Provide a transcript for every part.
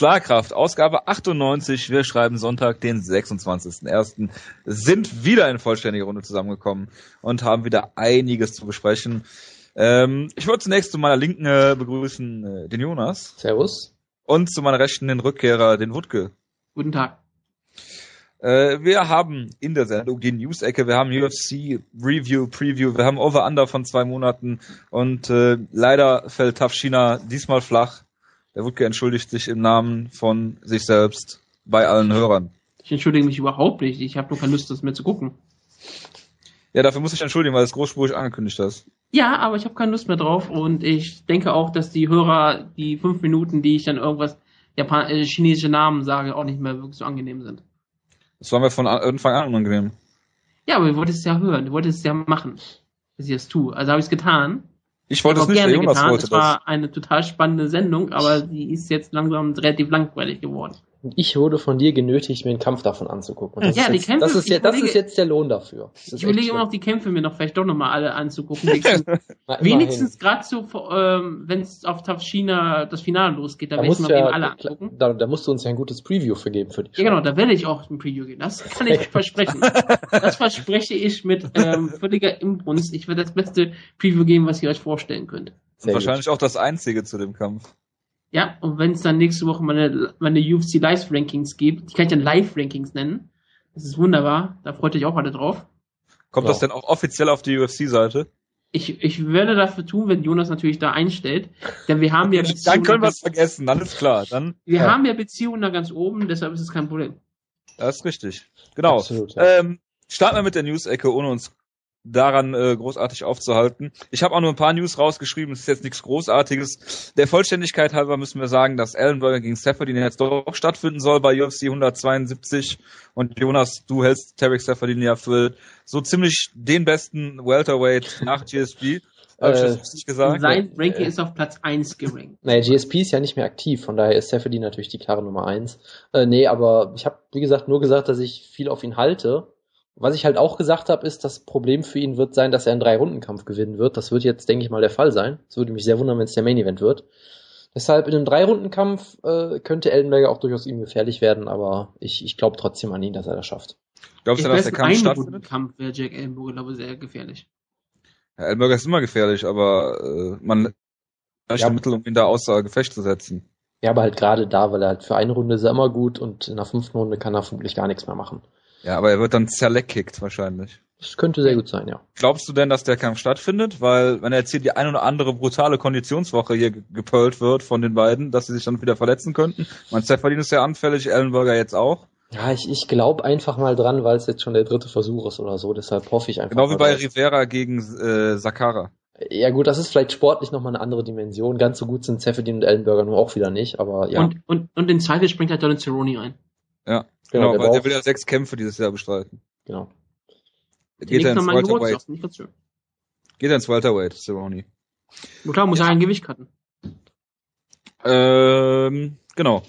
Schlagkraft, Ausgabe 98. Wir schreiben Sonntag, den 26.01. Sind wieder in vollständiger Runde zusammengekommen und haben wieder einiges zu besprechen. Ähm, ich wollte zunächst zu meiner Linken äh, begrüßen äh, den Jonas. Servus. Und zu meiner Rechten den Rückkehrer, den Wutke. Guten Tag. Äh, wir haben in der Sendung die News-Ecke, wir haben UFC Review, Preview, wir haben Over-Under von zwei Monaten und äh, leider fällt Tafshina diesmal flach. Der Wutke entschuldigt sich im Namen von sich selbst bei allen Hörern. Ich entschuldige mich überhaupt nicht. Ich habe nur keine Lust, das mehr zu gucken. Ja, dafür muss ich entschuldigen, weil es großspurig angekündigt hast. Ja, aber ich habe keine Lust mehr drauf und ich denke auch, dass die Hörer die fünf Minuten, die ich dann irgendwas Japan äh, chinesische Namen sage, auch nicht mehr wirklich so angenehm sind. Das war mir von Anfang an unangenehm. Ja, aber du wolltest es ja hören, du wolltest es ja machen, dass ich das tue. Also habe ich es getan. Ich wollte es nicht, der Jonas getan. wollte es war eine total spannende Sendung, aber die ist jetzt langsam relativ langweilig geworden. Und ich wurde von dir genötigt, mir einen Kampf davon anzugucken. Ja, ist die jetzt, Kämpfe, das ist, ja, das ist jetzt der Lohn dafür. Ich überlege immer noch, die Kämpfe mir noch vielleicht doch nochmal alle anzugucken. Wenigstens gerade so, ähm, wenn es auf Tafshina das Finale losgeht, da, da werde ich mir ja, eben alle angucken. Da, da, musst du uns ja ein gutes Preview vergeben für die Show. Ja, genau, da werde ich auch ein Preview geben. Das kann ich versprechen. Das verspreche ich mit ähm, völliger Imbrunst. Ich werde das beste Preview geben, was ihr euch vorstellen könnt. Und wahrscheinlich auch das einzige zu dem Kampf. Ja, und wenn es dann nächste Woche meine, meine UFC Live Rankings gibt, die kann ich dann Live Rankings nennen. Das ist wunderbar. Da freut euch auch alle drauf. Kommt ja. das denn auch offiziell auf die UFC-Seite? Ich, ich werde dafür tun, wenn Jonas natürlich da einstellt. Denn wir haben ja Beziehungen. dann können wir es vergessen, dann ist klar. Dann, wir ja. haben ja Beziehungen da ganz oben, deshalb ist es kein Problem. Das ist richtig. Genau. Absolut, ja. ähm, starten wir mit der News-Ecke, ohne uns daran äh, großartig aufzuhalten. Ich habe auch nur ein paar News rausgeschrieben, es ist jetzt nichts Großartiges. Der Vollständigkeit halber müssen wir sagen, dass Ellenberger gegen Safadine jetzt doch stattfinden soll bei UFC 172 und Jonas, du hältst Tarek Safadine ja für so ziemlich den besten Welterweight nach GSP. Habe ich das richtig gesagt? Sein Ranking äh, ist auf Platz 1 gerankt. Naja, GSP ist ja nicht mehr aktiv, von daher ist Safadine natürlich die klare Nummer 1. Äh, nee, aber ich habe, wie gesagt, nur gesagt, dass ich viel auf ihn halte was ich halt auch gesagt habe, ist, das Problem für ihn wird sein, dass er einen Drei-Runden-Kampf gewinnen wird. Das wird jetzt, denke ich mal, der Fall sein. Es würde mich sehr wundern, wenn es der Main-Event wird. Deshalb in einem Drei-Runden-Kampf äh, könnte Ellenberger auch durchaus ihm gefährlich werden, aber ich, ich glaube trotzdem an ihn, dass er das schafft. Glaubst du, dass der Kampf stattfindet? Kampf wäre Jack Ellenberger, glaube ich, sehr gefährlich. Ja, Ellenberger ist immer gefährlich, aber äh, man hat ja. Mittel, um ihn da außer Gefecht zu setzen. Ja, aber halt gerade da, weil er halt für eine Runde ist er immer gut und in der fünften Runde kann er vermutlich gar nichts mehr machen. Ja, aber er wird dann zerleckkickt wahrscheinlich. Das könnte sehr gut sein, ja. Glaubst du denn, dass der Kampf stattfindet? Weil, wenn er jetzt hier die ein oder andere brutale Konditionswoche hier gepölt wird von den beiden, dass sie sich dann wieder verletzen könnten. Mein Zefferdin ist sehr anfällig, Ellenberger jetzt auch. Ja, ich, ich glaube einfach mal dran, weil es jetzt schon der dritte Versuch ist oder so. Deshalb hoffe ich einfach Genau wie bei Rivera gegen äh, Sakara. Ja gut, das ist vielleicht sportlich nochmal eine andere Dimension. Ganz so gut sind Zefferdin und Ellenberger nur auch wieder nicht, aber ja. Und, und, und in Zweifel springt halt Donald Cerrone ein. Ja, genau, genau weil der will ja sechs Kämpfe dieses Jahr bestreiten. Genau. Geht er ins Welterweight. Geht er ins Welterweight, Cerrone. Na klar, muss ja. er ein Gewicht cutten. Ähm, genau.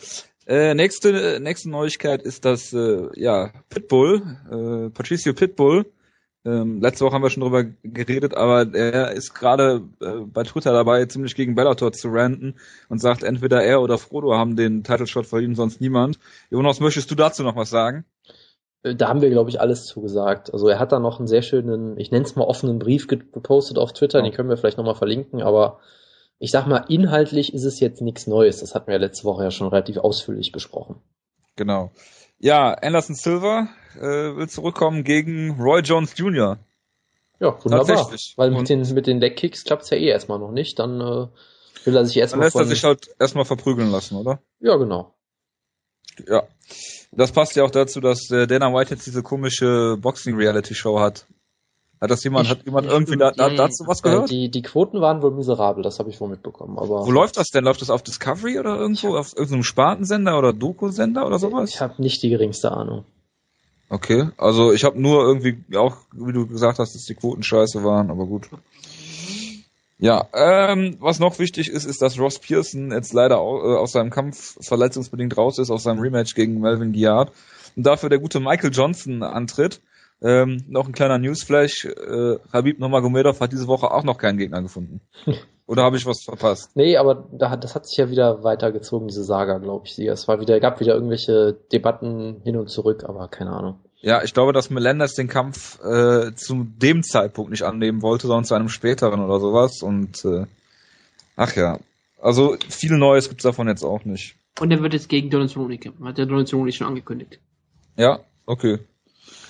Äh, nächste, nächste Neuigkeit ist, dass äh, ja, Pitbull, äh, Patricio Pitbull, ähm, letzte Woche haben wir schon drüber geredet, aber er ist gerade äh, bei Twitter dabei, ziemlich gegen Bellator zu ranten und sagt, entweder er oder Frodo haben den Title Shot verdient, sonst niemand. Jonas, möchtest du dazu noch was sagen? Äh, da haben wir, glaube ich, alles zugesagt. Also er hat da noch einen sehr schönen, ich nenne es mal offenen Brief gepostet auf Twitter, ja. den können wir vielleicht nochmal verlinken, aber ich sag mal, inhaltlich ist es jetzt nichts Neues. Das hatten wir letzte Woche ja schon relativ ausführlich besprochen. Genau. Ja, Anderson Silver äh, will zurückkommen gegen Roy Jones Jr. Ja, wunderbar. Weil mit den, mit den Leg-Kicks klappt's ja eh erstmal noch nicht. Dann äh, will er sich erstmal. Dann lässt von... er sich halt erstmal verprügeln lassen, oder? Ja, genau. Ja. Das passt ja auch dazu, dass äh, Dana White jetzt diese komische Boxing-Reality-Show hat. Hat das jemand, ich, hat jemand irgendwie da, da, dazu was gehört? Die, die Quoten waren wohl miserabel, das habe ich wohl mitbekommen. Aber Wo läuft das denn? Läuft das auf Discovery oder irgendwo? Auf irgendeinem Spartensender oder Doku-Sender oder sowas? Ich habe nicht die geringste Ahnung. Okay, also ich habe nur irgendwie auch, wie du gesagt hast, dass die Quoten scheiße waren, aber gut. Ja, ähm, was noch wichtig ist, ist, dass Ross Pearson jetzt leider äh, aus seinem Kampf verletzungsbedingt raus ist, aus seinem Rematch gegen Melvin Giard und dafür der gute Michael Johnson antritt. Ähm, noch ein kleiner Newsflash. Äh, Habib Nurmagomedov hat diese Woche auch noch keinen Gegner gefunden. Oder habe ich was verpasst? Nee, aber da, das hat sich ja wieder weitergezogen, diese Saga, glaube ich. Es war wieder, gab wieder irgendwelche Debatten hin und zurück, aber keine Ahnung. Ja, ich glaube, dass Melendez den Kampf äh, zu dem Zeitpunkt nicht annehmen wollte, sondern zu einem späteren oder sowas. Und äh, ach ja, also viel Neues gibt's davon jetzt auch nicht. Und er wird jetzt gegen Donald Cerrone kämpfen, hat der Donald Cerrone schon angekündigt. Ja, okay.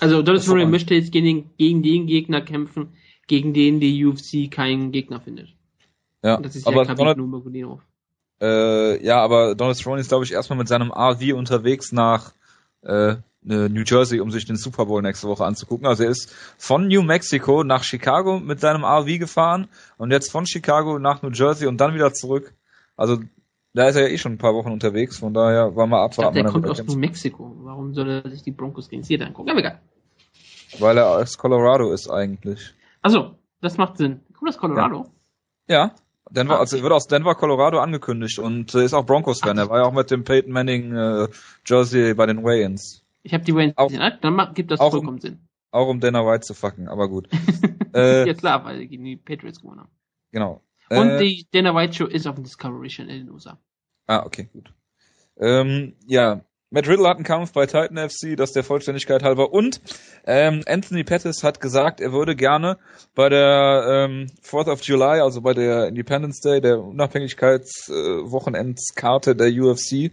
Also Donald Cerrone möchte jetzt gegen, gegen den Gegner kämpfen, gegen den die UFC keinen Gegner findet. Ja, das ist aber ja Donald, äh, ja, aber Donald Cerrone ist, glaube ich, erstmal mit seinem RV unterwegs nach äh, New Jersey, um sich den Super Bowl nächste Woche anzugucken. Also er ist von New Mexico nach Chicago mit seinem RV gefahren und jetzt von Chicago nach New Jersey und dann wieder zurück. Also da ist er ja eh schon ein paar Wochen unterwegs, von daher war mal abwarten. der kommt aus New Mexico. Warum soll er sich die Broncos gegen Seattle angucken? Aber egal. Weil er aus Colorado ist eigentlich. Also, das macht Sinn. Kommt aus Colorado? Ja. ja. Denver, also wird aus Denver, Colorado angekündigt und äh, ist auch Broncos-Fan. Er war ja auch mit dem Peyton Manning äh, Jersey bei den Wayans. Ich habe die Wayans auch, gesehen, dann macht, gibt das vollkommen um, Sinn. Auch um Dana White zu fucken, aber gut. äh, ja klar, weil die Patriots gewonnen haben. Genau. Und äh, die Dana White Show ist auf dem Discovery Channel in den USA. Ah, okay, gut. Ähm, ja, Matt Riddle hat einen Kampf bei Titan FC, das der Vollständigkeit halber. Und ähm, Anthony Pettis hat gesagt, er würde gerne bei der ähm, 4th of July, also bei der Independence Day, der Unabhängigkeitswochenendskarte äh, der UFC,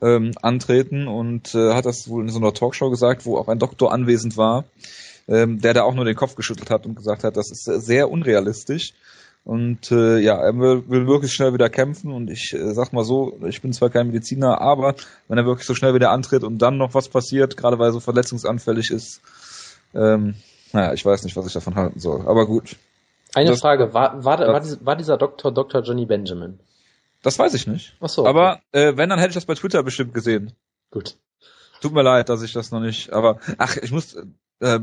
ähm, antreten und äh, hat das wohl in so einer Talkshow gesagt, wo auch ein Doktor anwesend war, ähm, der da auch nur den Kopf geschüttelt hat und gesagt hat, das ist sehr unrealistisch. Und äh, ja, er will, will wirklich schnell wieder kämpfen und ich äh, sag mal so, ich bin zwar kein Mediziner, aber wenn er wirklich so schnell wieder antritt und dann noch was passiert, gerade weil er so verletzungsanfällig ist, ähm, naja, ich weiß nicht, was ich davon halten soll. Aber gut. Eine das, Frage, war, war, war, war dieser Doktor Dr. Johnny Benjamin? Das weiß ich nicht. Ach so. Okay. Aber äh, wenn, dann hätte ich das bei Twitter bestimmt gesehen. Gut. Tut mir leid, dass ich das noch nicht, aber ach, ich muss äh,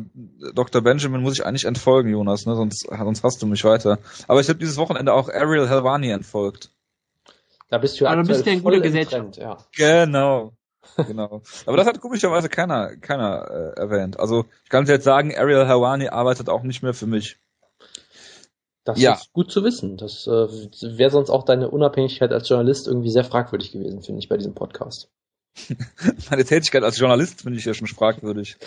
Dr. Benjamin muss ich eigentlich entfolgen, Jonas, ne? Sonst, sonst hast du mich weiter. Aber ich habe dieses Wochenende auch Ariel Helvani entfolgt. Da bist du ja bist du ein guter Gesellschaft. ja. Genau. genau. Aber das hat komischerweise keiner, keiner äh, erwähnt. Also ich kann jetzt sagen, Ariel Helwani arbeitet auch nicht mehr für mich. Das ja. ist gut zu wissen. Das äh, wäre sonst auch deine Unabhängigkeit als Journalist irgendwie sehr fragwürdig gewesen, finde ich, bei diesem Podcast. Meine Tätigkeit als Journalist finde ich ja schon fragwürdig.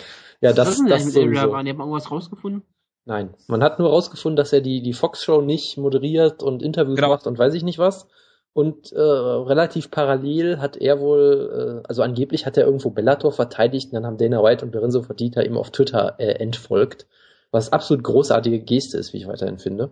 Ja, das, Was ist das mit Waren? Ihr habt irgendwas rausgefunden? Nein, man hat nur rausgefunden, dass er die, die Fox-Show nicht moderiert und Interviews genau. macht und weiß ich nicht was. Und äh, relativ parallel hat er wohl, äh, also angeblich hat er irgendwo Bellator verteidigt und dann haben Dana White und Berenzo Fadita ihm auf Twitter äh, entfolgt. Was absolut großartige Geste ist, wie ich weiterhin finde.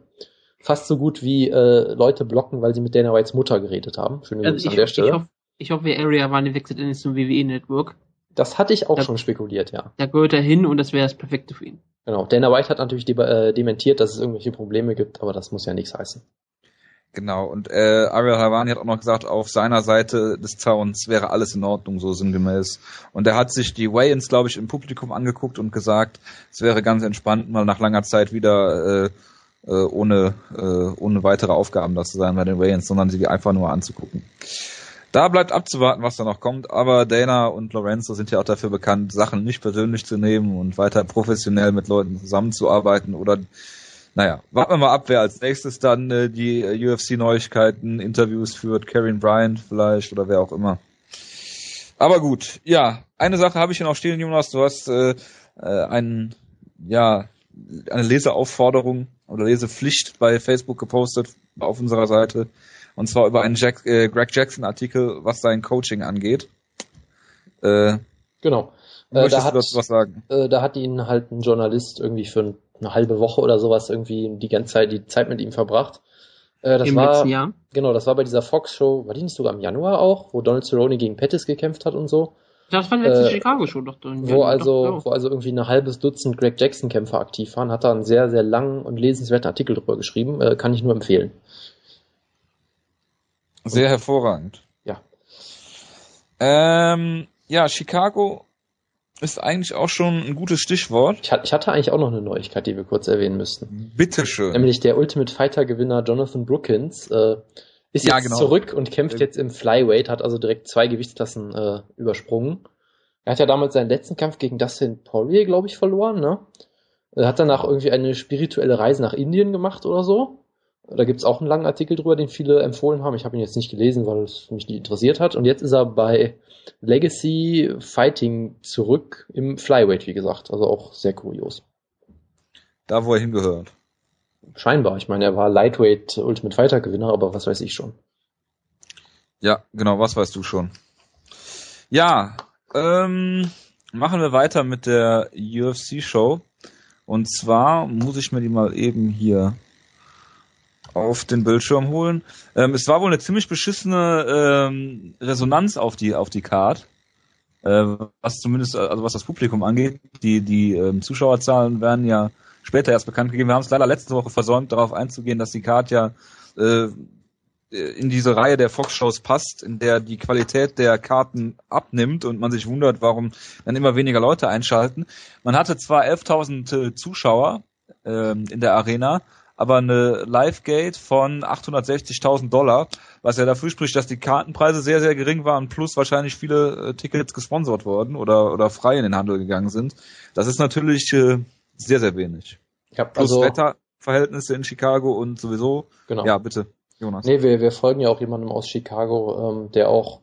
Fast so gut wie äh, Leute blocken, weil sie mit Dana Whites Mutter geredet haben. Schöne also Grüße an der Stelle. Ich hoffe, ich hoffe, Area One wechselt in zum WWE Network. Das hatte ich auch da, schon spekuliert, ja. Da gehört er hin und das wäre das Perfekte für ihn. Genau. Dana White hat natürlich de äh, dementiert, dass es irgendwelche Probleme gibt, aber das muss ja nichts heißen. Genau, und äh, Ariel Havani hat auch noch gesagt, auf seiner Seite des Zauns wäre alles in Ordnung, so sinngemäß. Und er hat sich die Wayans, glaube ich, im Publikum angeguckt und gesagt, es wäre ganz entspannt, mal nach langer Zeit wieder äh, äh, ohne, äh, ohne weitere Aufgaben da zu sein bei den Wayans, sondern sie einfach nur anzugucken. Da bleibt abzuwarten, was da noch kommt, aber Dana und Lorenzo sind ja auch dafür bekannt, Sachen nicht persönlich zu nehmen und weiter professionell mit Leuten zusammenzuarbeiten oder naja, warten wir mal ab, wer als nächstes dann äh, die äh, UFC-Neuigkeiten, Interviews führt, Karen Bryant vielleicht oder wer auch immer. Aber gut, ja, eine Sache habe ich hier noch stehen, Jonas, du hast äh, äh, einen, ja, eine Leseaufforderung oder Lesepflicht bei Facebook gepostet auf unserer Seite. Und zwar über einen Jack, äh, Greg Jackson Artikel, was sein Coaching angeht. Äh, genau. Äh, da hat, was sagen? Äh, da hat ihn halt ein Journalist irgendwie für eine halbe Woche oder sowas irgendwie die ganze Zeit die Zeit mit ihm verbracht. Äh, das Im war, letzten Jahr? Genau, das war bei dieser Fox-Show, war die nicht sogar im Januar auch, wo Donald Cerrone gegen Pettis gekämpft hat und so. Das war letzte äh, Chicago-Show doch. Wo also, doch, wo also irgendwie ein halbes Dutzend Greg Jackson-Kämpfer aktiv waren, hat er einen sehr, sehr langen und lesenswerten Artikel drüber geschrieben, äh, kann ich nur empfehlen. Sehr hervorragend. Ja. Ähm, ja, Chicago ist eigentlich auch schon ein gutes Stichwort. Ich, hatte eigentlich auch noch eine Neuigkeit, die wir kurz erwähnen müssten. Bitteschön. Nämlich der Ultimate Fighter Gewinner Jonathan Brookins äh, ist ja, jetzt genau. zurück und kämpft jetzt im Flyweight, hat also direkt zwei Gewichtsklassen äh, übersprungen. Er hat ja damals seinen letzten Kampf gegen Dustin Poirier, glaube ich, verloren, ne? Er hat danach irgendwie eine spirituelle Reise nach Indien gemacht oder so Da gibt's auch einen langen Artikel drüber, den viele empfohlen haben. Ich habe ihn jetzt nicht gelesen, weil es mich nicht interessiert hat. Und jetzt ist er bei Legacy Fighting zurück im Flyweight, wie gesagt. Also auch sehr kurios. Da, wo er hingehört. Scheinbar. Ich meine, er war Lightweight Ultimate Fighter Gewinner, aber was weiß ich schon. Ja, genau, was weißt du schon. Ja, ähm, machen wir weiter mit der UFC Show. Und zwar muss ich mir die mal eben hier auf den Bildschirm holen. Ähm, es war wohl eine ziemlich beschissene ähm, Resonanz auf die auf die Card, äh, was zumindest also was das Publikum angeht. Die die ähm, Zuschauerzahlen werden ja später erst bekannt gegeben. Wir haben es leider letzte Woche versäumt, darauf einzugehen, dass die Card ja äh, in diese Reihe der Fox-Shows passt, in der die Qualität der Karten abnimmt und man sich wundert, warum dann immer weniger Leute einschalten. Man hatte zwar 11.000 äh, Zuschauer ähm, in der Arena, aber eine Live-Gate von 860.000 Dollar, was ja dafür spricht, dass die Kartenpreise sehr, sehr gering waren, plus wahrscheinlich viele äh, Tickets gesponsert worden oder, oder frei in den Handel gegangen sind. Das ist natürlich äh, sehr, sehr wenig. Ja, plus also, Wetterverhältnisse in Chicago und sowieso. Genau. Ja, bitte. Jonas. Nee, wir, wir folgen ja auch jemandem aus Chicago, ähm, der auch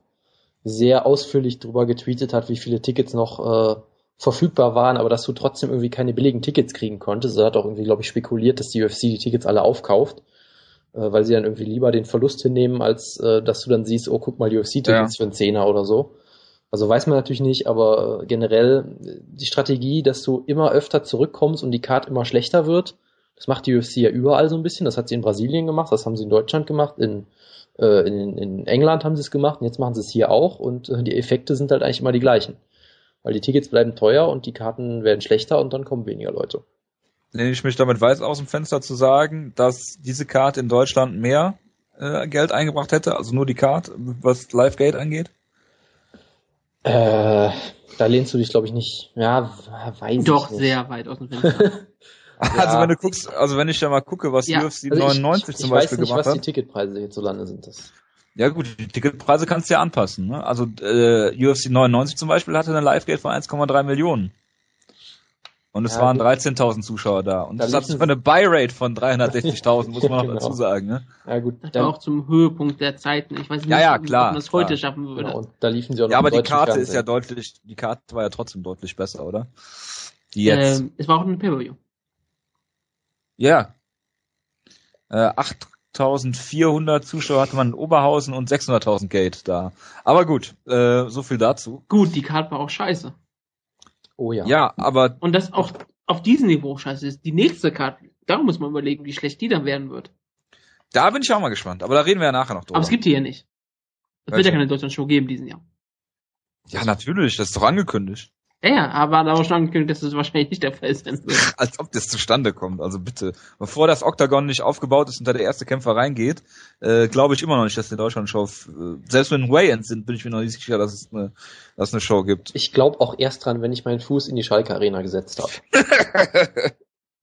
sehr ausführlich drüber getweetet hat, wie viele Tickets noch äh, verfügbar waren, aber dass du trotzdem irgendwie keine billigen Tickets kriegen konntest. Er hat auch irgendwie, glaube ich, spekuliert, dass die UFC die Tickets alle aufkauft, äh, weil sie dann irgendwie lieber den Verlust hinnehmen, als äh, dass du dann siehst, oh, guck mal, die UFC-Tickets ja. für einen Zehner oder so. Also weiß man natürlich nicht, aber äh, generell die Strategie, dass du immer öfter zurückkommst und die Card immer schlechter wird, das macht die UFC ja überall so ein bisschen. Das hat sie in Brasilien gemacht, das haben sie in Deutschland gemacht, in, äh, in, in England haben sie es gemacht und jetzt machen sie es hier auch und äh, die Effekte sind halt eigentlich immer die gleichen. Weil die Tickets bleiben teuer und die Karten werden schlechter und dann kommen weniger Leute. Lehne ich mich damit weiß aus dem Fenster zu sagen, dass diese Karte in Deutschland mehr äh, Geld eingebracht hätte, also nur die Karte, was Livegate angeht? Äh, da lehnst du dich, glaube ich, nicht. Ja, weiß Doch, ich nicht. sehr weit aus dem Fenster. Also ja. wenn du guckst, also wenn ich da mal gucke, was ja. UFC also 99 ich, zum ich Beispiel nicht, gemacht hat. Ich weiß nicht, was die Ticketpreise hierzulande sind. Das. Ja gut, die Ticketpreise kannst du ja anpassen. Ne? Also äh, UFC 99 zum Beispiel hatte eine Live-Gate von 1,3 Millionen. Und es ja, waren 13.000 Zuschauer da. Und da das hat eine Buy-Rate von 360.000, muss man noch genau. dazu sagen. Ne? Ja gut. Das war auch zum Höhepunkt der Zeiten. Ich weiß nicht, ja, ja, klar, ob man das heute schaffen würde. Genau. Und da liefen sie auch noch Ja, aber die Karte Fernsehen. ist ja deutlich, die Karte war ja trotzdem deutlich besser, oder? Die jetzt. Ähm, es war auch ein Pay-Per-View. Ja. Äh, 8400 Zuschauer hatte man in Oberhausen und 600.000 Gate da. Aber gut, äh, so viel dazu. Gut, die Karte war auch scheiße. Oh ja. Ja, aber. Und das auch auf diesem Niveau scheiße ist. Die nächste Karte, da muss man überlegen, wie schlecht die dann werden wird. Da bin ich auch mal gespannt, aber da reden wir ja nachher noch drüber. Aber es gibt die ja nicht. Es wird ja keine Deutschland-Show geben diesen Jahr. Ja, natürlich, das ist doch angekündigt. Ja, ja, aber da auch schon angekündigt, dass das wahrscheinlich nicht der Fall sein wird. Als ob das zustande kommt, also bitte. Bevor das Oktagon nicht aufgebaut ist und da der erste Kämpfer reingeht, äh, glaube ich immer noch nicht, dass die Deutschland-Show, äh, selbst wenn Way-Ends sind, bin ich mir noch nicht sicher, dass es eine, dass es eine Show gibt. Ich glaube auch erst dran, wenn ich meinen Fuß in die Schalke-Arena gesetzt habe.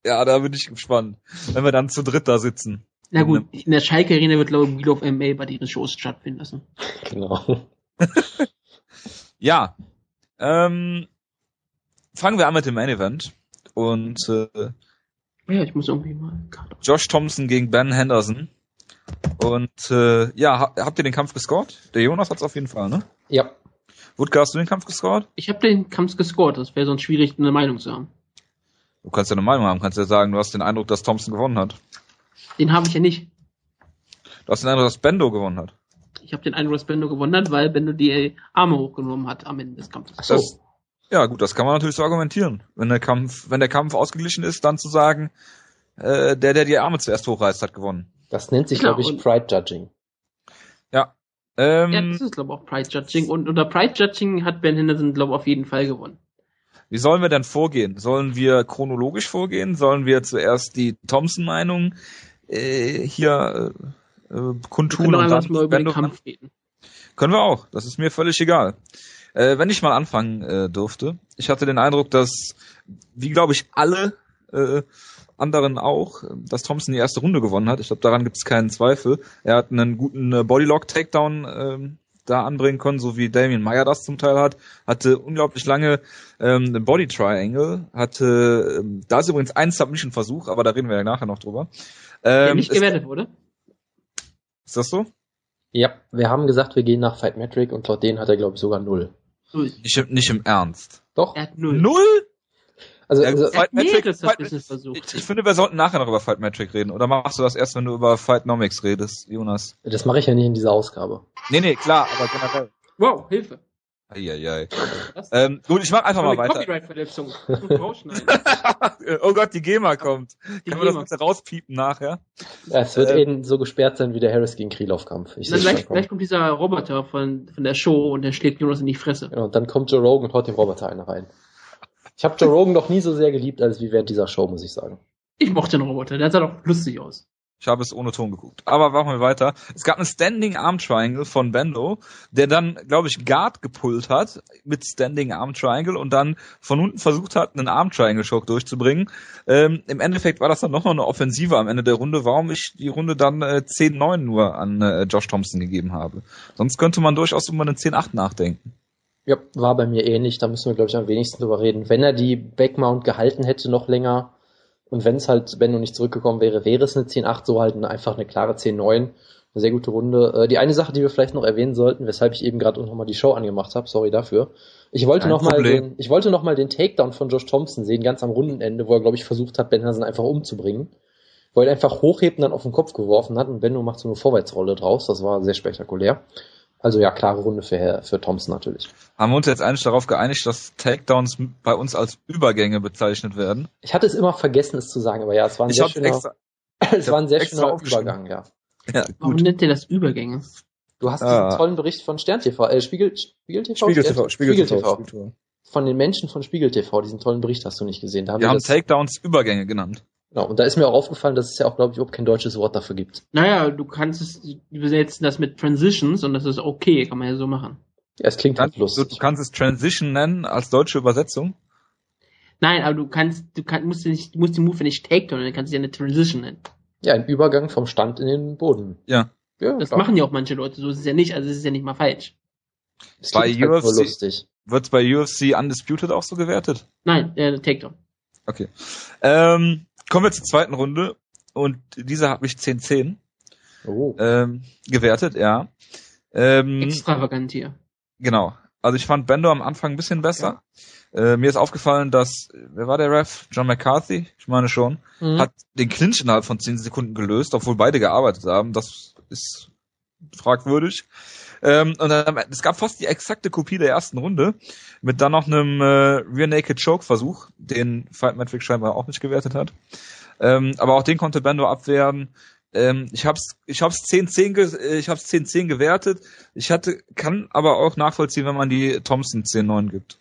ja, da bin ich gespannt, wenn wir dann zu dritt da sitzen. Na gut, in der Schalke-Arena wird, glaube ich, Wheel of MA bei diesen Shows stattfinden lassen. Genau. ja, ähm, fangen wir an mit dem Main Event. Und äh, ja, ich muss irgendwie mal. Josh Thompson gegen Ben Henderson. Und äh, ja, habt ihr den Kampf gescored? Der Jonas hat's auf jeden Fall, ne? Ja. Wutke, hast du den Kampf gescored? Ich habe den Kampf gescored. Das wäre sonst schwierig, eine Meinung zu haben. Du kannst ja eine Meinung haben. Kannst ja sagen, du hast den Eindruck, dass Thompson gewonnen hat. Den habe ich ja nicht. Du hast den Eindruck, dass Bendo gewonnen hat. Ich habe den Eindruck, dass Bendo gewonnen hat, weil Bendo die Arme hochgenommen hat am Ende des Kampfes. Ach so. Das, ja, gut, das kann man natürlich so argumentieren. Wenn der Kampf, wenn der Kampf ausgeglichen ist, dann zu sagen, äh, der, der die Arme zuerst hochreißt, hat gewonnen. Das nennt sich, glaube ich, Pride Judging. Ja. Ähm, ja, das ist, glaube ich, auch Pride Judging. Und unter Pride Judging hat Ben Henderson, glaube ich, auf jeden Fall gewonnen. Wie sollen wir denn vorgehen? Sollen wir chronologisch vorgehen? Sollen wir zuerst die Thompson-Meinung äh, hier äh, äh kundtun wir und dann mal über den Kampf reden. Können wir auch. Das ist mir völlig egal. Äh, wenn ich mal anfangen äh, durfte, ich hatte den Eindruck, dass, wie glaube ich alle äh, anderen auch, dass Thompson die erste Runde gewonnen hat. Ich glaube, daran gibt es keinen Zweifel. Er hat einen guten äh, Bodylock-Takedown da anbringen können, so wie Damien Meyer das zum Teil hat. Hatte unglaublich lange ähm, einen Body Triangle. Hatte, ähm, da ist übrigens ein Submission-Versuch, aber da reden wir ja nachher noch drüber. Ähm, Der nicht gewertet wurde? Ist das so? Ja, wir haben gesagt, wir gehen nach Fight Metric und laut denen hat er, glaube ich, sogar null. Nicht, im, nicht im Ernst. Doch. Er hat null. Null? Also, Ja, also Fight Metric, Fight, ich, ich finde, wir sollten nachher noch über Fight Metric reden. Oder machst du das erst, wenn du über Fightnomics redest, Jonas? das mache ich ja nicht in dieser Ausgabe. Nee, nee, klar, aber generell. Wow, Hilfe. Eieiei. Ähm, gut, ich mach einfach mal weiter. Copyright-Verletzung. Oh Gott, die GEMA kommt. Die Können wir das GEMA. bitte rauspiepen nachher? Ja, es wird Äh, eben so gesperrt sein wie der Harris gegen Krylov-Kampf. Gleich, gleich kommt dieser Roboter von, von der Show und der schlägt Jonas in die Fresse. Genau, und dann kommt Joe Rogan und haut dem Roboter eine rein. Ich habe Joe Rogan noch nie so sehr geliebt, als wie während dieser Show, muss ich sagen. Ich mochte den Roboter, der sah doch lustig aus. Ich habe es ohne Ton geguckt. Aber machen wir weiter. Es gab einen Standing Arm Triangle von Bendo, der dann, glaube ich, Guard gepullt hat mit Standing Arm Triangle und dann von unten versucht hat, einen Arm Triangle Choke durchzubringen. Ähm, Im Endeffekt war das dann nochmal eine Offensive am Ende der Runde, warum ich die Runde dann äh, 10-9 nur an äh, Josh Thompson gegeben habe. Sonst könnte man durchaus über eine 10-8 nachdenken. Ja, war bei mir ähnlich, da müssen wir, glaube ich, am wenigsten drüber reden. Wenn er die Backmount gehalten hätte noch länger und wenn es halt Benno nicht zurückgekommen wäre, wäre es eine 10-8, so halt eine, einfach eine klare 10-9. Eine sehr gute Runde. Äh, die eine Sache, die wir vielleicht noch erwähnen sollten, weshalb ich eben gerade nochmal die Show angemacht habe, sorry dafür. Ich wollte nochmal den, ich wollte noch mal den Takedown von Josh Thompson sehen, ganz am Rundenende, wo er, glaube ich, versucht hat, Ben Hansen einfach umzubringen. Wo er einfach hochhebt und dann auf den Kopf geworfen hat und Benno macht so eine Vorwärtsrolle draus. Das war sehr spektakulär. Also ja, klare Runde für, für Thompson natürlich. Haben wir uns jetzt eigentlich darauf geeinigt, dass Takedowns bei uns als Übergänge bezeichnet werden? Ich hatte es immer vergessen, es zu sagen, aber ja, es war ein Ich sehr schöner, extra. es war ein sehr schöner. Übergang, ja. Ja, Warum gut. nennt ihr das Übergänge? Du hast Ah. diesen tollen Bericht von Stern TV, äh, Spiegel, Spiegel TV? Spiegel TV, Stern- Spiegel TV, TV. Spiegel TV. Von den Menschen von Spiegel TV, diesen tollen Bericht hast du nicht gesehen. Da haben Wir die haben das, Takedowns Übergänge genannt. Genau, und da ist mir auch aufgefallen, dass es ja auch, glaube ich, überhaupt kein deutsches Wort dafür gibt. Naja, du kannst es, die besetzen das mit Transitions und das ist okay, kann man ja so machen. Ja, es klingt halt Du, du lustig. kannst es Transition nennen als deutsche Übersetzung. Nein, aber du kannst, du kannst, musst, nicht, du musst den Move nicht Takedown, dann kannst du ja eine Transition nennen. Ja, ein Übergang vom Stand in den Boden. Ja. Ja, Das klar. machen ja auch manche Leute, so ist es ja nicht, also es ist ja nicht mal falsch. Es bei klingt halt UFC lustig. Wird's bei UFC Undisputed auch so gewertet? Nein, äh, Takedown. Okay. Ähm, kommen wir zur zweiten Runde. Und diese habe ich 10-10 Oh. ähm, gewertet, ja. Ähm, Extravagant hier. genau. Also ich fand Bendo am Anfang ein bisschen besser. Äh, mir ist aufgefallen, dass, wer war der Ref? John McCarthy? Ich meine schon. Mhm. Hat den Clinch innerhalb von 10 Sekunden gelöst, obwohl beide gearbeitet haben. Das ist fragwürdig. Ähm, und dann, es gab fast die exakte Kopie der ersten Runde mit dann noch einem äh, Rear Naked Choke Versuch, den Fight Metric scheinbar auch nicht gewertet hat. Ähm, aber auch den konnte Bando abwehren. Ähm, ich hab's, ich hab's 10-10, ge äh, ich hab's 10-10 gewertet. Ich hatte, kann aber auch nachvollziehen, wenn man die Thompson 10-9 gibt.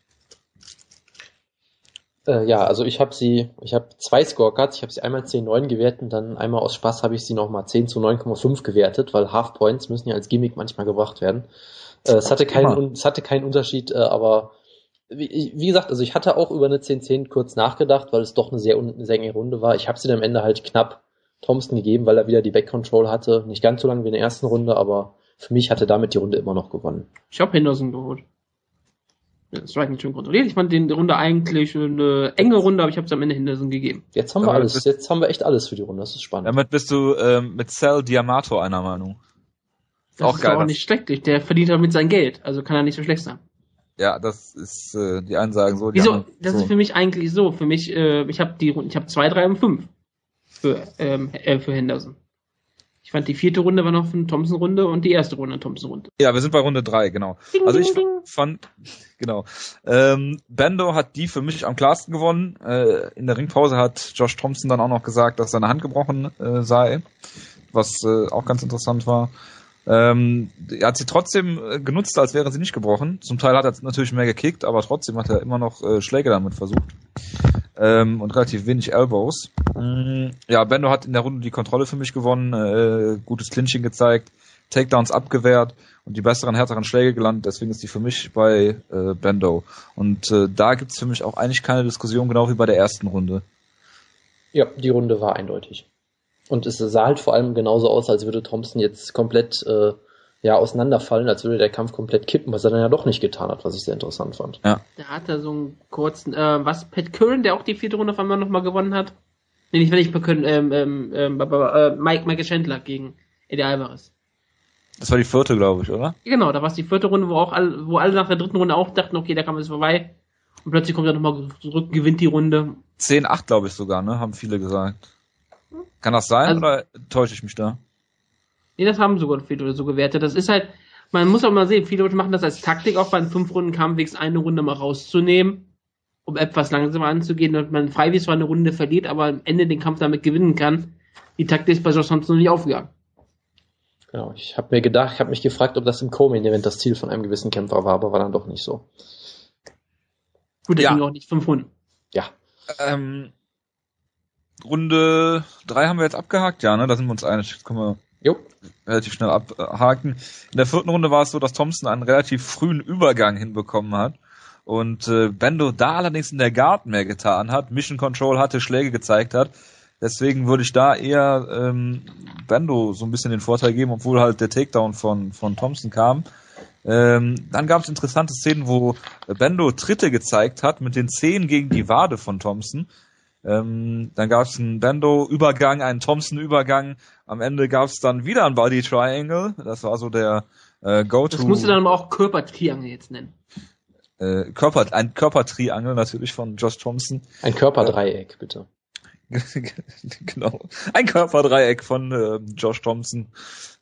Äh, ja, also ich habe sie, ich habe zwei Scorecards, ich habe sie einmal 10-9 gewertet und dann einmal aus Spaß habe ich sie nochmal 10 zu 9,5 gewertet, weil Half Points müssen ja als Gimmick manchmal gebracht werden. Äh, es, hatte keinen, es hatte keinen Unterschied, äh, aber wie, wie gesagt, also ich hatte auch über eine 10-10 kurz nachgedacht, weil es doch eine sehr, un- sehr enge Runde war. Ich habe sie dann am Ende halt knapp Thompson gegeben, weil er wieder die Back Control hatte. Nicht ganz so lange wie in der ersten Runde, aber für mich hatte damit die Runde immer noch gewonnen. Ich habe Henderson geholt. Ja, Das war nicht schön kontrolliert. Ich fand den die Runde eigentlich eine enge Runde, aber ich habe es am Ende Henderson gegeben. Jetzt haben wir Aber alles, jetzt haben wir echt alles für die Runde, das ist spannend. Damit bist du ähm, mit Cell Diamato einer Meinung. Das Auch ist geil, auch das- nicht schlecht. Der verdient damit sein Geld, also kann er nicht so schlecht sein. Ja, das ist äh, die einen sagen so, die Wieso? anderen Das so. ist für mich eigentlich so. Für mich, äh, ich habe die, Runde- ich habe zwei, drei und fünf für ähm, äh, für Henderson. Ich fand die vierte Runde war noch eine Thompson-Runde und die erste Runde eine Thompson-Runde. Ja, wir sind bei Runde drei, genau. Ding, Also ich ding. fand, genau. Ähm, Bando hat die für mich am klarsten gewonnen. Äh, in der Ringpause hat Josh Thompson dann auch noch gesagt, dass seine Hand gebrochen äh, sei, was äh, auch ganz interessant war. Ähm, er hat sie trotzdem äh, genutzt, als wäre sie nicht gebrochen. Zum Teil hat er natürlich mehr gekickt, aber trotzdem hat er immer noch äh, Schläge damit versucht. Ähm, und relativ wenig Elbows. Mm, ja, Bendo hat in der Runde die Kontrolle für mich gewonnen, äh, gutes Clinching gezeigt, Takedowns abgewehrt und die besseren, härteren Schläge gelandet. Deswegen ist die für mich bei äh, Bendo. Und äh, da gibt's für mich auch eigentlich keine Diskussion, genau wie bei der ersten Runde. Ja, die Runde war eindeutig. Und es sah halt vor allem genauso aus, als würde Thompson jetzt komplett äh, ja, auseinanderfallen, als würde der Kampf komplett kippen, was er dann ja doch nicht getan hat, was ich sehr interessant fand. Ja. Da hat er so einen kurzen, äh, was, Pat Curran, der auch die vierte Runde auf einmal nochmal gewonnen hat? Nee, nicht, wenn ich Pat Curran, ähm, ähm, ähm, äh, Mike, Michael Chandler gegen Eddie Alvarez. Das war die vierte, glaube ich, oder? Genau, da war es die vierte Runde, wo auch alle, wo alle nach der dritten Runde auch dachten, okay, der Kampf ist vorbei. Und plötzlich kommt er nochmal zurück, gewinnt die Runde. 10-8, glaube ich sogar, ne? Haben viele gesagt. Kann das sein also, oder täusche ich mich da? Nee, das haben sogar viele so gewertet. Das ist halt, man muss auch mal sehen, viele Leute machen das als Taktik, auch beim Fünf-Runden-Kampf wenigstens eine Runde mal rauszunehmen, um etwas langsamer anzugehen, und man freiwillig zwar eine Runde verliert, aber am Ende den Kampf damit gewinnen kann. Die Taktik ist bei Josh Thompson noch nicht aufgegangen. Genau, ich habe mir gedacht, ich habe mich gefragt, ob das im Co-Main-Event das Ziel von einem gewissen Kämpfer war, aber war dann doch nicht so. Gut, der ja. ging auch nicht fünf Runden. Ja. Ähm, Runde drei haben wir jetzt abgehakt, ja, ne? Da sind wir uns einig. Jetzt können wir jo. relativ schnell abhaken. In der vierten Runde war es so, dass Thompson einen relativ frühen Übergang hinbekommen hat. Und äh, Bendo da allerdings in der Guard mehr getan hat, Mission Control hatte, Schläge gezeigt hat. Deswegen würde ich da eher ähm, Bando so ein bisschen den Vorteil geben, obwohl halt der Takedown von, von Thompson kam. Ähm, dann gab es interessante Szenen, wo Bendo Tritte gezeigt hat mit den Zehen gegen die Wade von Thompson. Ähm, dann gab es einen Bendo-Übergang, einen Thompson-Übergang. Am Ende gab es dann wieder ein Body Triangle. Das war so der äh, Go-To. Das musst du dann aber auch Körpertriangle jetzt nennen. Äh, Körper, ein Körpertriangle natürlich von Josh Thompson. Ein Körperdreieck, bitte. genau. Ein Körperdreieck von äh, Josh Thompson.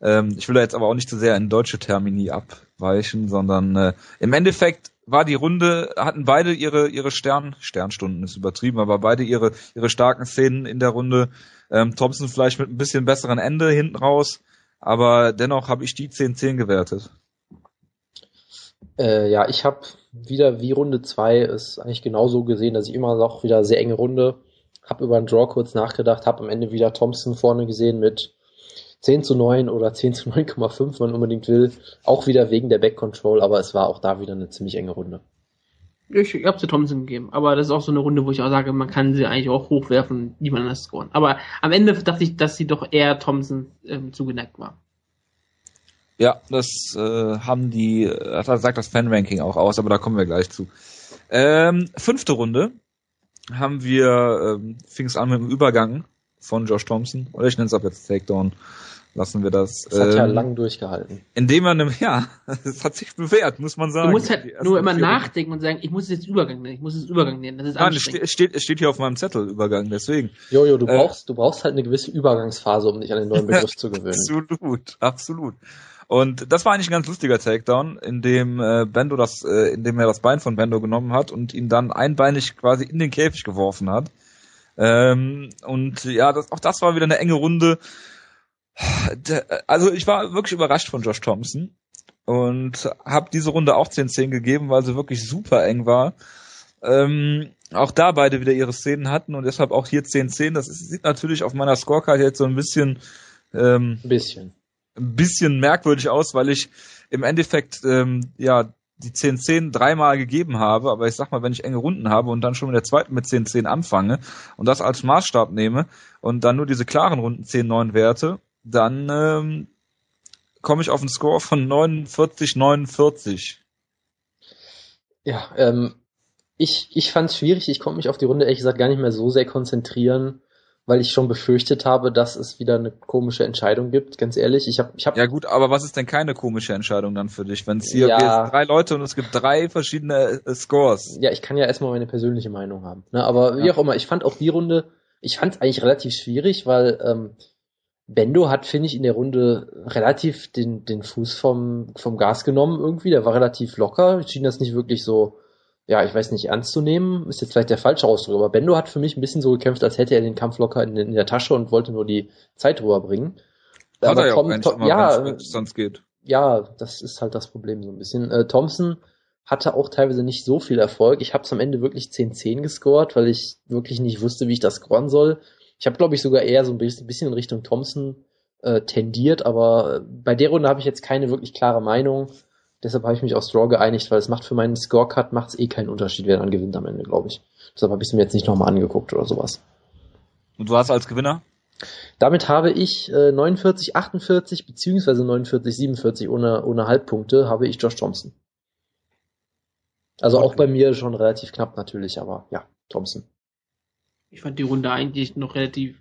Ähm, ich will da jetzt aber auch nicht zu sehr in deutsche Termini abweichen, sondern äh, im Endeffekt war die Runde, hatten beide ihre ihre Stern Sternstunden ist übertrieben, aber beide ihre ihre starken Szenen in der Runde. Ähm, Thompson vielleicht mit ein bisschen besseren Ende hinten raus, aber dennoch habe ich die 10-10 gewertet. Äh, ja, ich habe wieder wie Runde 2 ist eigentlich genauso gesehen, dass ich immer noch wieder sehr enge Runde habe über einen Draw kurz nachgedacht, habe am Ende wieder Thompson vorne gesehen mit 10 zu 9 oder 10 zu 9,5, wenn man unbedingt will. Auch wieder wegen der Back Control, aber es war auch da wieder eine ziemlich enge Runde. Ich, ich habe sie Thompson gegeben, aber das ist auch so eine Runde, wo ich auch sage, man kann sie eigentlich auch hochwerfen, niemand anders scoren. Aber am Ende dachte ich, dass sie doch eher Thompson ähm, zugeneigt war. Ja, das äh, haben die, äh, sagt das Fan-Ranking auch aus, aber da kommen wir gleich zu. Ähm, fünfte Runde, haben wir, ähm, fing es an mit dem Übergang von Josh Thompson, oder ich nenne es ab jetzt Takedown, lassen wir das. Das hat ähm, ja lang durchgehalten. Indem man, ja, es hat sich bewährt, muss man sagen. Du musst halt nur immer nachdenken und sagen, ich muss es jetzt Übergang nennen, ich muss es Übergang nennen, das ist Nein, es steht, es steht, es steht hier auf meinem Zettel Übergang, deswegen. Jojo, du äh, brauchst, du brauchst halt eine gewisse Übergangsphase, um dich an den neuen Begriff zu gewöhnen. Absolut, absolut. Und das war eigentlich ein ganz lustiger Takedown, in dem äh, Bendo das, äh, in dem er das Bein von Bendo genommen hat und ihn dann einbeinig quasi in den Käfig geworfen hat. Ähm, und ja, das, auch das war wieder eine enge Runde. Also ich war wirklich überrascht von Josh Thompson und habe diese Runde auch 10-10 gegeben, weil sie wirklich super eng war. Ähm, auch da beide wieder ihre Szenen hatten und deshalb auch hier 10-10. Das ist, sieht natürlich auf meiner Scorecard jetzt so ein bisschen ähm, ein bisschen ein bisschen merkwürdig aus, weil ich im Endeffekt ähm, ja die 10-10 dreimal gegeben habe, aber ich sag mal, wenn ich enge Runden habe und dann schon mit der zweiten mit 10-10 anfange und das als Maßstab nehme und dann nur diese klaren Runden 10-9 werte, dann ähm, komme ich auf einen Score von 49-49. Ja, ähm, ich, ich fand es schwierig, ich konnte mich auf die Runde ehrlich gesagt gar nicht mehr so sehr konzentrieren weil ich schon befürchtet habe, dass es wieder eine komische Entscheidung gibt, ganz ehrlich. Ich hab, ich hab ja gut, aber was ist denn keine komische Entscheidung dann für dich, wenn es hier ja, drei Leute und es gibt drei verschiedene äh, Scores? Ja, ich kann ja erstmal meine persönliche Meinung haben. Ne? Aber wie ja. auch immer, ich fand auch die Runde, ich fand es eigentlich relativ schwierig, weil ähm, Bendo hat, finde ich, in der Runde relativ den, den Fuß vom, vom Gas genommen irgendwie. Der war relativ locker, schien das nicht wirklich so ja, ich weiß nicht, ernst zu nehmen, ist jetzt vielleicht der falsche Ausdruck, aber Bendo hat für mich ein bisschen so gekämpft, als hätte er den Kampf locker in, in der Tasche und wollte nur die Zeit rüberbringen. Hat aber er ja Tom, auch Tom, ja, wenn es sonst geht. Ja, das ist halt das Problem so ein bisschen. Äh, Thompson hatte auch teilweise nicht so viel Erfolg. Ich habe es am Ende wirklich 10-10 gescored, weil ich wirklich nicht wusste, wie ich das scoren soll. Ich habe, glaube ich, sogar eher so ein bisschen in Richtung Thompson äh, tendiert, aber bei der Runde habe ich jetzt keine wirklich klare Meinung. Deshalb habe ich mich auf Straw geeinigt, weil es macht für meinen Scorecard macht's eh keinen Unterschied, wer dann gewinnt am Ende, glaube ich. Deshalb habe ich es mir jetzt nicht nochmal angeguckt oder sowas. Und du hast als Gewinner? Damit habe ich äh, 49, 48 beziehungsweise 49, 47 ohne, ohne Halbpunkte habe ich Josh Thompson. Also okay. auch bei mir schon relativ knapp natürlich, aber ja, Thompson. Ich fand die Runde eigentlich noch relativ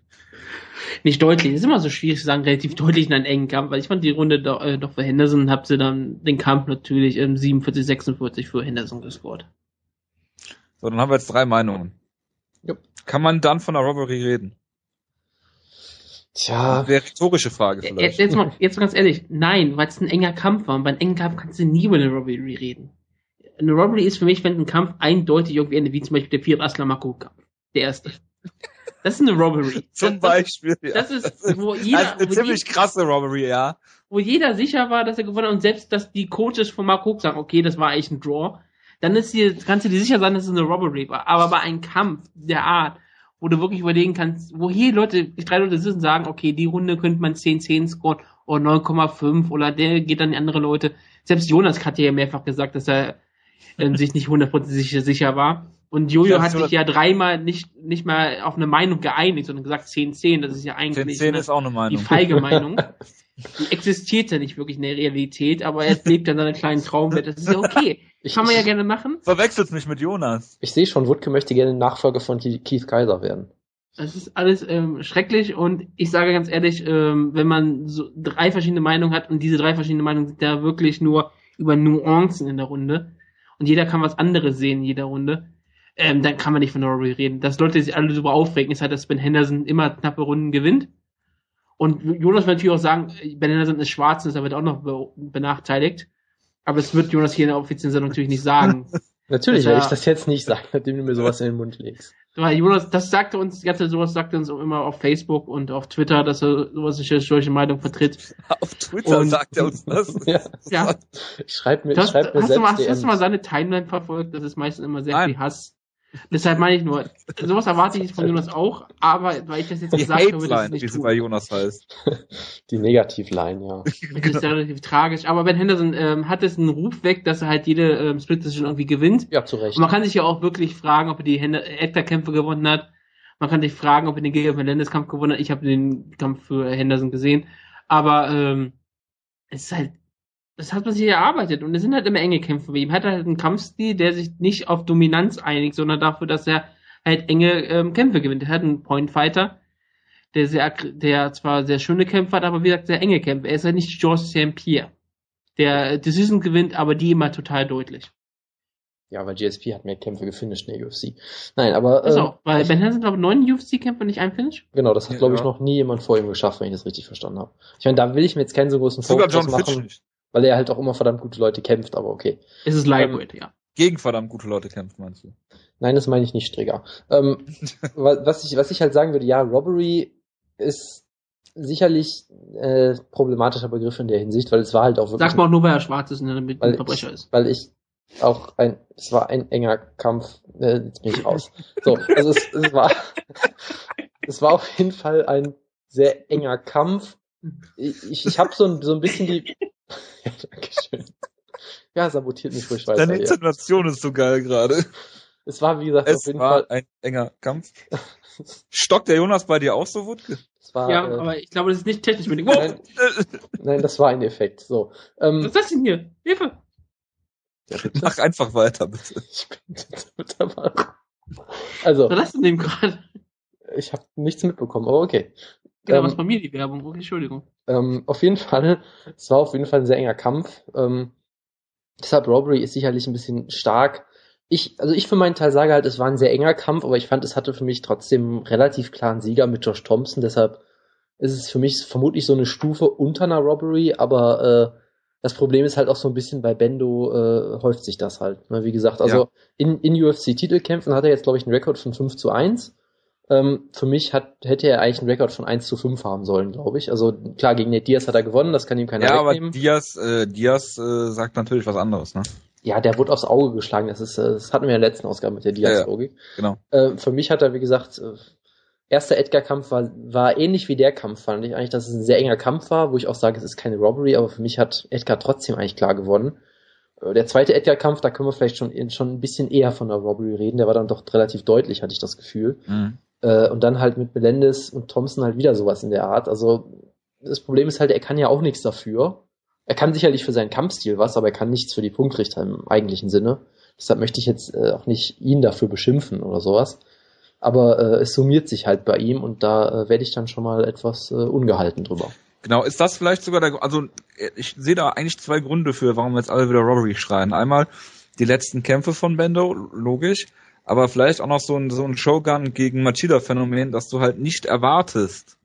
nicht deutlich. Es ist immer so schwierig zu sagen, relativ deutlich in einen engen Kampf, weil ich fand die Runde doch, äh, doch für Henderson und hab sie dann den Kampf natürlich im 47, 46 für Henderson gescored. So, dann haben wir jetzt drei Meinungen. Jupp. Kann man dann von der Robbery reden? Tja. Wäre rhetorische Frage vielleicht. Jetzt, jetzt, mal, jetzt mal ganz ehrlich, nein, weil es ein enger Kampf war und bei einem engen Kampf kannst du nie über eine Robbery reden. Eine Robbery ist für mich, wenn ein Kampf eindeutig irgendwie endet, wie zum Beispiel der Pirat Aslam Kampf. Der erste. Das ist eine Robbery. Zum Beispiel, ja. Das ist, wo jeder, das ist eine ziemlich jeder, krasse Robbery, ja. Wo jeder sicher war, dass er gewonnen hat und selbst, dass die Coaches von Mark Hook sagen, okay, das war eigentlich ein Draw, dann ist hier, kannst du dir sicher sein, dass es eine Robbery war. Aber bei einem Kampf der Art, wo du wirklich überlegen kannst, wo hier Leute, drei Leute sitzen und sagen, okay, die Runde könnte man 10-10 scoren oder 9,5 oder der geht dann die andere Leute. Selbst Jonas hat ja mehrfach gesagt, dass er ähm, sich nicht hundertprozentig sicher war. Und Jojo hat sich ja dreimal nicht, nicht mal auf eine Meinung geeinigt, sondern gesagt 10-10, das ist ja eigentlich 10, 10 ist auch eine Meinung. die feige Meinung. die existiert ja nicht wirklich in der Realität, aber er lebt ja in seiner kleinen Traumwelt. Das ist ja okay. Ich, Kann man ja gerne machen. Verwechselt mich mit Jonas. Ich sehe schon, Wutke möchte gerne Nachfolger von Keith Kaiser werden. Das ist alles ähm, schrecklich und ich sage ganz ehrlich, ähm, wenn man so drei verschiedene Meinungen hat und diese drei verschiedenen Meinungen sind ja wirklich nur über Nuancen in der Runde und jeder kann was anderes sehen in jeder Runde, ähm, dann kann man nicht von Norrie reden. Dass Leute sich alle super aufregen, ist halt, dass Ben Henderson immer knappe Runden gewinnt. Und Jonas wird natürlich auch sagen, Ben Henderson ist schwarz, ist aber auch noch be benachteiligt. Aber das wird Jonas hier in der offiziellen Sendung natürlich nicht sagen. natürlich werde ich das jetzt nicht sagen, nachdem du mir sowas in den Mund legst. Jonas, das sagte uns, die ganze sowas sagte uns auch immer auf Facebook und auf Twitter, dass er sowas nicht solche Meinung vertritt. Auf Twitter und, sagt er uns das. ja. ja. Ich schreibe mir, das, schreib mir hast, du mal, hast du mal seine Timeline verfolgt? Das ist meistens immer sehr Nein. viel Hass. Deshalb meine ich nur, sowas erwarte ich von Jonas auch, aber weil ich das jetzt gesagt habe, das nicht wie sie bei Jonas heißt. Die Negativline, ja. Das genau. ist ja relativ tragisch. Aber Ben Henderson ähm, hat es einen Ruf weg, dass er halt jede ähm, Split Decision irgendwie gewinnt. Ja, zu Recht. Und man kann sich ja auch wirklich fragen, ob er die Edgar-Kämpfe gewonnen hat. Man kann sich fragen, ob er den Gilbert Melendez-Kampf gewonnen hat. Ich habe den Kampf für Henderson gesehen. Aber ähm, es ist halt das hat man sich erarbeitet und es sind halt immer enge Kämpfe bei ihm. Er hat halt einen Kampfstil, der sich nicht auf Dominanz einigt, sondern dafür, dass er halt enge ähm, Kämpfe gewinnt. Er hat einen Point Fighter, der sehr, der zwar sehr schöne Kämpfe hat, aber wie gesagt sehr enge Kämpfe. Er ist halt nicht George St. Pierre, der Decision gewinnt, aber die immer total deutlich. Ja, weil GSP hat mehr Kämpfe gefinisht in der UFC. Nein, aber. Also, ähm, weil Ben Hansen, glaube ich, neun UFC-Kämpfe nicht ein Finish? Genau, das hat, ja, glaube ich, noch nie jemand vor ihm geschafft, wenn ich das richtig verstanden habe. Ich meine, da will ich mir jetzt keinen so großen Fokus machen. Fitch weil er halt auch immer verdammt gute Leute kämpft, aber okay. Es ist Lightweight, ähm, ja. Gegen verdammt gute Leute kämpft, meinst du? Nein, das meine ich nicht, Strigger. Ähm, was, ich, was ich halt sagen würde, ja, Robbery ist sicherlich äh, problematischer Begriff in der Hinsicht, weil es war halt auch wirklich. Sag mal auch nur, weil er schwarz ist und ein Verbrecher ich, ist. Weil ich auch ein, es war ein enger Kampf, äh, jetzt bin ich raus. So, also es, es war, es war auf jeden Fall ein sehr enger Kampf ich, ich, ich habe so ein, so ein bisschen die. ja, Dankeschön. Ja, sabotiert mich ruhig weiter. Deine Intonation ist so geil gerade. Es war, wie gesagt, es auf jeden war Fall ein enger Kampf. Stockt der Jonas bei dir auch so, Wutke? War, ja, äh, aber ich glaube, das ist nicht technisch mit dem nein, nein, das war ein Effekt. So. Ähm, Was ist das denn hier? Hilfe! Ja, Mach einfach weiter, bitte. Ich bin mit dabei. Also. Was ist denn dem gerade? Ich habe nichts mitbekommen, aber okay. Genau, ähm, was bei mir die Werbung. Okay, Entschuldigung. Ähm, auf jeden Fall, es war auf jeden Fall ein sehr enger Kampf. Ähm, deshalb Robbery ist sicherlich ein bisschen stark. Ich, also ich für meinen Teil sage halt, es war ein sehr enger Kampf, aber ich fand, es hatte für mich trotzdem relativ klaren Sieger mit Josh Thompson. Deshalb ist es für mich vermutlich so eine Stufe unter einer Robbery, aber äh, das Problem ist halt auch so ein bisschen bei Bendo äh, häuft sich das halt. Ne? Wie gesagt, also ja. in, in UFC-Titelkämpfen hat er jetzt, glaube ich, einen Rekord von 5 zu 1. Ähm, für mich hat, hätte er eigentlich einen Rekord von 1 zu 5 haben sollen, glaube ich. Also klar, gegen Nate Diaz hat er gewonnen, das kann ihm keiner ja, wegnehmen. Ja, aber Diaz, äh, Diaz äh, sagt natürlich was anderes, ne? Ja, der wurde aufs Auge geschlagen. Das ist, das hatten wir in der letzten Ausgabe mit der Diaz-Logik. Ja, ja, genau. Äh, für mich hat er, wie gesagt, äh, erster Edgar-Kampf war, war ähnlich wie der Kampf, fand ich eigentlich, dass es ein sehr enger Kampf war, wo ich auch sage, es ist keine Robbery, aber für mich hat Edgar trotzdem eigentlich klar gewonnen. Äh, der zweite Edgar-Kampf, da können wir vielleicht schon, schon ein bisschen eher von der Robbery reden, der war dann doch relativ deutlich, hatte ich das Gefühl. Mhm. Äh, und dann halt mit Melendez und Thompson halt wieder sowas in der Art. Also das Problem ist halt, er kann ja auch nichts dafür. Er kann sicherlich für seinen Kampfstil was, aber er kann nichts für die Punktrichter im eigentlichen Sinne. Deshalb möchte ich jetzt äh, auch nicht ihn dafür beschimpfen oder sowas. Aber äh, es summiert sich halt bei ihm und da äh, werde ich dann schon mal etwas äh, ungehalten drüber. Genau, ist das vielleicht sogar der, also ich sehe da eigentlich zwei Gründe für, warum jetzt alle wieder Robbery schreien. Einmal die letzten Kämpfe von Bendo, logisch, aber vielleicht auch noch so ein, so ein Showgun gegen Machida-Phänomen, dass du halt nicht erwartest,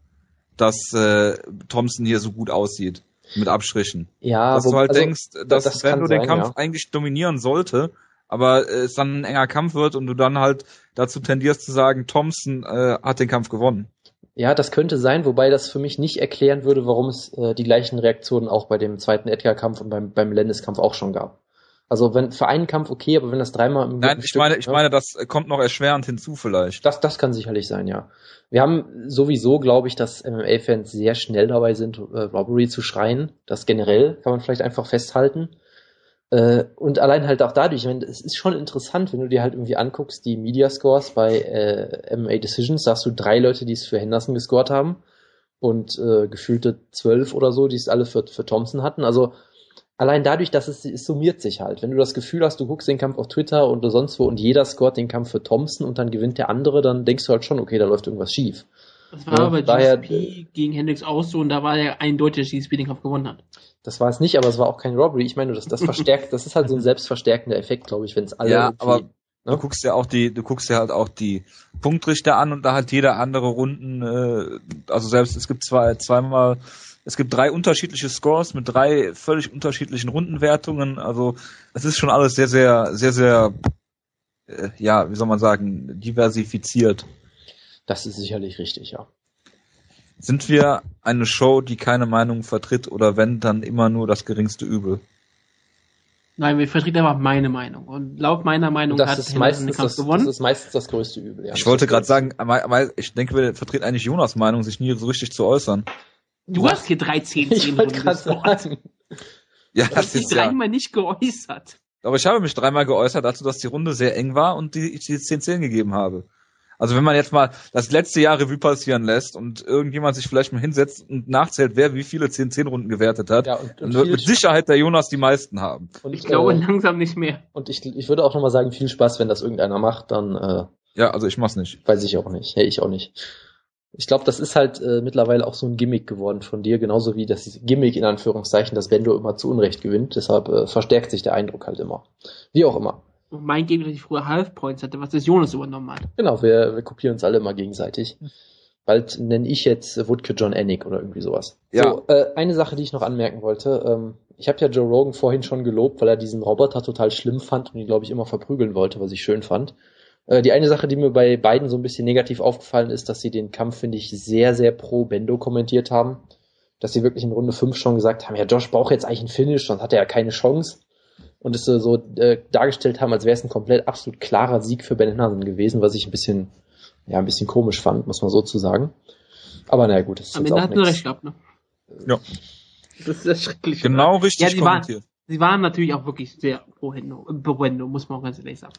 dass äh, Thompson hier so gut aussieht mit Abstrichen. Ja, dass wo, du halt also, denkst, dass das du den sein, Kampf ja. eigentlich dominieren sollte, aber es dann ein enger Kampf wird und du dann halt dazu tendierst zu sagen, Thompson äh, hat den Kampf gewonnen. Ja, das könnte sein, wobei das für mich nicht erklären würde, warum es äh, die gleichen Reaktionen auch bei dem zweiten Edgar-Kampf und beim, beim Lennis-Kampf auch schon gab. Also wenn für einen Kampf okay, aber wenn das dreimal im Nein, ich Stück, meine, ich ne? meine, das kommt noch erschwerend hinzu vielleicht. Das, das kann sicherlich sein, ja. Wir haben sowieso, glaube ich, dass MMA-Fans sehr schnell dabei sind, äh, Robbery zu schreien. Das generell kann man vielleicht einfach festhalten. Äh, und allein halt auch dadurch, ich meine, es ist schon interessant, wenn du dir halt irgendwie anguckst, die Media-Scores bei äh, MMA Decisions, da hast du drei Leute, die es für Henderson gescored haben und äh, gefühlte zwölf oder so, die es alle für, für Thompson hatten. Also allein dadurch, dass es, es summiert sich halt. Wenn du das Gefühl hast, du guckst den Kampf auf Twitter oder sonst wo und jeder scoret den Kampf für Thompson und dann gewinnt der andere, dann denkst du halt schon, okay, da läuft irgendwas schief. Das war Ja, bei daher- GSP gegen Hendricks auch so und da war ja eindeutig, dass GSP den Kampf gewonnen hat. Das war es nicht, aber es war auch kein Robbery. Ich meine, das, das verstärkt, das ist halt so ein selbstverstärkender Effekt, glaube ich, wenn es alle Ja, aber ne? Du guckst ja auch die, du guckst ja halt auch die Punktrichter an und da hat jeder andere Runden, äh, also selbst es gibt zwei, zweimal, es gibt drei unterschiedliche Scores mit drei völlig unterschiedlichen Rundenwertungen. Also es ist schon alles sehr, sehr, sehr, sehr, äh, ja, wie soll man sagen, diversifiziert. das ist sicherlich richtig, ja. Sind wir eine Show, die keine Meinung vertritt oder wenn, dann immer nur das geringste Übel? Nein, wir vertreten einfach meine Meinung. Und laut meiner Meinung das hat ist Henderson meistens den Kampf das, gewonnen. das ist meistens das größte Übel, ja. Ich wollte gerade sagen, ich denke, wir vertreten eigentlich Jonas Meinung, sich nie so richtig zu äußern. Du hast hier 13 ich 10 wollte Runden gerade sagen. Ja, Du hast dich dreimal nicht geäußert. Aber ich habe mich dreimal geäußert dazu, dass die Runde sehr eng war und die ich die 10-10 gegeben habe. Also wenn man jetzt mal das letzte Jahr Revue passieren lässt und irgendjemand sich vielleicht mal hinsetzt und nachzählt, wer wie viele 10-10-Runden gewertet hat, Ja, und, dann und, wird viel, mit Sicherheit der Jonas die meisten haben. und, Ich glaube äh, langsam nicht mehr. und ich, ich würde auch nochmal sagen, viel Spaß, wenn das irgendeiner macht, dann äh, Ja, also ich mach's nicht. weiß ich auch nicht. Hey, ich auch nicht. Ich glaube, das ist halt äh, mittlerweile auch so ein Gimmick geworden von dir, genauso wie das Gimmick in Anführungszeichen, dass Bendo immer zu Unrecht gewinnt. Deshalb äh, verstärkt sich der Eindruck halt immer. Wie auch immer. Und mein Gegner, der früher Half Points hatte, was das Jonas übernommen hat. Genau, wir, wir kopieren uns alle immer gegenseitig. Bald nenne ich jetzt Woodke John Anik oder irgendwie sowas. Ja. So, äh, eine Sache, die ich noch anmerken wollte. Ähm, ich habe ja Joe Rogan vorhin schon gelobt, weil er diesen Roboter total schlimm fand und ihn, glaube ich, immer verprügeln wollte, was ich schön fand. Äh, die eine Sache, die mir bei beiden so ein bisschen negativ aufgefallen ist, dass sie den Kampf, finde ich, sehr, sehr pro Bendo kommentiert haben. Dass sie wirklich in Runde 5 schon gesagt haben, ja, Josh braucht jetzt eigentlich einen Finish, sonst hat er ja keine Chance. Und es so äh, dargestellt haben, als wäre es ein komplett absolut klarer Sieg für Ben Henderson gewesen, was ich ein bisschen, ja, ein bisschen komisch fand, muss man so zu sagen. Aber naja, gut, das ist Am Ende auch hat sie nichts. recht gehabt, ne? Ja. Das ist das Schreckliche. Genau richtig Ja, die waren- kommentiert. Sie waren natürlich auch wirklich sehr pro Hendo, pro Bendo, muss man auch ganz ehrlich sagen.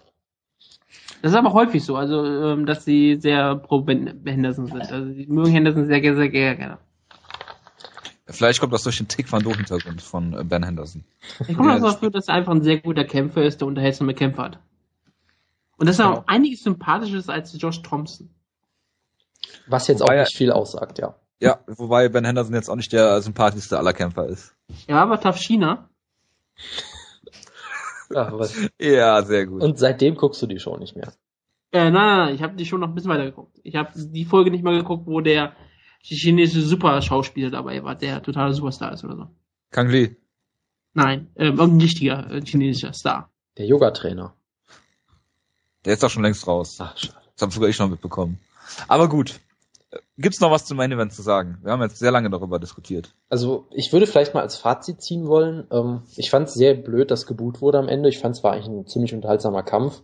Das ist aber häufig so, also, ähm, dass sie sehr pro Ben Henderson sind. Also, sie mögen Henderson sehr, sehr, sehr gerne. Vielleicht kommt das durch den Tick Van Do Hintergrund von äh, Ben Henderson. Ich komme also das dafür, dass er einfach ein sehr guter Kämpfer ist, der unterhaltsame Kämpfer hat. Und dass er Genau. auch einiges sympathischer ist als Josh Thompson. Was jetzt Wobei auch er- nicht viel aussagt, ja. Ja, wobei Ben Henderson jetzt auch nicht der sympathischste aller Kämpfer ist. Ja, aber Tafshina, ja was. Ja, sehr gut. Und seitdem guckst du die Show nicht mehr. äh, nein, nein, nein, ich habe die schon noch ein bisschen weiter geguckt. Ich habe die Folge nicht mal geguckt, wo der chinesische Super-Schauspieler dabei war, der totaler Superstar ist oder so. Kang Lee. Nein, ähm, irgendein richtiger äh, chinesischer Star. Der Yoga-Trainer. Der ist doch schon längst raus. Ach, schade. Das habe sogar ich noch mitbekommen. Aber gut. Gibt's noch was zum Main Event zu sagen? Wir haben jetzt sehr lange darüber diskutiert. Also ich würde vielleicht mal als Fazit ziehen wollen. Ähm, ich fand es sehr blöd, dass geboot wurde am Ende. Ich fand es war eigentlich ein ziemlich unterhaltsamer Kampf.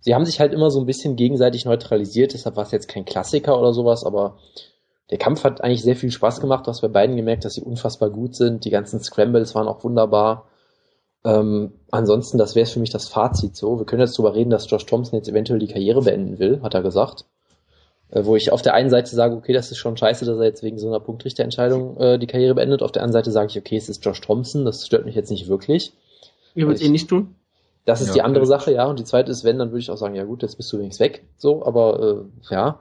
Sie haben sich halt immer so ein bisschen gegenseitig neutralisiert, deshalb war es jetzt kein Klassiker oder sowas, aber der Kampf hat eigentlich sehr viel Spaß gemacht. Du hast bei beiden gemerkt, dass sie unfassbar gut sind. Die ganzen Scrambles waren auch wunderbar. Ähm, ansonsten, das wäre für mich das Fazit so. Wir können jetzt darüber reden, dass Josh Thompson jetzt eventuell die Karriere beenden will, hat er gesagt. Äh, wo ich auf der einen Seite sage, okay, das ist schon scheiße, dass er jetzt wegen so einer Punktrichterentscheidung äh, die Karriere beendet. Auf der anderen Seite sage ich, okay, es ist Josh Thompson, das stört mich jetzt nicht wirklich. Ihr würdet es eh nicht tun? Das ist ja, die andere Sache, ja. Und die zweite ist, wenn, dann würde ich auch sagen, ja gut, jetzt bist du wenigstens weg. So, aber äh, ja.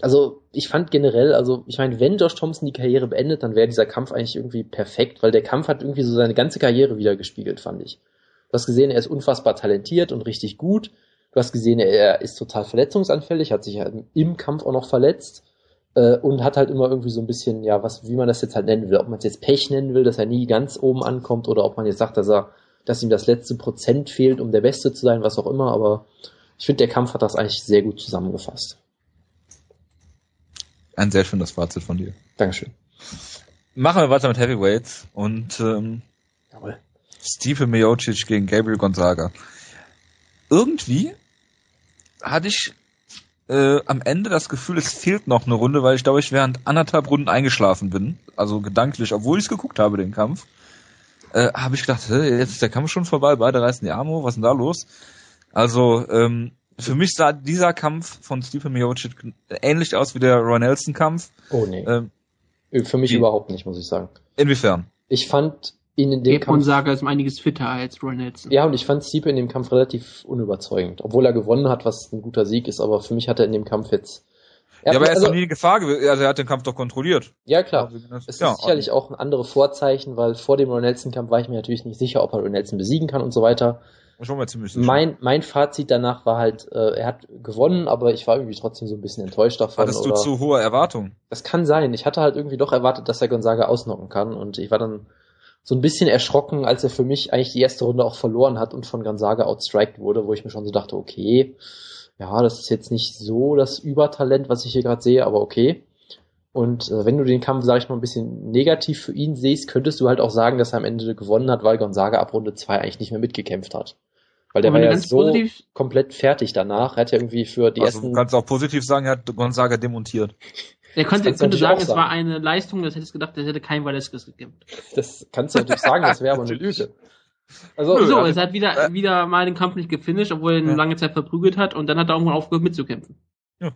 Also ich fand generell, also ich meine, wenn Josh Thompson die Karriere beendet, dann wäre dieser Kampf eigentlich irgendwie perfekt, weil der Kampf hat irgendwie so seine ganze Karriere wieder gespiegelt, fand ich. Du hast gesehen, er ist unfassbar talentiert und richtig gut. Du hast gesehen, er ist total verletzungsanfällig, hat sich halt im Kampf auch noch verletzt äh, und hat halt immer irgendwie so ein bisschen, ja, was, wie man das jetzt halt nennen will, ob man es jetzt Pech nennen will, dass er nie ganz oben ankommt oder ob man jetzt sagt, dass er, dass ihm das letzte Prozent fehlt, um der Beste zu sein, was auch immer, aber ich finde, der Kampf hat das eigentlich sehr gut zusammengefasst. Ein sehr schönes Fazit von dir. Dankeschön. Machen wir weiter mit Heavyweights und ähm, Jawohl. Stipe Miocic gegen Gabriel Gonzaga. Irgendwie hatte ich äh, am Ende das Gefühl, es fehlt noch eine Runde, weil ich glaube, ich während anderthalb Runden eingeschlafen bin. Also gedanklich, obwohl ich es geguckt habe, den Kampf. Äh, habe ich gedacht, jetzt ist der Kampf schon vorbei, beide reißen die Arme hoch, was ist denn da los? Also, ähm, für mich sah dieser Kampf von Stephen Miocic ähnlich aus wie der Roy Nelson Kampf. Oh nee. Ähm, für mich wie? überhaupt nicht, muss ich sagen. Inwiefern? Ich fand ihn in dem Kampf. Gonzaga ist um einiges fitter als Roy Nelson. Ja, und ich fand Stipe in dem Kampf relativ unüberzeugend. Obwohl er gewonnen hat, was ein guter Sieg ist, aber für mich hat er in dem Kampf jetzt. ja, aber er ist also, doch nie in Gefahr gewesen. Also er hat den Kampf doch kontrolliert. Ja, klar. Es ist ja, sicherlich auch ein anderes Vorzeichen, weil vor dem Roy Nelson-Kampf war ich mir natürlich nicht sicher, ob er Roy Nelson besiegen kann und so weiter. Schon mal ziemlich sicher. Mein, mein Fazit danach war halt, äh, er hat gewonnen, aber ich war irgendwie trotzdem so ein bisschen enttäuscht davon. Hattest du zu hohe Erwartungen? Das kann sein. Ich hatte halt irgendwie doch erwartet, dass er Gonzaga ausnocken kann und ich war dann so ein bisschen erschrocken, als er für mich eigentlich die erste Runde auch verloren hat und von Gonzaga outstriked wurde, wo ich mir schon so dachte, okay, ja, das ist jetzt nicht so das Übertalent, was ich hier gerade sehe, aber okay. Und äh, wenn du den Kampf, sag ich mal, ein bisschen negativ für ihn siehst, könntest du halt auch sagen, dass er am Ende gewonnen hat, weil Gonzaga ab Runde 2 eigentlich nicht mehr mitgekämpft hat. Weil der war ja so positiv... komplett fertig danach. Er hat ja irgendwie für die also, ersten. Du kannst auch positiv sagen, er hat Gonzaga demontiert. Er könnte, könnte sagen, es war eine Leistung, das hättest gedacht, das hätte kein Valeskis gekämpft. Das kannst du natürlich sagen, das wäre aber eine Lüge. Also, so, also, es hat wieder, äh, wieder mal den Kampf nicht gefinisht, obwohl er ihn ja. lange Zeit verprügelt hat und dann hat er irgendwann aufgehört mitzukämpfen. Ja.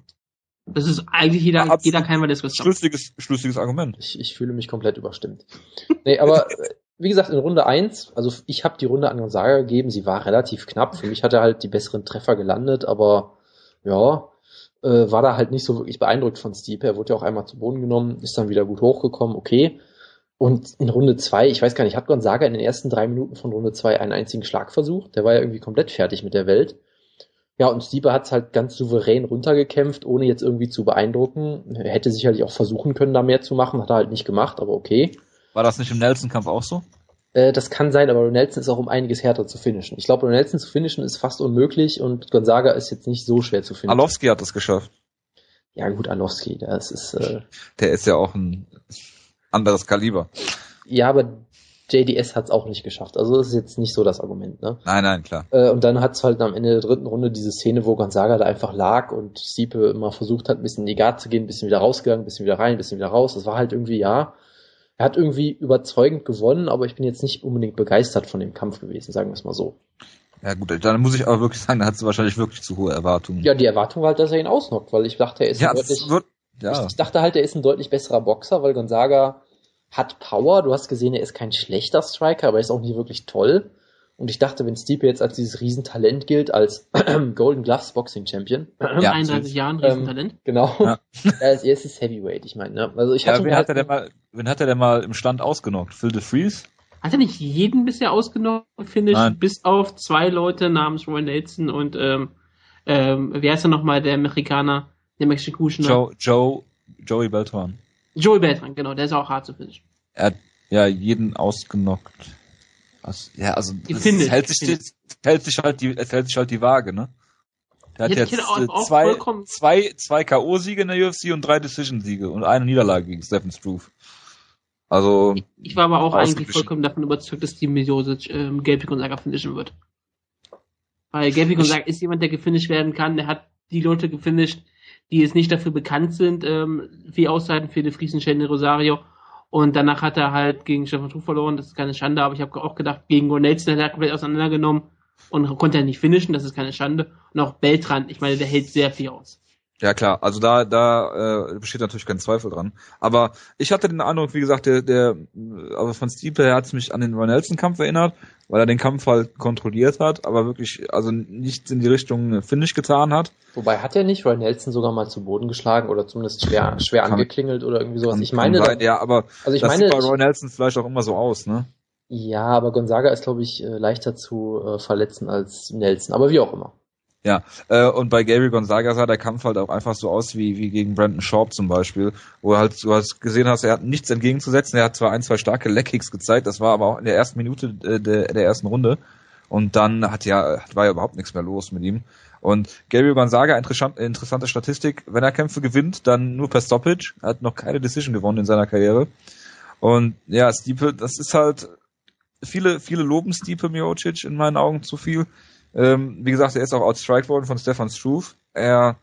Das ist eigentlich jeder, ja, jeder kein Valeskis. Schlüssiges, schlüssiges Argument. Ich, ich fühle mich komplett überstimmt. nee, aber wie gesagt, in Runde 1, also ich habe die Runde an Gonzaga gegeben, sie war relativ knapp. Für mich hat er halt die besseren Treffer gelandet, aber ja, äh, war da halt nicht so wirklich beeindruckt von Stipe. Er wurde ja auch einmal zu Boden genommen, ist dann wieder gut hochgekommen, okay. Und in Runde 2, ich weiß gar nicht, hat Gonzaga in den ersten drei Minuten von Runde 2 einen einzigen Schlag versucht? Der war ja irgendwie komplett fertig mit der Welt. Ja, und Stipe hat es halt ganz souverän runtergekämpft, ohne jetzt irgendwie zu beeindrucken. Er hätte sicherlich auch versuchen können, da mehr zu machen, hat er halt nicht gemacht, aber okay. War das nicht im Nelson-Kampf auch so? Äh, das kann sein, aber Nelson ist auch um einiges härter zu finishen. Ich glaube, Nelson zu finishen ist fast unmöglich und Gonzaga ist jetzt nicht so schwer zu finden. Alowski hat es geschafft. Ja gut, Alowski, das ist... Äh, Der ist ja auch ein anderes Kaliber. Ja, aber JDS hat es auch nicht geschafft. Also das ist jetzt nicht so das Argument, ne? Nein, nein, klar. Äh, und dann hat es halt am Ende der dritten Runde diese Szene, wo Gonzaga da einfach lag und Siepe immer versucht hat, ein bisschen in die Guard zu gehen, ein bisschen wieder rausgegangen, ein bisschen wieder rein, ein bisschen wieder raus. Das war halt irgendwie, ja, er hat irgendwie überzeugend gewonnen, aber ich bin jetzt nicht unbedingt begeistert von dem Kampf gewesen, sagen wir es mal so. Ja gut, dann muss ich aber wirklich sagen, da hat du wahrscheinlich wirklich zu hohe Erwartungen. Ja, die Erwartung war halt, dass er ihn ausnockt, weil ich dachte, er ist ja, ein deutlich, wird, ja. ich, ich dachte halt, er ist ein deutlich besserer Boxer, weil Gonzaga hat Power. Du hast gesehen, er ist kein schlechter Striker, aber er ist auch nicht wirklich toll. Und ich dachte, wenn Stipe jetzt als dieses Riesentalent gilt, als Golden Gloves Boxing Champion. Ja, 31 Jahren Riesentalent. Ähm, genau. Ja. er, ist, er ist Heavyweight, ich meine. Ne? Also ich hatte ja, wen, hat er denn mal, wen hat er denn mal im Stand ausgenockt? Phil de Vries? Hat er nicht jeden bisher ausgenockt, finde ich, bis auf zwei Leute namens Roy Nelson und ähm, ähm, wer ist denn nochmal der Amerikaner, der Mexikaner? Joe, Joe, Joey Beltran. Joey Beltran, genau, der ist auch hart zu finishen. Er hat ja jeden ausgenockt. Was, ja, also es hält, sich, es hält sich halt die, es hält sich halt die Waage, ne? Der hat jetzt, jetzt äh, zwei, zwei, zwei K.O.-Siege in der UFC und drei Decision-Siege und eine Niederlage gegen Stephen Struve. Also. Ich, ich war aber auch eigentlich vollkommen davon überzeugt, dass die Miosic ähm, Gelbig und Saga finishen wird. Weil Gelbig und Saga ist jemand, der gefinisht werden kann, der hat die Leute gefinisht, die jetzt nicht dafür bekannt sind, ähm, wie Auszeiten für die Friesen Rosario und danach hat er halt gegen Stefan Tuch verloren, das ist keine Schande, aber ich habe auch gedacht, gegen Nelson hat er komplett auseinandergenommen und konnte er nicht finishen, das ist keine Schande. Und auch Beltran, ich meine, der hält sehr viel aus. Ja klar, also da da äh, besteht natürlich kein Zweifel dran. Aber ich hatte den Eindruck, wie gesagt, der der also von Stipe her hat es mich an den Ron Nelson Kampf erinnert, weil er den Kampf halt kontrolliert hat, aber wirklich also nichts in die Richtung Finish getan hat. Wobei hat er nicht Ron Nelson sogar mal zu Boden geschlagen oder zumindest schwer schwer kann, angeklingelt oder irgendwie sowas. Kann, ich meine, sein, ja, aber also ich das meine, sieht bei Ron Nelson vielleicht auch immer so aus, ne? Ja, aber Gonzaga ist glaube ich äh, leichter zu äh, verletzen als Nelson, aber wie auch immer. Ja, äh, und bei Gary Gonzaga sah der Kampf halt auch einfach so aus wie, wie gegen Brandon Sharp zum Beispiel, wo halt, du hast gesehen hast, er hat nichts entgegenzusetzen, er hat zwar ein, zwei starke Leckkicks gezeigt, das war aber auch in der ersten Minute äh, der, der ersten Runde und dann hat ja, war ja überhaupt nichts mehr los mit ihm. Und Gary Gonzaga, interessant, interessante Statistik, wenn er Kämpfe gewinnt, dann nur per Stoppage, er hat noch keine Decision gewonnen in seiner Karriere. Und ja, Stipe, das ist halt, viele, viele loben Stipe Miocic in meinen Augen zu viel. Ähm, wie gesagt, er ist auch outstriked worden von Stefan Struve. Er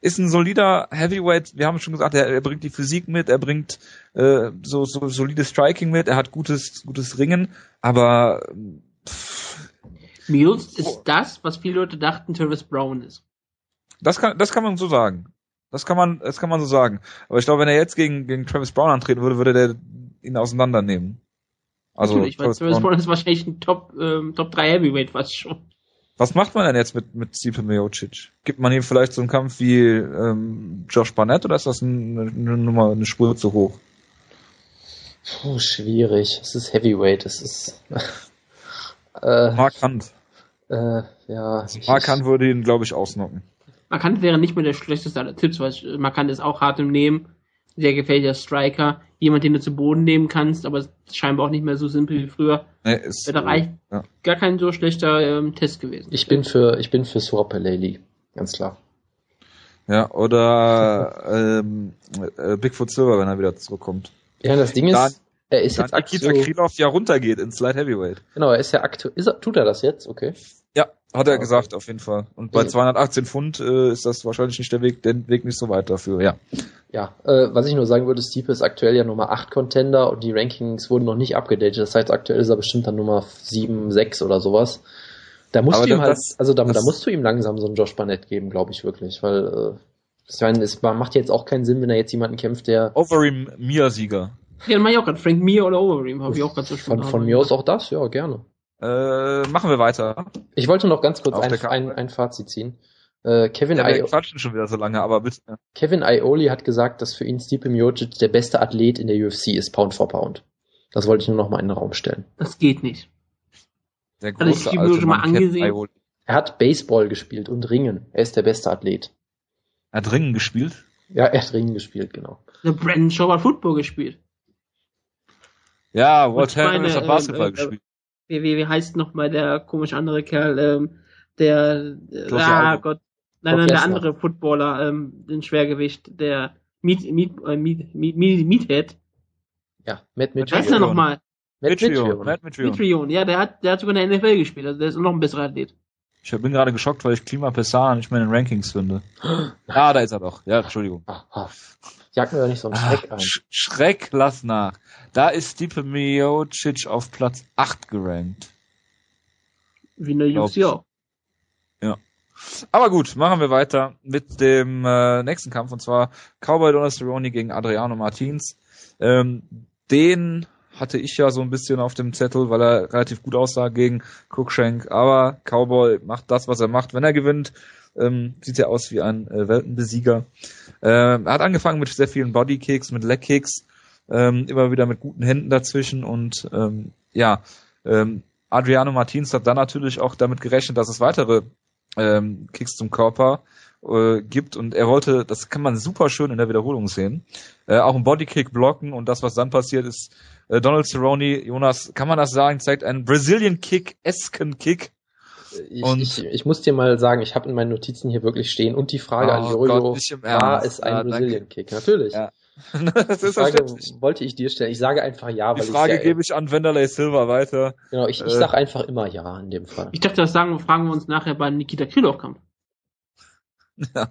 ist ein solider Heavyweight. Wir haben schon gesagt, er, er bringt die Physik mit, er bringt äh, so, so solides Striking mit, er hat gutes, gutes Ringen, aber pff, Mills ist das, was viele Leute dachten, Travis Brown ist. Das kann, das kann man so sagen. Das kann man, das kann man so sagen. Aber ich glaube, wenn er jetzt gegen, gegen Travis Brown antreten würde, würde der ihn auseinandernehmen. Also, Natürlich, weil Travis Brown ist wahrscheinlich ein Top, ähm, Top 3 Heavyweight fast schon. Was macht man denn jetzt mit, mit Stipe Miocic? Gibt man ihm vielleicht so einen Kampf wie ähm, Josh Barnett oder ist das eine, eine Nummer, eine Spur zu hoch? Puh, schwierig. Es ist Heavyweight, es ist. äh, Mark Hunt. Äh, ja. Mark Hunt würde ihn, glaube ich, ausnocken. Mark Hunt wäre nicht mehr der schlechteste aller Tipps, weil Mark Hunt ist auch hart im Nehmen. Sehr gefährlicher Striker. Jemand, den du zu Boden nehmen kannst, aber scheinbar auch nicht mehr so simpel wie früher. Nee, ist, Wäre eigentlich ja. gar kein so schlechter ähm, Test gewesen. Ich bin für, ich bin für Swapaleli. Ganz klar. Ja, oder ähm, äh, Bigfoot Silver, wenn er wieder zurückkommt. Ja, das Ding ist, dann, er ist jetzt aktuell. Krylov ja runtergeht ins Light Heavyweight. Genau, er ist ja aktuell. Tut er das jetzt? Okay. Ja, hat er okay. gesagt, auf jeden Fall. Und bei 218 Pfund äh, ist das wahrscheinlich nicht der Weg, der Weg nicht so weit dafür, ja. Ja, äh, was ich nur sagen würde, Stipe ist aktuell ja Nummer 8 Contender und die Rankings wurden noch nicht abgedatet. Das heißt, aktuell ist er bestimmt dann Nummer 7, 6 oder sowas. Da musst Aber du ihm halt, das, also da, da, musst du ihm langsam so einen Josh Barnett geben, glaube ich wirklich, weil äh, ich meine, es macht jetzt auch keinen Sinn, wenn er jetzt jemanden kämpft, der. Overeem Mia-Sieger. Ja, dann mach ich auch gerade. Frank Mir oder Overeem habe ich auch gerade so Von, von mir aus auch das, ja, gerne. Äh, machen wir weiter. Ich wollte noch ganz kurz ein, ein, ein Fazit ziehen. Äh, Kevin ja, wir quatschen schon wieder so lange, aber bitte. Kevin Ioli hat gesagt, dass für ihn Stipe Miocic der beste Athlet in der UFC ist, Pound for Pound. Das wollte ich nur noch mal in den Raum stellen. Das geht nicht. Der große also ich alte mal angesehen. Er hat Baseball gespielt und Ringen. Er ist der beste Athlet. Er hat Ringen gespielt? Ja, er hat Ringen gespielt, genau. Der Brandon Shaw hat Football gespielt. Ja, Walt Harris hat Basketball äh, äh, gespielt. Wie, wie, wie heißt noch mal der komische andere Kerl, ähm, der, ah Gott, nein, nein, der andere Footballer, ähm, den Schwergewicht, der Meat, Meat, äh, Meat, Meat, Meat, Meathead. Ja, Matt Mitchell. Wer ist der nochmal? Matt Mitchell. Matt Mitchell. Ja, der hat, der hat sogar in der NFL gespielt, also der ist noch ein besserer Athlet. Ich bin gerade geschockt, weil ich Klima Pessan nicht mehr in den Rankings finde. ah, da ist er doch. Ja, Entschuldigung. Jag mir doch nicht so einen Schreck ah, ein. Sch Schreck, lass nach. Da ist Stipe Miocic auf Platz 8 gerankt. Wie UFC auch. Ja. Aber gut, machen wir weiter mit dem äh, nächsten Kampf und zwar Cowboy Donald Cerrone gegen Adriano Martins. Ähm, den hatte ich ja so ein bisschen auf dem Zettel, weil er relativ gut aussah gegen Cookshank. Aber Cowboy macht das, was er macht. Wenn er gewinnt, ähm, sieht er aus wie ein äh, Weltenbesieger. Ähm, er hat angefangen mit sehr vielen Bodykicks, mit Legkicks, ähm, immer wieder mit guten Händen dazwischen und ähm, ja, ähm, Adriano Martins hat dann natürlich auch damit gerechnet, dass es weitere ähm, Kicks zum Körper äh, gibt und er wollte, das kann man super schön in der Wiederholung sehen, äh, auch einen Bodykick blocken und das, was dann passiert ist, äh, Donald Cerrone, Jonas, kann man das sagen, zeigt einen Brazilian Kick-esken Kick. Ich, ich, ich, muss dir mal sagen, ich habe in meinen Notizen hier wirklich stehen und die Frage oh an Jojo, war es ein ja, Brazilian Kick? Natürlich. Ja. das ist Frage wollte ich dir stellen. Ich sage einfach ja, weil Die Frage ich gebe ich an Wanderlei Silva weiter. Genau, ich, ich äh, sage einfach immer ja in dem Fall. Ich dachte, das sagen, fragen wir uns nachher beim Nikita Krylov-Kampf. Ja,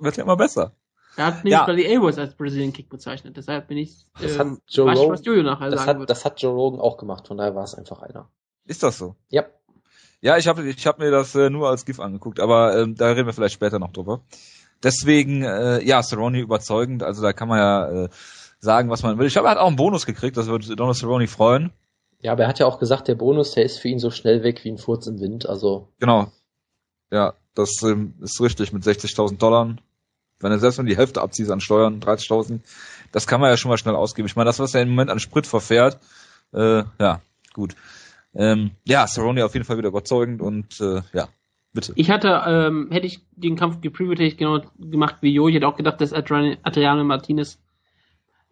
wird ja immer besser. Er hat nämlich ja. Bloody Elbows als Brazilian Kick bezeichnet, deshalb bin ich das hat ähm, Joe Rogan, was Jojo nachher das sagen hat, wird. Das hat Joe Rogan auch gemacht, von daher war es einfach einer. Ist das so? Ja. Ja, ich habe ich hab mir das äh, nur als GIF angeguckt, aber ähm, da reden wir vielleicht später noch drüber. deswegen, äh, ja, Cerrone überzeugend, also da kann man ja äh, sagen, was man will. Ich glaube, er hat auch einen Bonus gekriegt, das würde Donald Cerrone freuen. Ja, aber er hat ja auch gesagt, der Bonus, der ist für ihn so schnell weg wie ein Furz im Wind, also. Genau. Ja, das ähm, ist richtig mit 60.000 Dollar. Wenn er selbst wenn die Hälfte abzieht an Steuern, 30.000, das kann man ja schon mal schnell ausgeben. Ich meine, das, was er im Moment an Sprit verfährt, äh, ja, gut. Ähm, ja, Cerrone auf jeden Fall wieder überzeugend und äh, ja, bitte. Ich hatte, ähm, hätte ich den Kampf gepreviewt, hätte ich genau gemacht wie Jo. Ich hätte auch gedacht, dass Adriano Martinez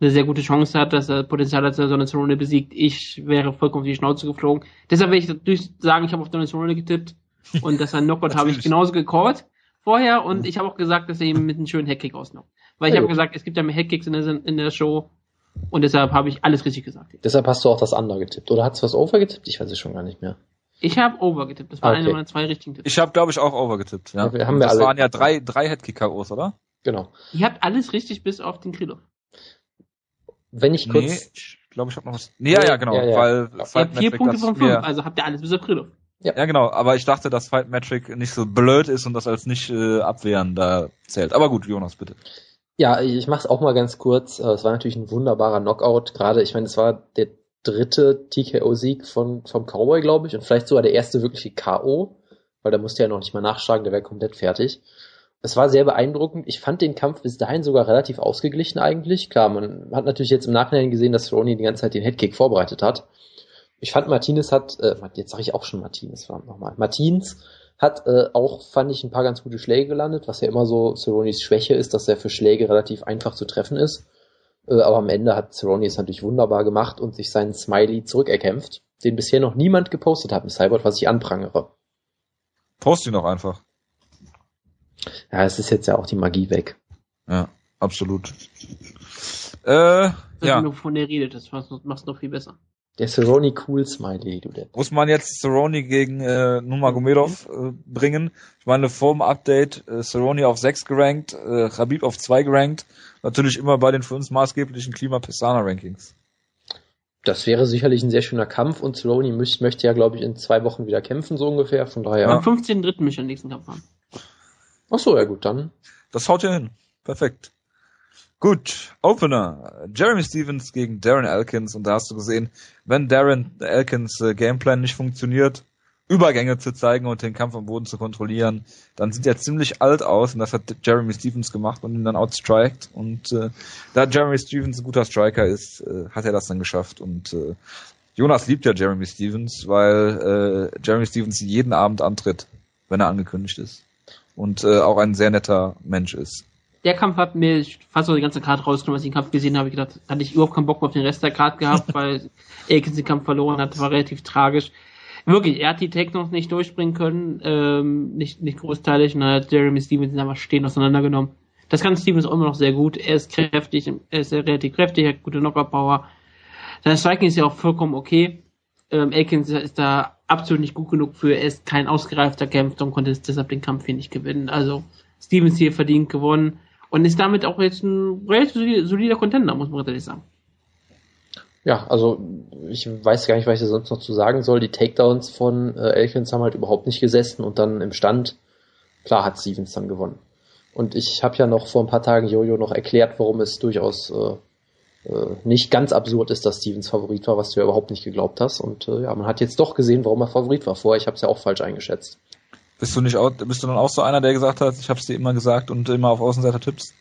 eine sehr gute Chance hat, dass er Potenzial hat, dass er Donald besiegt. Ich wäre vollkommen auf die Schnauze geflogen. Deshalb werde ich natürlich sagen, ich habe auf Donald Cerrone getippt und dass er Knockout habe ich genauso gecallt vorher und ich habe auch gesagt, dass er ihm mit einem schönen Headkick ausnockt. Weil ich habe gesagt, es gibt ja mehr Headkicks in der, in der Show und deshalb habe ich alles richtig gesagt. Deshalb hast du auch das andere getippt. Oder hast du was over getippt? Ich weiß es schon gar nicht mehr. Ich habe over getippt. Das war okay. einer meiner zwei richtigen Tipps. Ich habe, glaube ich, auch over getippt. Ja. ja wir haben wir das alle waren ja drei, drei Headkick-KOs, oder? Genau. Ihr habt alles richtig bis auf den Krillov. Wenn ich kurz. Nee, ich glaube, ich habe noch was. Nee, ja, ja, genau. Ja, ja. Weil ihr habt vier Punkte von fünf, also habt ihr alles bis auf Krillov. Ja. ja, genau, aber ich dachte, dass Fight Metric nicht so blöd ist und das als nicht äh, abwehren da zählt. Aber gut, Jonas, bitte. Ja, ich mach's auch mal ganz kurz. Äh, es war natürlich ein wunderbarer Knockout. Gerade, ich meine, es war der dritte TKO-Sieg von vom Cowboy, glaube ich, und vielleicht sogar der erste wirkliche KO, weil da musste er noch nicht mal nachschlagen, der wäre komplett fertig. Es war sehr beeindruckend. Ich fand den Kampf bis dahin sogar relativ ausgeglichen eigentlich. Klar, man hat natürlich jetzt im Nachhinein gesehen, dass Ronnie die ganze Zeit den Headkick vorbereitet hat. Ich fand Martinez hat, äh, jetzt sage ich auch schon Martinez, nochmal. Martins hat äh, auch, fand ich, ein paar ganz gute Schläge gelandet, was ja immer so Cerronis Schwäche ist, dass er für Schläge relativ einfach zu treffen ist. Äh, aber am Ende hat Cerrone es natürlich wunderbar gemacht und sich seinen Smiley zurückerkämpft, den bisher noch niemand gepostet hat im Cyborg, was ich anprangere. Post ihn doch einfach. Ja, es ist jetzt ja auch die Magie weg. Ja, absolut. Äh, ja. Wenn du von der redet, das machst du noch viel besser. Der Cerrone Cool Smiley, du Depp. Muss man jetzt Cerrone gegen äh, Nurmagomedov äh, bringen? Ich meine, vor dem Update äh, Cerrone auf 6 gerankt, äh, Habib auf 2 gerankt. Natürlich immer bei den für uns maßgeblichen Klima-Pestana-Rankings. Das wäre sicherlich ein sehr schöner Kampf und Cerrone möchte, möchte ja, glaube ich, in zwei Wochen wieder kämpfen, so ungefähr. Von daher. Am 15.3. möchte ich den nächsten Kampf haben. Ach so, ja gut, dann. Das haut ja hin. Perfekt. Gut, Opener. Jeremy Stevens gegen Darren Elkins. Und da hast du gesehen, wenn Darren Elkins äh, Gameplan nicht funktioniert, Übergänge zu zeigen und den Kampf am Boden zu kontrollieren, dann sieht er ziemlich alt aus. Und das hat Jeremy Stevens gemacht und ihn dann outstriked. Und äh, da Jeremy Stevens ein guter Striker ist, äh, hat er das dann geschafft. Und äh, Jonas liebt ja Jeremy Stevens, weil äh, Jeremy Stevens jeden Abend antritt, wenn er angekündigt ist. Und äh, auch ein sehr netter Mensch ist der Kampf hat mir fast so die ganze Karte rausgenommen, als ich den Kampf gesehen habe. Ich gedacht, hatte ich überhaupt keinen Bock mehr auf den Rest der Karte gehabt, weil Akins den Kampf verloren hat. War relativ tragisch. Wirklich, er hat die Technos nicht durchbringen können, ähm, nicht, nicht großteilig, und dann hat Jeremy Stevens einfach stehen auseinandergenommen. Das kann Stevens auch immer noch sehr gut. Er ist kräftig, er ist relativ kräftig, er hat gute Knockout-Power. Sein Striking ist ja auch vollkommen okay. Ähm, Akins ist da absolut nicht gut genug für, er ist kein ausgereifter Kämpfer und konnte deshalb den Kampf hier nicht gewinnen. Also, Stevens hier verdient gewonnen. Und ist damit auch jetzt ein relativ solider Contender, muss man ehrlich sagen. Ja, also ich weiß gar nicht, was ich sonst noch zu sagen soll. Die Takedowns von äh, Elkins haben halt überhaupt nicht gesessen und dann im Stand, klar hat Stevens dann gewonnen. Und ich habe ja noch vor ein paar Tagen Jojo noch erklärt, warum es durchaus äh, äh, nicht ganz absurd ist, dass Stevens Favorit war, was du ja überhaupt nicht geglaubt hast. Und äh, ja, man hat jetzt doch gesehen, warum er Favorit war. Vorher, ich habe es ja auch falsch eingeschätzt. Bist du nicht auch, bist du dann auch so einer, der gesagt hat, ich habe es dir immer gesagt und immer auf Außenseiter tippst?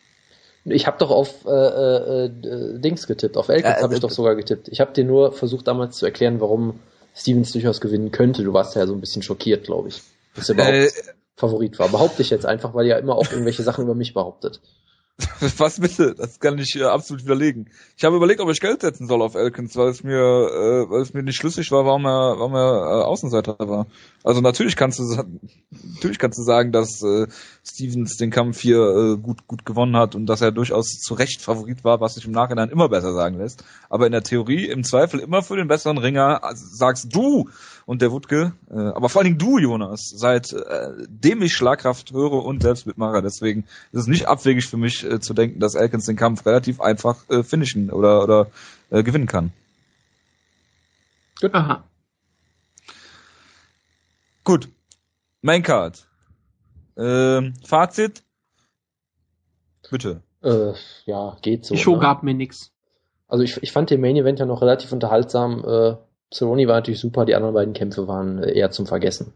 Ich habe doch auf äh, äh, äh, Dings getippt, auf Elkins ja, habe ich doch sogar getippt. Ich habe dir nur versucht damals zu erklären, warum Stevens durchaus gewinnen könnte. Du warst ja so ein bisschen schockiert, glaube ich, dass er überhaupt äh, Favorit war. Behaupte ich jetzt einfach, weil ihr ja immer auch irgendwelche Sachen über mich behauptet. Was bitte? Das kann ich äh, absolut widerlegen. Ich habe überlegt, ob ich Geld setzen soll auf Elkins, weil es mir, äh, weil es mir nicht schlüssig war, warum er, warum er äh, Außenseiter war. Also natürlich kannst du, natürlich kannst du sagen, dass äh, Stevens den Kampf hier äh, gut, gut gewonnen hat und dass er durchaus zu Recht Favorit war, was sich im Nachhinein immer besser sagen lässt. Aber in der Theorie im Zweifel immer für den besseren Ringer also sagst du und der Wutke, äh, aber vor allen Dingen du, Jonas, seit äh, dem ich Schlagkraft höre und selbst mitmache. Deswegen ist es nicht abwegig für mich äh, zu denken, dass Elkins den Kampf relativ einfach äh, finishen oder, oder äh, gewinnen kann. Gut. Aha. Gut. Maincard. Ähm, Fazit. Bitte. Äh, ja, geht so. Die Show ne? gab mir nix. Also ich, ich fand den Main Event ja noch relativ unterhaltsam. Äh, Cerrone war natürlich super, die anderen beiden Kämpfe waren äh, eher zum Vergessen.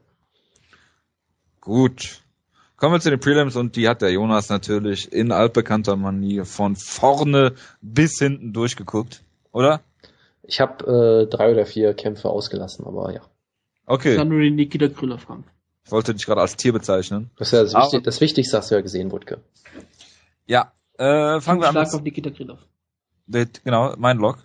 Gut. Kommen wir zu den Prelims und die hat der Jonas natürlich in altbekannter Manier von vorne bis hinten durchgeguckt, oder? Ich habe äh, drei oder vier Kämpfe ausgelassen, aber ja. Okay. Dann nur den Nikita Krylov-Kampf. Ich wollte dich gerade als Tier bezeichnen. Das ist ja das, Wichtig das Wichtigste hast du ja gesehen, Wutke. Ja, äh, fangen wir an. Schlag auf Nikita Krylov. Genau, mein Log.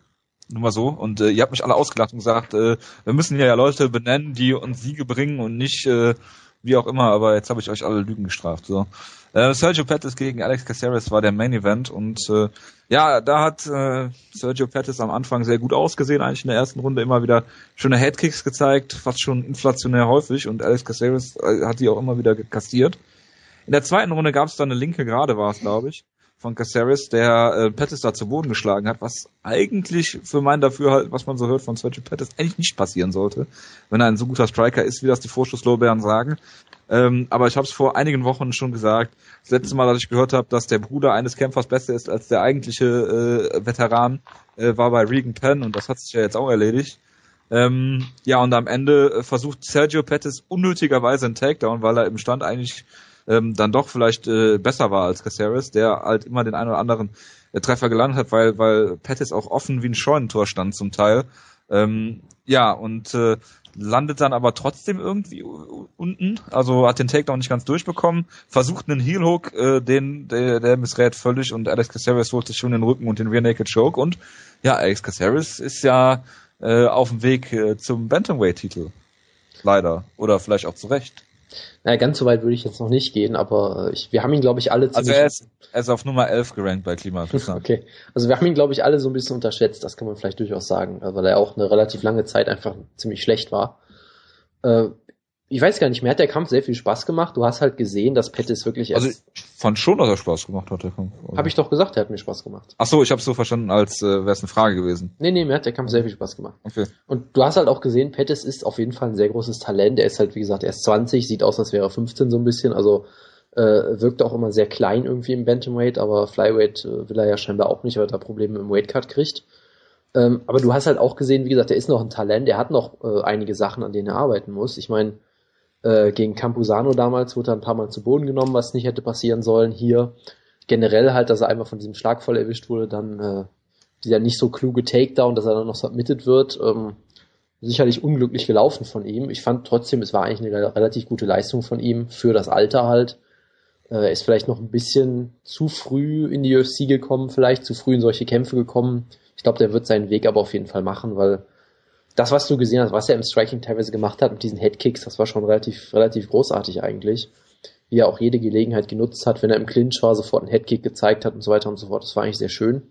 Nur mal so. Und äh, ihr habt mich alle ausgelacht und gesagt, äh, wir müssen ja Leute benennen, die uns Siege bringen und nicht äh, wie auch immer, aber jetzt habe ich euch alle Lügen gestraft. So. Äh, Sergio Pettis gegen Alex Caceres war der Main Event und äh, ja, da hat äh, Sergio Pettis am Anfang sehr gut ausgesehen, eigentlich in der ersten Runde immer wieder schöne Headkicks gezeigt, fast schon inflationär häufig und Alex Caceres äh, hat die auch immer wieder kassiert. In der zweiten Runde gab es dann eine linke Gerade, war es, glaube ich von Caceres, der äh, Pettis da zu Boden geschlagen hat, was eigentlich für mein Dafürhalt, was man so hört von Sergio Pettis, eigentlich nicht passieren sollte, wenn er ein so guter Striker ist, wie das die Vorschusslorbeeren sagen. Ähm, aber ich habe es vor einigen Wochen schon gesagt. Das letzte Mal, dass ich gehört habe, dass der Bruder eines Kämpfers besser ist als der eigentliche äh, Veteran, äh, war bei Regan Penn und das hat sich ja jetzt auch erledigt. Ähm, ja, und am Ende versucht Sergio Pettis unnötigerweise einen Takedown, weil er im Stand eigentlich ähm, dann doch vielleicht äh, besser war als Caceres, der halt immer den einen oder anderen äh, Treffer gelandet hat, weil, weil Pettis auch offen wie ein Scheunentor stand zum Teil. Ähm, ja, und äh, landet dann aber trotzdem irgendwie unten, also hat den Takedown nicht ganz durchbekommen, versucht einen Heel Hook, äh, den der, der missrät völlig und Alex Caceres holt sich schon den Rücken und den Rear Naked Choke und ja, Alex Caceres ist ja äh, auf dem Weg äh, zum Bantamweight Titel. Leider oder vielleicht auch zu Recht. Naja, ganz so weit würde ich jetzt noch nicht gehen, aber äh, ich, wir haben ihn, glaube ich, alle Also er ist, er ist auf Nummer 11 gerankt bei Klimaschutz. okay. Also wir haben ihn, glaube ich, alle so ein bisschen unterschätzt, das kann man vielleicht durchaus sagen, äh, weil er auch eine relativ lange Zeit einfach ziemlich schlecht war. Äh, ich weiß gar nicht, mir hat der Kampf sehr viel Spaß gemacht. Du hast halt gesehen, dass Pettis wirklich Also ich fand schon, dass er Spaß gemacht hat, der Kampf. Also. Habe ich doch gesagt, er hat mir Spaß gemacht. Ach so, ich habe so verstanden, als äh, wäre es eine Frage gewesen. Nee, nee, mir hat der Kampf sehr viel Spaß gemacht. Okay. Und du hast halt auch gesehen, Pettis ist auf jeden Fall ein sehr großes Talent. Er ist halt, wie gesagt, erst 20, sieht aus, als wäre er 15 so ein bisschen. Also äh, wirkt auch immer sehr klein irgendwie im Bantamweight, aber Flyweight äh, will er ja scheinbar auch nicht, weil er da Probleme im Weightcut kriegt. Ähm, aber du hast halt auch gesehen, wie gesagt, er ist noch ein Talent, er hat noch äh, einige Sachen, an denen er arbeiten muss. Ich meine, äh, gegen Campusano damals wurde er ein paar Mal zu Boden genommen, was nicht hätte passieren sollen. Hier generell halt, dass er einmal von diesem Schlag voll erwischt wurde, dann äh, dieser nicht so kluge Takedown, dass er dann noch submitted wird. Ähm, sicherlich unglücklich gelaufen von ihm. Ich fand trotzdem, es war eigentlich eine relativ gute Leistung von ihm für das Alter halt. Äh, er ist vielleicht noch ein bisschen zu früh in die UFC gekommen, vielleicht zu früh in solche Kämpfe gekommen. Ich glaube, der wird seinen Weg aber auf jeden Fall machen, weil das, was du gesehen hast, was er im Striking teilweise gemacht hat mit diesen Headkicks, das war schon relativ, relativ großartig eigentlich. Wie er auch jede Gelegenheit genutzt hat, wenn er im Clinch war, sofort einen Headkick gezeigt hat und so weiter und so fort. Das war eigentlich sehr schön.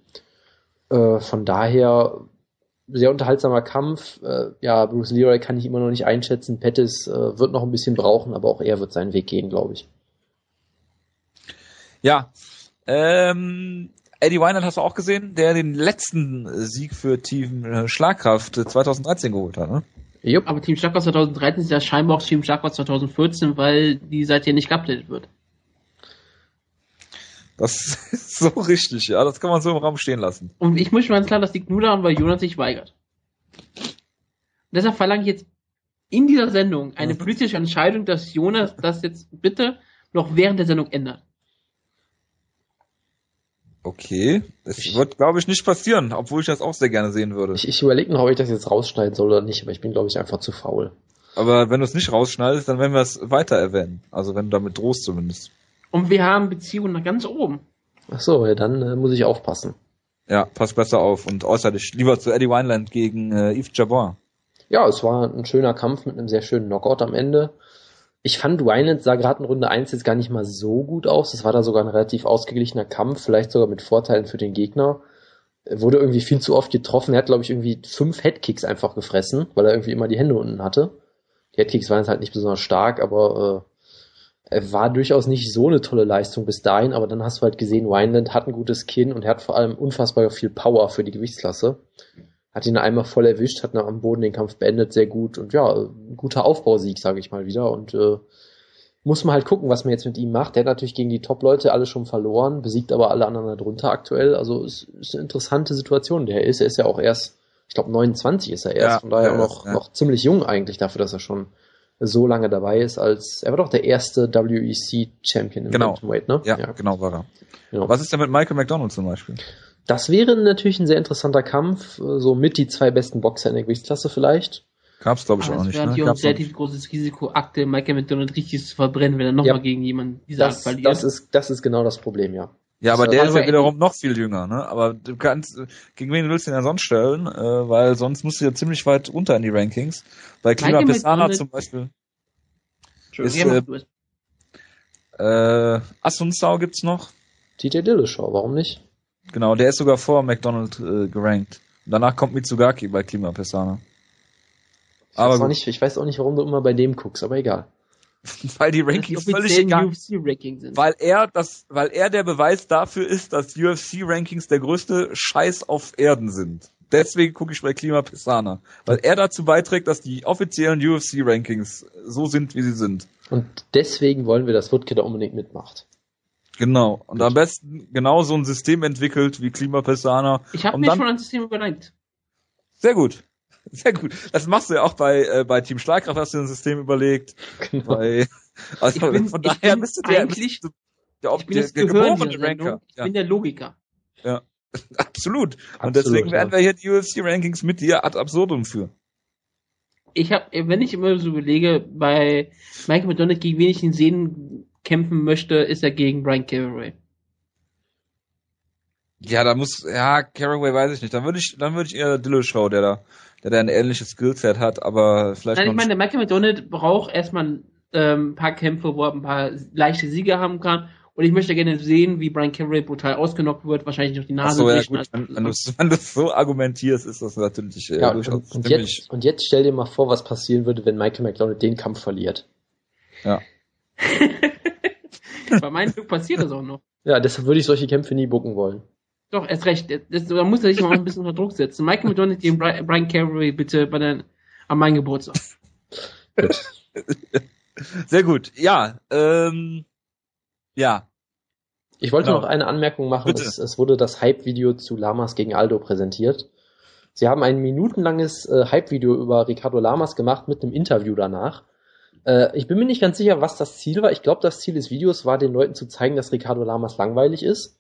Äh, von daher sehr unterhaltsamer Kampf. Äh, ja, Bruce Leroy kann ich immer noch nicht einschätzen. Pettis äh, wird noch ein bisschen brauchen, aber auch er wird seinen Weg gehen, glaube ich. Ja, ähm, Eddie Weinert hast du auch gesehen, der den letzten Sieg für Team äh, Schlagkraft 2013 geholt hat, ne? Jupp. Aber Team Schlagkraft 2013 ist ja scheinbar auch Team Schlagkraft 2014, weil die seither nicht geupdatet wird. Das ist so richtig, ja. Das kann man so im Raum stehen lassen. Und ich muss schon ganz klar, das liegt nur daran, weil Jonas sich weigert. Und deshalb verlange ich jetzt in dieser Sendung eine politische Entscheidung, dass Jonas das jetzt bitte noch während der Sendung ändert. Okay, es wird, glaube ich, nicht passieren, obwohl ich das auch sehr gerne sehen würde. Ich, ich überlege noch, ob ich das jetzt rausschneiden soll oder nicht, aber ich bin, glaube ich, einfach zu faul. Aber wenn du es nicht rausschneidest, dann werden wir es weiter erwähnen. Also wenn du damit drohst zumindest. Und wir haben Beziehungen nach ganz oben. Ach so, ja, dann äh, muss ich aufpassen. Ja, pass besser auf und äußere dich lieber zu Eddie Wineland gegen äh, Yves Jabor. Ja, es war ein schöner Kampf mit einem sehr schönen Knockout am Ende. Ich fand, Wineland sah gerade in Runde 1 jetzt gar nicht mal so gut aus. Das war da sogar ein relativ ausgeglichener Kampf, vielleicht sogar mit Vorteilen für den Gegner. Er wurde irgendwie viel zu oft getroffen. Er hat, glaube ich, irgendwie fünf Headkicks einfach gefressen, weil er irgendwie immer die Hände unten hatte. Die Headkicks waren jetzt halt nicht besonders stark, aber äh, er war durchaus nicht so eine tolle Leistung bis dahin. Aber dann hast du halt gesehen, Wineland hat ein gutes Kinn und er hat vor allem unfassbar viel Power für die Gewichtsklasse hat ihn einmal voll erwischt, hat am Boden den Kampf beendet, sehr gut und ja, ein guter Aufbausieg, sage ich mal wieder und äh, muss man halt gucken, was man jetzt mit ihm macht. Der hat natürlich gegen die Top-Leute alle schon verloren, besiegt aber alle anderen darunter aktuell. Also es ist eine interessante Situation, der ist. Er ist ja auch erst, ich glaube 29 ist er erst, ja, von daher auch noch, ja. noch ziemlich jung eigentlich dafür, dass er schon so lange dabei ist als, er war doch der erste WEC-Champion im genau. Bantamweight, ne? Ja, ja, genau war er. Genau. Was ist denn mit Michael McDonald zum Beispiel? Das wäre natürlich ein sehr interessanter Kampf, so mit die zwei besten Boxer in der Gewichtsklasse vielleicht. Gab's glaube ich Aber auch nicht. Das wäre ne? ein relativ großes Risiko, Akte Michael McDonald richtig zu verbrennen, wenn er nochmal ja. gegen jemanden dieser das, Art verliert. Das ist, das ist genau das Problem, ja. Ja, aber der ist ja wiederum noch viel jünger, ne? Aber du kannst, gegen wen willst du ihn ja sonst stellen? Äh, weil sonst musst du ja ziemlich weit runter in die Rankings. Bei Klima Pesana zum Beispiel. Ist, äh, äh, Asunsau gibt's noch. TJ Dillashaw, warum nicht? Genau, der ist sogar vor McDonald äh, gerankt. Danach kommt Mitsugaki bei Klima Pesana. Aber ich weiß, nicht, ich weiß auch nicht, warum du immer bei dem guckst, aber egal. weil die Rankings die völlig egal UFC -Ranking sind. Weil er das, weil er der Beweis dafür ist, dass UFC Rankings der größte Scheiß auf Erden sind. Deswegen gucke ich bei Klima Pisana, weil er dazu beiträgt, dass die offiziellen UFC Rankings so sind, wie sie sind. Und deswegen wollen wir, dass Wutke da unbedingt mitmacht. Genau. Und Gut. am besten genau so ein System entwickelt wie Klima Pisana. Ich habe mir schon ein System überlegt. Sehr gut. Sehr gut. Das machst du ja auch bei, äh, bei Team Schlagkraft, hast du ein System überlegt. Genau. Bei, also ich bin, von daher bist du der, eigentlich, bist du, der, ich bin der, der geborene Ranker. Ich ja. bin der Logiker. Ja, absolut. Und Absolut, deswegen ja. werden wir hier die UFC-Rankings mit dir ad absurdum führen. Ich habe, wenn ich immer so überlege, bei Michael McDonald, gegen wen ich ihn sehen kämpfen möchte, ist er gegen Brian Cameron. Ja, da muss, ja, Caraway weiß ich nicht. Dann würde ich, dann würde ich eher Dillashaw, der da, der da ein ähnliches Skillset hat, aber vielleicht. Nein, ich meine, der Michael McDonald braucht erstmal ähm, ein paar Kämpfe, wo er ein paar leichte Siege haben kann. Und ich möchte gerne sehen, wie Brian Cameron brutal ausgenockt wird, wahrscheinlich durch die Nase. Ach so, ja, gut. Wenn, wenn, du, wenn du so argumentierst, ist das natürlich äh, ja, und, und, jetzt, und jetzt stell dir mal vor, was passieren würde, wenn Michael McDonald den Kampf verliert. Ja. Bei meinem Glück passiert das auch noch. Ja, deshalb würde ich solche Kämpfe nie bucken wollen. Doch, erst recht. Das, da muss er sich mal ein bisschen unter Druck setzen. Michael McDonald gegen Brian, Carey bitte bei den, an meinem Geburtstag. Sehr gut. Ja, ähm, ja. Ich wollte genau. noch eine Anmerkung machen. Es, es, wurde das Hype-Video zu Lamas gegen Aldo präsentiert. Sie haben ein minutenlanges äh, Hype-Video über Ricardo Lamas gemacht mit einem Interview danach. Äh, ich bin mir nicht ganz sicher, was das Ziel war. Ich glaube, das Ziel des Videos war, den Leuten zu zeigen, dass Ricardo Lamas langweilig ist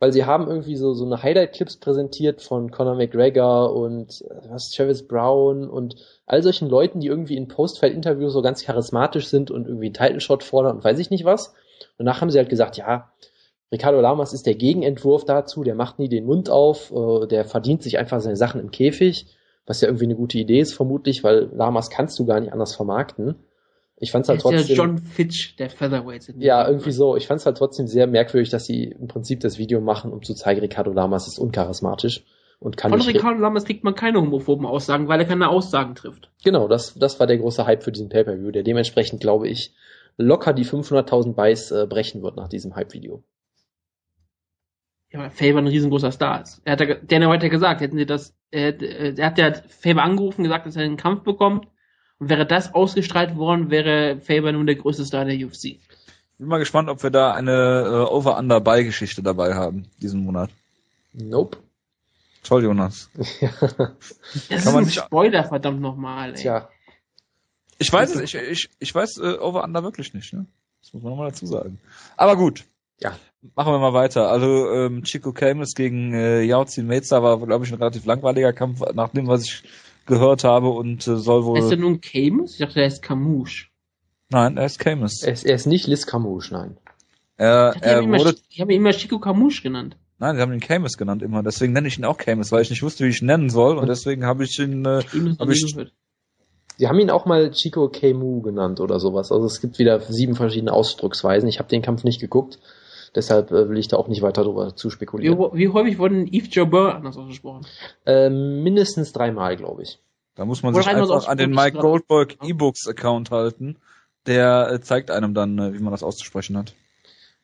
weil sie haben irgendwie so, so eine Highlight-Clips präsentiert von Conor McGregor und äh, was, Travis Brown und all solchen Leuten, die irgendwie in Post-Fight-Interviews so ganz charismatisch sind und irgendwie einen Title-Shot fordern und weiß ich nicht was. Und danach haben sie halt gesagt, ja, Ricardo Lamas ist der Gegenentwurf dazu, der macht nie den Mund auf, äh, der verdient sich einfach seine Sachen im Käfig, was ja irgendwie eine gute Idee ist vermutlich, weil Lamas kannst du gar nicht anders vermarkten. Ich fand's halt trotzdem. Der John Fitch der Featherweight. Ja, irgendwie so. Ich fand's halt trotzdem sehr merkwürdig, dass sie im Prinzip das Video machen, um zu zeigen, Ricardo Lamas ist uncharismatisch und kann Von nicht. Ricardo Lamas kriegt man keine homophoben Aussagen, weil er keine Aussagen trifft. Genau, das, das war der große Hype für diesen Pay-Per-View, der dementsprechend, glaube ich, locker die 500.000 Buys äh, brechen wird nach diesem Hype-Video. Ja, weil Faber ein riesengroßer Star ist. Er hat ja, Dana White hat gesagt, hätten sie das, er, er hat ja Faber angerufen, gesagt, dass er einen Kampf bekommt und wäre das ausgestrahlt worden, wäre Faber nun der größte Star der UFC. Ich bin mal gespannt, ob wir da eine äh, Over-Under-Buy-Geschichte dabei haben, diesen Monat. Nope. Toll, Jonas. ja. Das Kann ist ein Spoiler, verdammt nochmal, ey. Tja. Ich weiß es, ich, ich, ich weiß äh, Over-Under wirklich nicht, ne? Das muss man nochmal dazu sagen. Aber gut. Ja. Machen wir mal weiter. Also ähm, Chico Camus gegen äh, Yaozi Meza war, glaube ich, ein relativ langweiliger Kampf, nach dem, was ich gehört habe und äh, soll wohl. Ist er nun Camus? Ich dachte, er ist Camouche. Nein, er ist Camus. Er ist, er ist nicht Liz Camouche, nein. Er, ich er wurde. ich habe ihn immer Chico Camouche genannt. Nein, sie haben ihn Camus genannt immer. Deswegen nenne ich ihn auch Camus, weil ich nicht wusste, wie ich ihn nennen soll und, deswegen habe ich ihn. Äh, hab ich, Sie haben ihn auch mal Chico Camus genannt oder sowas. Also es gibt wieder sieben verschiedene Ausdrucksweisen. Ich habe den Kampf nicht geguckt. Deshalb äh, will ich da auch nicht weiter drüber zu spekulieren. Wie, wie häufig wurden Yves Jobber anders ausgesprochen? Äh, mindestens dreimal, glaube ich. Da muss man Oder sich einfach an den Mike Goldberg E-Books Account halten. Der äh, zeigt einem dann, äh, wie man das auszusprechen hat.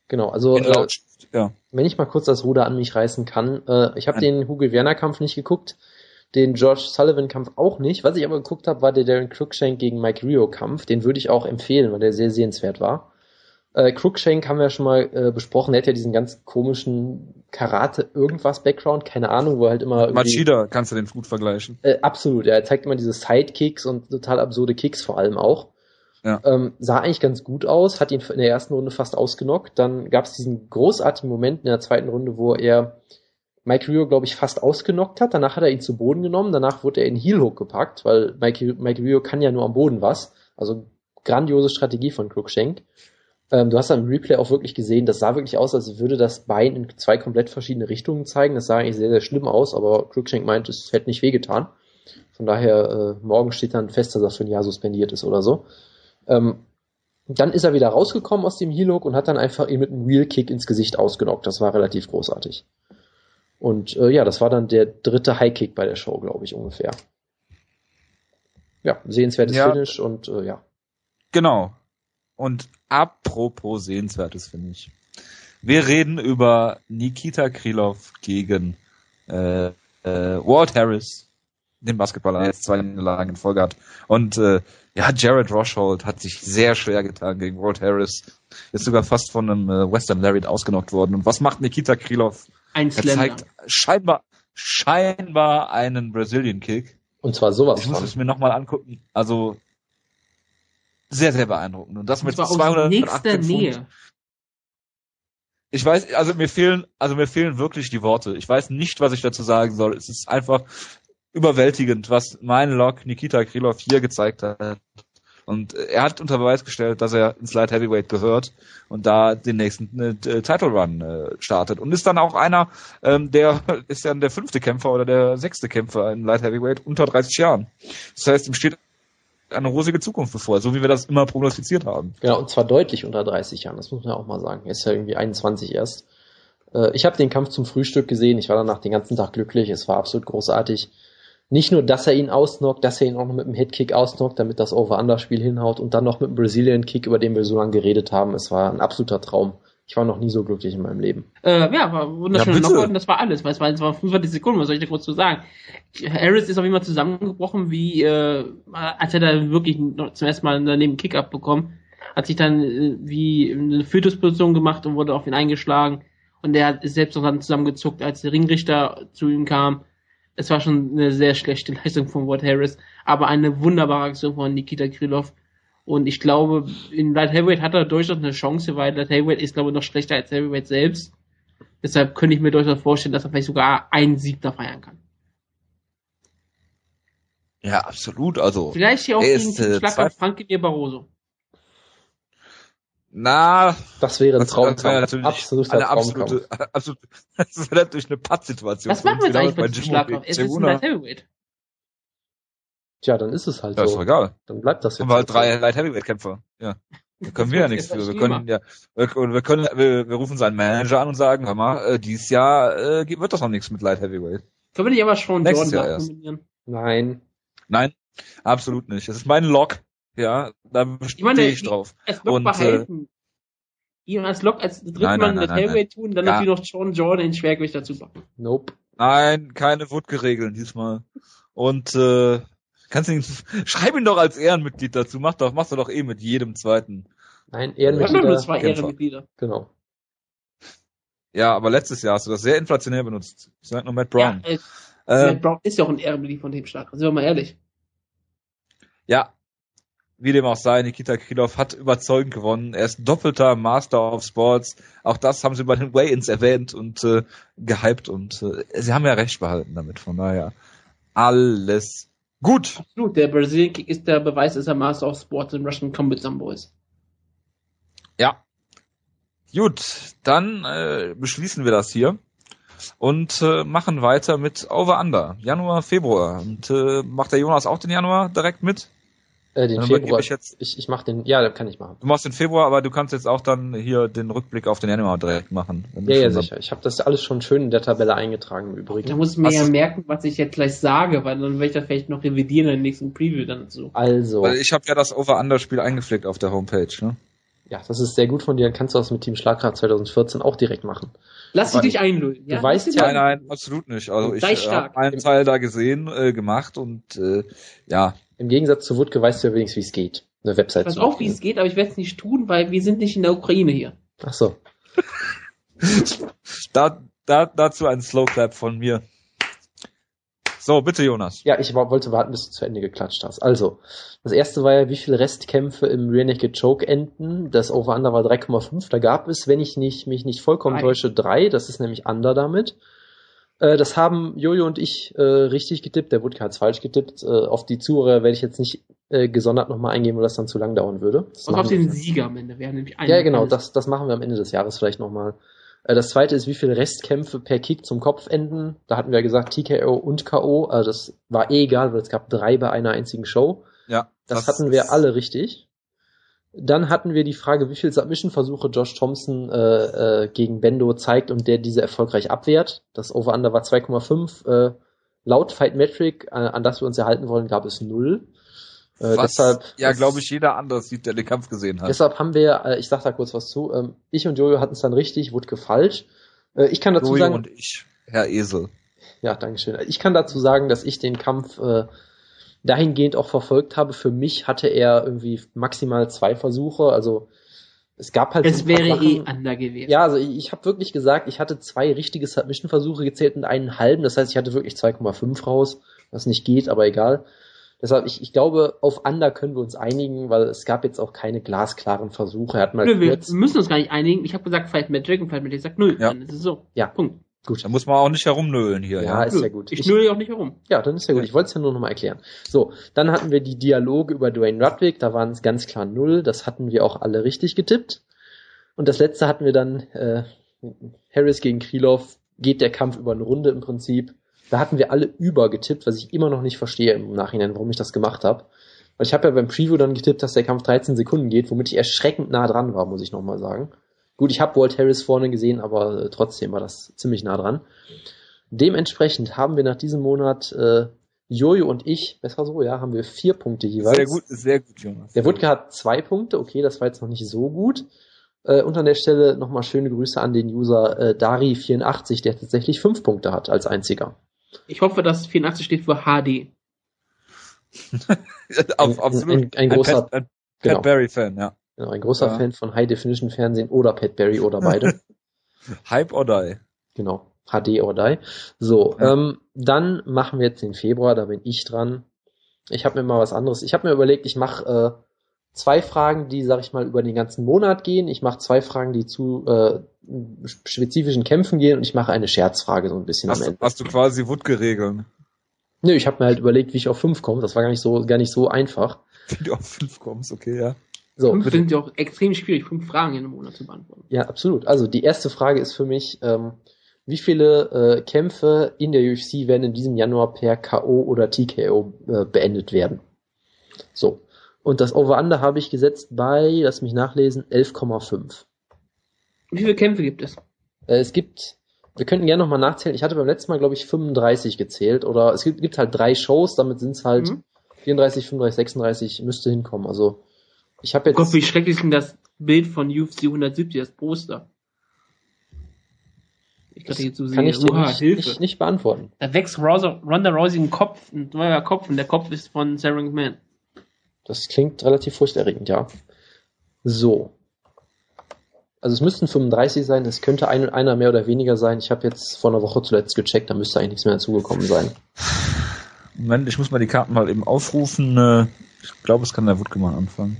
Genau, also äh, ja. wenn ich mal kurz das Ruder an mich reißen kann, äh, ich habe den Hugo Werner Kampf nicht geguckt. den George Sullivan-Kampf auch nicht. Was ich aber geguckt habe, war der Darren Cruikshank gegen Mike Rio-Kampf. Den würde ich auch empfehlen, weil der sehr sehenswert war. Äh, Cruikshank haben wir ja schon mal äh, besprochen. Der hat ja diesen ganz komischen Karate-Irgendwas-Background, keine Ahnung, wo er halt immer. Machida kannst du den gut vergleichen. Äh, absolut, er zeigt immer diese Sidekicks und total absurde Kicks vor allem auch. Ja. Ähm, sah eigentlich ganz gut aus, hat ihn in der ersten Runde fast ausgenockt. Dann gab es diesen großartigen Moment in der zweiten Runde, wo er Mike Rio, glaube ich, fast ausgenockt hat. Danach hat er ihn zu Boden genommen. Danach wurde er in Heel Hook gepackt, weil Mike, Mike Rio kann ja nur am Boden was. Also grandiose Strategie von Cruikshank. Ähm, du hast dann im Replay auch wirklich gesehen, das sah wirklich aus, als würde das Bein in zwei komplett verschiedene Richtungen zeigen. Das sah eigentlich sehr, sehr schlimm aus, aber Cruikshank meint, es hätte nicht wehgetan. Von daher, äh, morgen steht dann fest, dass er für ein Jahr suspendiert ist oder so. Ähm, dann ist er wieder rausgekommen aus dem Heel Hook und hat dann einfach ihn mit einem Wheel Kick ins Gesicht ausgenockt. Das war relativ großartig. Und äh, ja, das war dann der dritte High Kick bei der Show, glaube ich, ungefähr. Ja, sehenswertes ja. Finish und äh, ja. Genau. Und apropos sehenswertes Finish. Wir reden über Nikita Krylov gegen äh, äh, Walt Harris, den Basketballer, jetzt zwei Niederlagen in Folge hat. Und äh, ja, Jared Roshold hat sich sehr schwer getan gegen Walt Harris. Ist sogar fast von einem äh, Western Lariat ausgenockt worden. Und was macht Nikita Krylov? Ein er zeigt scheinbar, scheinbar einen Brazilian Kick. Und zwar sowas Ich muss von. es mir nochmal angucken. Also, sehr, sehr beeindruckend. Und das mit 218 Nähe. Ich weiß, also mir fehlen, also mir fehlen wirklich die Worte. Ich weiß nicht, was ich dazu sagen soll. Es ist einfach überwältigend, was mein Log Nikita Krylov hier gezeigt hat. Und er hat unter Beweis gestellt, dass er ins Light Heavyweight gehört und da den nächsten äh, Title Run äh, startet. Und ist dann auch einer, ähm, der ist ja der fünfte Kämpfer oder der sechste Kämpfer im Light Heavyweight unter 30 Jahren. Das heißt, ihm steht eine rosige Zukunft bevor, so wie wir das immer prognostiziert haben. Genau, und zwar deutlich unter 30 Jahren, das muss man ja auch mal sagen. Er ist ja irgendwie 21 erst. Äh, ich habe den Kampf zum Frühstück gesehen, ich war danach den ganzen Tag glücklich, es war absolut großartig nicht nur, dass er ihn ausnockt, dass er ihn auch noch mit einem Headkick ausnockt, damit das Over-Under-Spiel hinhaut und dann noch mit einem Brazilian Kick, über den wir so lange geredet haben. Es war ein absoluter Traum. Ich war noch nie so glücklich in meinem Leben. Äh, ja, war wunderschön ja, und das war alles, weil es war, es war 25 Sekunden, was soll ich da kurz zu sagen? Harris ist auf jeden Fall zusammengebrochen, wie äh, als er da wirklich zum ersten Mal daneben Kick abbekommen, hat sich dann äh, wie eine Fötusposition gemacht und wurde auf ihn eingeschlagen und der ist selbst noch dann zusammengezuckt, als der Ringrichter zu ihm kam es war schon eine sehr schlechte Leistung von Ward Harris, aber eine wunderbare Aktion von Nikita Krylov. Und ich glaube, in Light Heavyweight hat er durchaus eine Chance, weil Light Heavyweight ist, glaube ich, noch schlechter als Heavyweight selbst. Deshalb könnte ich mir durchaus vorstellen, dass er vielleicht sogar einen Sieg da feiern kann. Ja, absolut. Also vielleicht hier auch gegen den äh, Schlag auf Frankie Barroso. Na, das wäre ein Traumkampf. Das wäre natürlich Absoluter eine absolute, absolute, das wäre natürlich eine Pattsituation. Was machen wir jetzt eigentlich bei diesem Schlagkampf? Es ist ein Light Heavyweight. Tja, dann ist es halt ja, so. Ist doch egal. Dann bleibt das jetzt. Haben wir halt drei Light Heavyweight Kämpfer. Ja. Da können wir ja nichts für. Wir können ja, wir, wir können, wir, wir rufen seinen Manager an und sagen, hör mal, äh, dieses Jahr äh, wird das noch nichts mit Light Heavyweight. Können wir nicht aber schon Nächstes Jordan Jahr kombinieren? Nein. Nein, absolut nicht. Das ist mein Lock. Ja, da stehe ich drauf. Es wird und, behalten. Äh, ihn als Lock als Drittmann mit Heavyweight tun, dann ja. natürlich noch Sean Jordan in Schwergewicht dazu packen. Nope. Nein, keine Woodke-Regeln diesmal. Und äh, kannst du ihn, schreib ihn doch als Ehrenmitglied dazu. Mach doch, machst du doch eh mit jedem zweiten. Nein, Ehrenmitglieder. Nur zwei Ehrenmitglieder. Genau. Ja, aber letztes Jahr hast du das sehr inflationär benutzt. Ich sag nur Matt Brown. Ja, äh, äh, Matt Brown ist ja auch ein Ehrenmitglied von dem Schlag. Sind wir mal ehrlich. Ja, wie dem auch sei, Nikita Krylov hat überzeugend gewonnen. Er ist doppelter Master of Sports. Auch das haben sie bei den Weigh-Ins erwähnt und äh, gehypt und äh, sie haben ja recht behalten damit. Von daher alles gut. Absolut. Der Brazilian Kick ist der Beweis, dass er Master of Sports in Russian Combat Sambo ist. Ja. Gut, dann äh, beschließen wir das hier und äh, machen weiter mit Over Under. Januar, Februar. Und äh, macht der Jonas auch den Januar direkt mit? Äh, den Februar. Ich, jetzt, ich, ich mach den, ja, kann ich machen. Du machst den Februar, aber du kannst jetzt auch dann hier den Rückblick auf den Januar direkt machen. Ja, ja, sicher. Ich habe das alles schon schön in der Tabelle eingetragen im Übrigen. Da muss ich mir Hast ja merken, was ich jetzt gleich sage, weil dann werde ich das vielleicht noch revidieren in der nächsten Preview dann so. Also. Weil ich habe ja das Over-Under-Spiel eingepflegt auf der Homepage, ne? Ja, das ist sehr gut von dir. Dann kannst du das mit Team Schlagrad 2014 auch direkt machen. Lass dich nicht einlullen. Ja? Du weißt ja. Nein, nein, absolut nicht. Also ich äh, habe einen Teil da gesehen, äh, gemacht und äh, ja. Im Gegensatz zu Wutke weißt du ja wenigstens, wie es geht. Eine Website Ich weiß auch, wie es geht, aber ich werde es nicht tun, weil wir sind nicht in der Ukraine hier. Ach so. da, da, dazu ein Slow Clap von mir. So, bitte Jonas. Ja, ich wollte warten, bis du zu Ende geklatscht hast. Also, das erste war ja, wie viele Restkämpfe im Rear Naked Choke enden. Das Over-Under war 3,5. Da gab es, wenn ich nicht, mich nicht vollkommen drei. täusche, drei. Das ist nämlich Under damit. Äh, das haben Jojo und ich äh, richtig getippt. Der Wutke hat es falsch getippt. Äh, auf die Zuhörer werde ich jetzt nicht äh, gesondert nochmal eingehen, weil das dann zu lang dauern würde. Das und auf den Sieger am Ende. Haben nämlich einen ja, genau. Das, das machen wir am Ende des Jahres vielleicht nochmal. Äh, das zweite ist, wie viele Restkämpfe per Kick zum Kopf enden. Da hatten wir gesagt TKO und KO. Also das war eh egal, weil es gab drei bei einer einzigen Show. Ja. Das, das hatten wir alle richtig. Dann hatten wir die Frage, wie viele Submission-Versuche Josh Thompson äh, äh, gegen Bendo zeigt und der diese erfolgreich abwehrt. Das Over-Under war 2,5. Äh, laut Fight Metric, äh, an das wir uns erhalten wollen, gab es null. Äh, was, deshalb, ja, glaube ich, jeder anders sieht, der den Kampf gesehen hat. Deshalb haben wir, äh, ich sag da kurz was zu, ähm, ich und Jojo hatten es dann richtig, Wutke falsch. Äh, ich kann dazu Jojo sagen. und ich, Herr Esel. Ja, Dankeschön. Ich kann dazu sagen, dass ich den Kampf äh, dahingehend auch verfolgt habe. Für mich hatte er irgendwie maximal zwei Versuche, also es gab halt. Es wäre Sachen, eh under gewesen. Ja, also ich, ich habe wirklich gesagt, ich hatte zwei richtige Submission-Versuche gezählt und einen halben. Das heißt, ich hatte wirklich 2,5 raus, was nicht geht, aber egal. Deshalb, ich, ich glaube, auf Under können wir uns einigen, weil es gab jetzt auch keine glasklaren Versuche. Er hat mal Nö, wir müssen uns gar nicht einigen. Ich habe gesagt, Fight Magic und Fight Magic sagt null. Ja. Dann ist es so. Ja. Punkt. Gut. Da muss man auch nicht herumnölen hier. Ja, ja. ist ja gut. Ich, ich nöle auch nicht herum. Ja, dann ist ja gut. Ich wollte es ja nur nochmal erklären. So, dann hatten wir die Dialoge über Dwayne Rudwick. Da waren es ganz klar null. Das hatten wir auch alle richtig getippt. Und das letzte hatten wir dann äh, Harris gegen Krylov. Geht der Kampf über eine Runde im Prinzip. Da hatten wir alle über getippt, was ich immer noch nicht verstehe im Nachhinein, warum ich das gemacht habe. Weil ich habe ja beim Preview dann getippt, dass der Kampf 13 Sekunden geht, womit ich erschreckend nah dran war, muss ich nochmal sagen. Gut, ich habe Walt Harris vorne gesehen, aber äh, trotzdem war das ziemlich nah dran. Dementsprechend haben wir nach diesem Monat äh, Jojo und ich, besser so, ja, haben wir vier Punkte jeweils. Sehr gut, sehr gut, Jonas. Der Wutke hat zwei Punkte, okay, das war jetzt noch nicht so gut. Äh, und an der Stelle nochmal schöne Grüße an den User äh, Dari84, der tatsächlich fünf Punkte hat als einziger. Ich hoffe, dass 84 steht für HD. auf, absolut. Ein, ein, ein großer ein Pat, genau. Barry-Fan, ja. Genau, ein großer ja. Fan von High Definition Fernsehen oder Pat Barry oder beide. Hype or die. Genau, HD or die. So, ja. ähm, dann machen wir jetzt den Februar, da bin ich dran. Ich habe mir mal was anderes. Ich habe mir überlegt, ich mache äh, zwei Fragen, die, sag ich mal, über den ganzen Monat gehen. Ich mache zwei Fragen, die zu äh, spezifischen Kämpfen gehen und ich mache eine Scherzfrage so ein bisschen hast, am Ende. Hast du quasi Wut-Geregeln? Nö, ich habe mir halt überlegt, wie ich auf fünf komme. Das war gar nicht so, gar nicht so einfach. Wie du auf fünf kommst, okay, ja. So, fünf sind ja auch extrem schwierig, fünf Fragen in einem Monat zu beantworten. Ja, absolut. Also die erste Frage ist für mich, ähm, wie viele äh, Kämpfe in der UFC werden in diesem Januar per KO oder TKO äh, beendet werden? So. Und das Over-Under habe ich gesetzt bei, lass mich nachlesen, 11,5. Wie viele Kämpfe gibt es? Äh, es gibt, wir könnten gerne nochmal nachzählen. Ich hatte beim letzten Mal, glaube ich, 35 gezählt. Oder es gibt, gibt halt drei Shows, damit sind es halt mhm. 34, 35, 36, müsste hinkommen. Also ich habe jetzt. Gott, wie schrecklich ist denn das Bild von UFC 170, das Poster? Ich kann, jetzt so kann ich dir Oha, nicht, Hilfe. Nicht, nicht, beantworten. Da wächst Ronda Rousey ein Kopf, ein neuer Kopf, und der Kopf ist von Sarah McMahon. Das klingt relativ furchterregend, ja. So. Also es müssten 35 sein, es könnte ein, einer mehr oder weniger sein. Ich habe jetzt vor einer Woche zuletzt gecheckt, da müsste eigentlich nichts mehr dazugekommen sein. Moment, ich muss mal die Karten mal eben aufrufen. Äh, ich glaube, es kann der Wutke mal anfangen.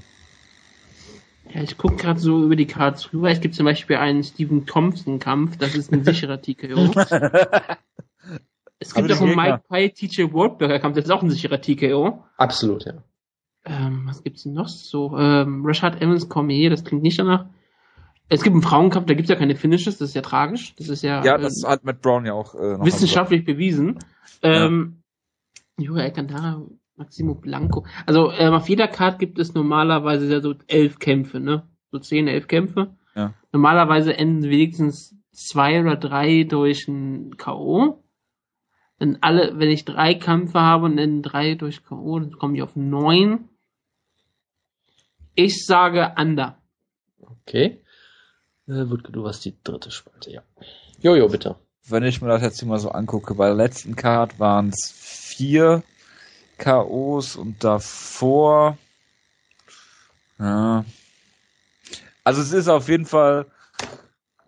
Ja, ich gucke gerade so über die Cards rüber. Es gibt zum Beispiel einen Stephen Thompson-Kampf, das ist ein sicherer TKO. es gibt auch einen Mike Pye TJ Wardberger-Kampf, das ist auch ein sicherer TKO. Absolut, ja. Ähm, was gibt's denn noch so? Ähm, Rashad Evans Cormier, das klingt nicht danach. Es gibt einen Frauenkampf, da gibt's ja keine Finishes, das ist ja tragisch. Das ist ja. Ja, das ähm, hat Matt Brown ja auch äh, noch wissenschaftlich bewiesen. Ähm, ja. Jura Alcantara, Maximo Blanco. Also ähm, auf jeder Karte gibt es normalerweise ja so elf Kämpfe, ne? So zehn, elf Kämpfe. Ja. Normalerweise enden wenigstens zwei oder drei durch ein K.O. Wenn alle, wenn ich drei Kämpfe habe und dann drei durch K.O., dann komme ich auf neun. Ich sage Under. Okay. Äh, Wutke, du warst die dritte Spalte, ja. Jojo, bitte. Wenn ich mir das jetzt hier mal so angucke, bei der letzten Card waren es vier KOs und davor. Ja. Also es ist auf jeden Fall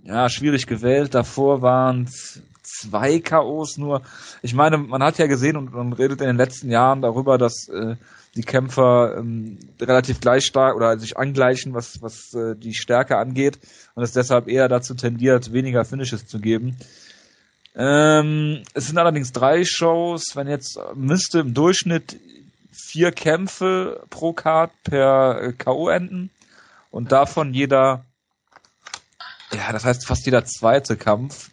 ja schwierig gewählt. Davor waren es zwei KOs nur. Ich meine, man hat ja gesehen und man redet in den letzten Jahren darüber, dass äh, die Kämpfer ähm, relativ gleich stark oder sich angleichen, was, was äh, die Stärke angeht und es deshalb eher dazu tendiert, weniger Finishes zu geben. Ähm, es sind allerdings drei Shows, wenn jetzt müsste im Durchschnitt vier Kämpfe pro Card per äh, K.O. enden und davon jeder, ja, das heißt fast jeder zweite Kampf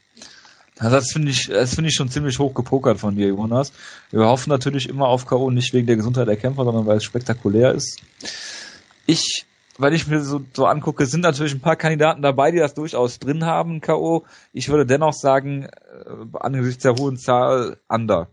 also das finde ich, das finde ich schon ziemlich hoch gepokert von dir, Jonas. Wir hoffen natürlich immer auf K.O. nicht wegen der Gesundheit der Kämpfer, sondern weil es spektakulär ist. Ich, weil ich mir so, so angucke, sind natürlich ein paar Kandidaten dabei, die das durchaus drin haben, K.O. Ich würde dennoch sagen, äh, angesichts der hohen Zahl, under.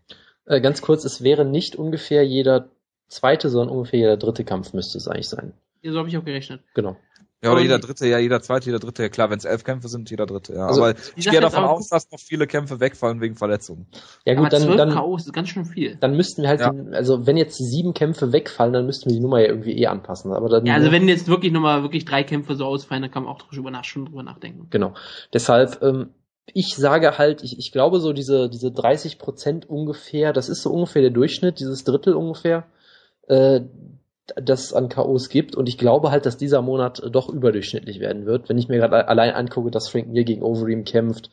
Äh, ganz kurz, es wäre nicht ungefähr jeder zweite, sondern ungefähr jeder dritte Kampf müsste es eigentlich sein. Ja, so habe ich auch gerechnet. Genau. Ja, oder jeder dritte, ja, jeder zweite, jeder dritte, ja klar, wenn es elf Kämpfe sind, jeder dritte, ja. Also, aber ich gehe davon aus, dass noch viele Kämpfe wegfallen wegen Verletzungen. Ja gut, dann, dann, KOs ist ganz schön viel. Dann müssten wir halt, ja. den, also wenn jetzt sieben Kämpfe wegfallen, dann müssten wir die Nummer ja irgendwie eh anpassen. Aber dann, ja, also wenn jetzt wirklich nochmal wirklich drei Kämpfe so ausfallen, dann kann man auch drüber nach, schon drüber nachdenken. Genau. Deshalb, ähm, ich sage halt, ich, ich glaube so diese, diese 30 Prozent ungefähr, das ist so ungefähr der Durchschnitt, dieses Drittel ungefähr, äh, das an K.O.s gibt und ich glaube halt, dass dieser Monat doch überdurchschnittlich werden wird. Wenn ich mir gerade allein angucke, dass Frank Mir gegen Overeem kämpft,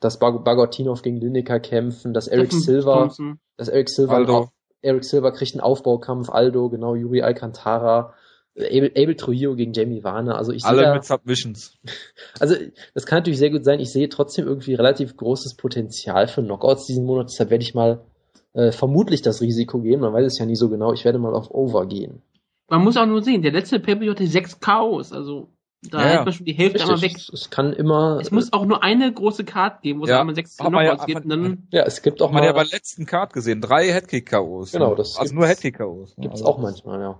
dass Bag Bagotinov gegen Lineker kämpfen, dass Eric Silva, dass Eric Silva, Aldo. Eric Silva kriegt einen Aufbaukampf, Aldo, genau, Yuri Alcantara, Abel, Abel Trujillo gegen Jamie Warner, also ich Alle da, mit Submissions. Also, das kann natürlich sehr gut sein. Ich sehe trotzdem irgendwie relativ großes Potenzial für Knockouts diesen Monat, deshalb werde ich mal äh, vermutlich das Risiko gehen. Man weiß es ja nie so genau. Ich werde mal auf Over gehen. Man muss auch nur sehen, der letzte Pay-Per-View hatte sechs Chaos, also da ja, hält man schon die Hälfte einmal weg. Es kann immer. Es muss auch nur eine große Card geben, wo es einmal sechs Knockouts ja, gibt. Dann, ja, es gibt auch mal. Man ja bei der letzten Card gesehen, drei Headkick-KOs. Genau, das Also nur Headkick-KOs. Gibt's also auch manchmal, ja.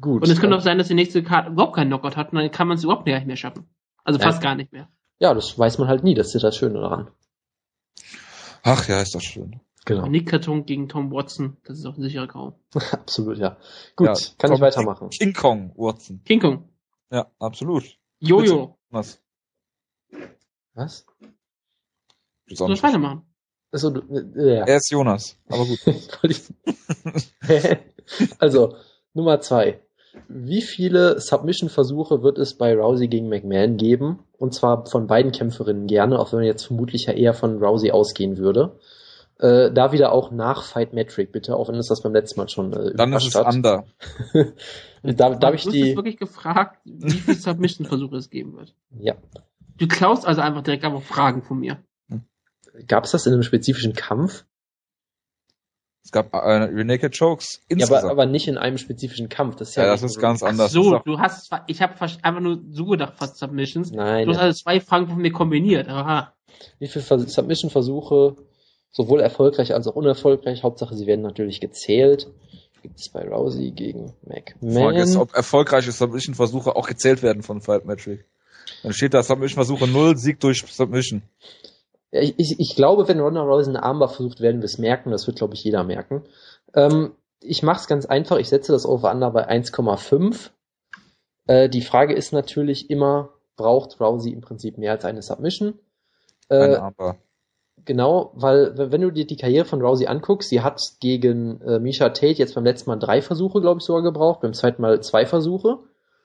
Gut. Und es könnte auch sein, dass die nächste Card überhaupt keinen Knockout hat und dann kann man es überhaupt nicht mehr schaffen. Also fast gar nicht mehr. Ja, das weiß man halt nie, das ist das Schöne daran. Ach ja, ist das schön. Genau. Nick Karton gegen Tom Watson, das ist auch ein sicherer Grau. absolut, ja. Gut, ja, kann Tom ich weitermachen. King Kong Watson. King Kong. Ja, absolut. Jojo. Was? Was? Du sollst weitermachen. Du, äh, ja. Er ist Jonas, aber gut. also, Nummer zwei. Wie viele Submission-Versuche wird es bei Rousey gegen McMahon geben? Und zwar von beiden Kämpferinnen gerne, auch wenn man jetzt vermutlich ja eher von Rousey ausgehen würde. Äh, da wieder auch nach Fight Metric, bitte, auch wenn es das beim letzten Mal schon äh, Dann ist es hat. under. da da habe ich die. wirklich gefragt, wie viele Submission-Versuche es geben wird. Ja. Du klaust also einfach direkt einfach Fragen von mir. Gab es das in einem spezifischen Kampf? Es gab äh, Naked Chokes insgesamt. Ja, aber, aber nicht in einem spezifischen Kampf. Das ist ja, ja das ist ganz anders. so, du hast, ich habe einfach nur so gedacht, fast Submissions. Nein. Du hast also zwei Fragen von mir kombiniert. Aha. Wie viele Submission-Versuche sowohl erfolgreich als auch unerfolgreich. Hauptsache, sie werden natürlich gezählt. Gibt es bei Rousey gegen McMahon. Frage ist, ob erfolgreiche Submission-Versuche auch gezählt werden von Fight Metric. Dann steht da Submission-Versuche 0, Sieg durch Submission. Ich, ich, ich glaube, wenn Ronda Rousey eine Armbar versucht, werden wir es merken. Das wird, glaube ich, jeder merken. Ähm, ich mache es ganz einfach. Ich setze das Over-Under bei 1,5. Äh, die Frage ist natürlich immer, braucht Rousey im Prinzip mehr als eine Submission? Äh, eine Armbar. Genau, weil wenn du dir die Karriere von Rousey anguckst, sie hat gegen äh, Misha Tate jetzt beim letzten Mal drei Versuche, glaube ich, sogar gebraucht, beim zweiten Mal zwei Versuche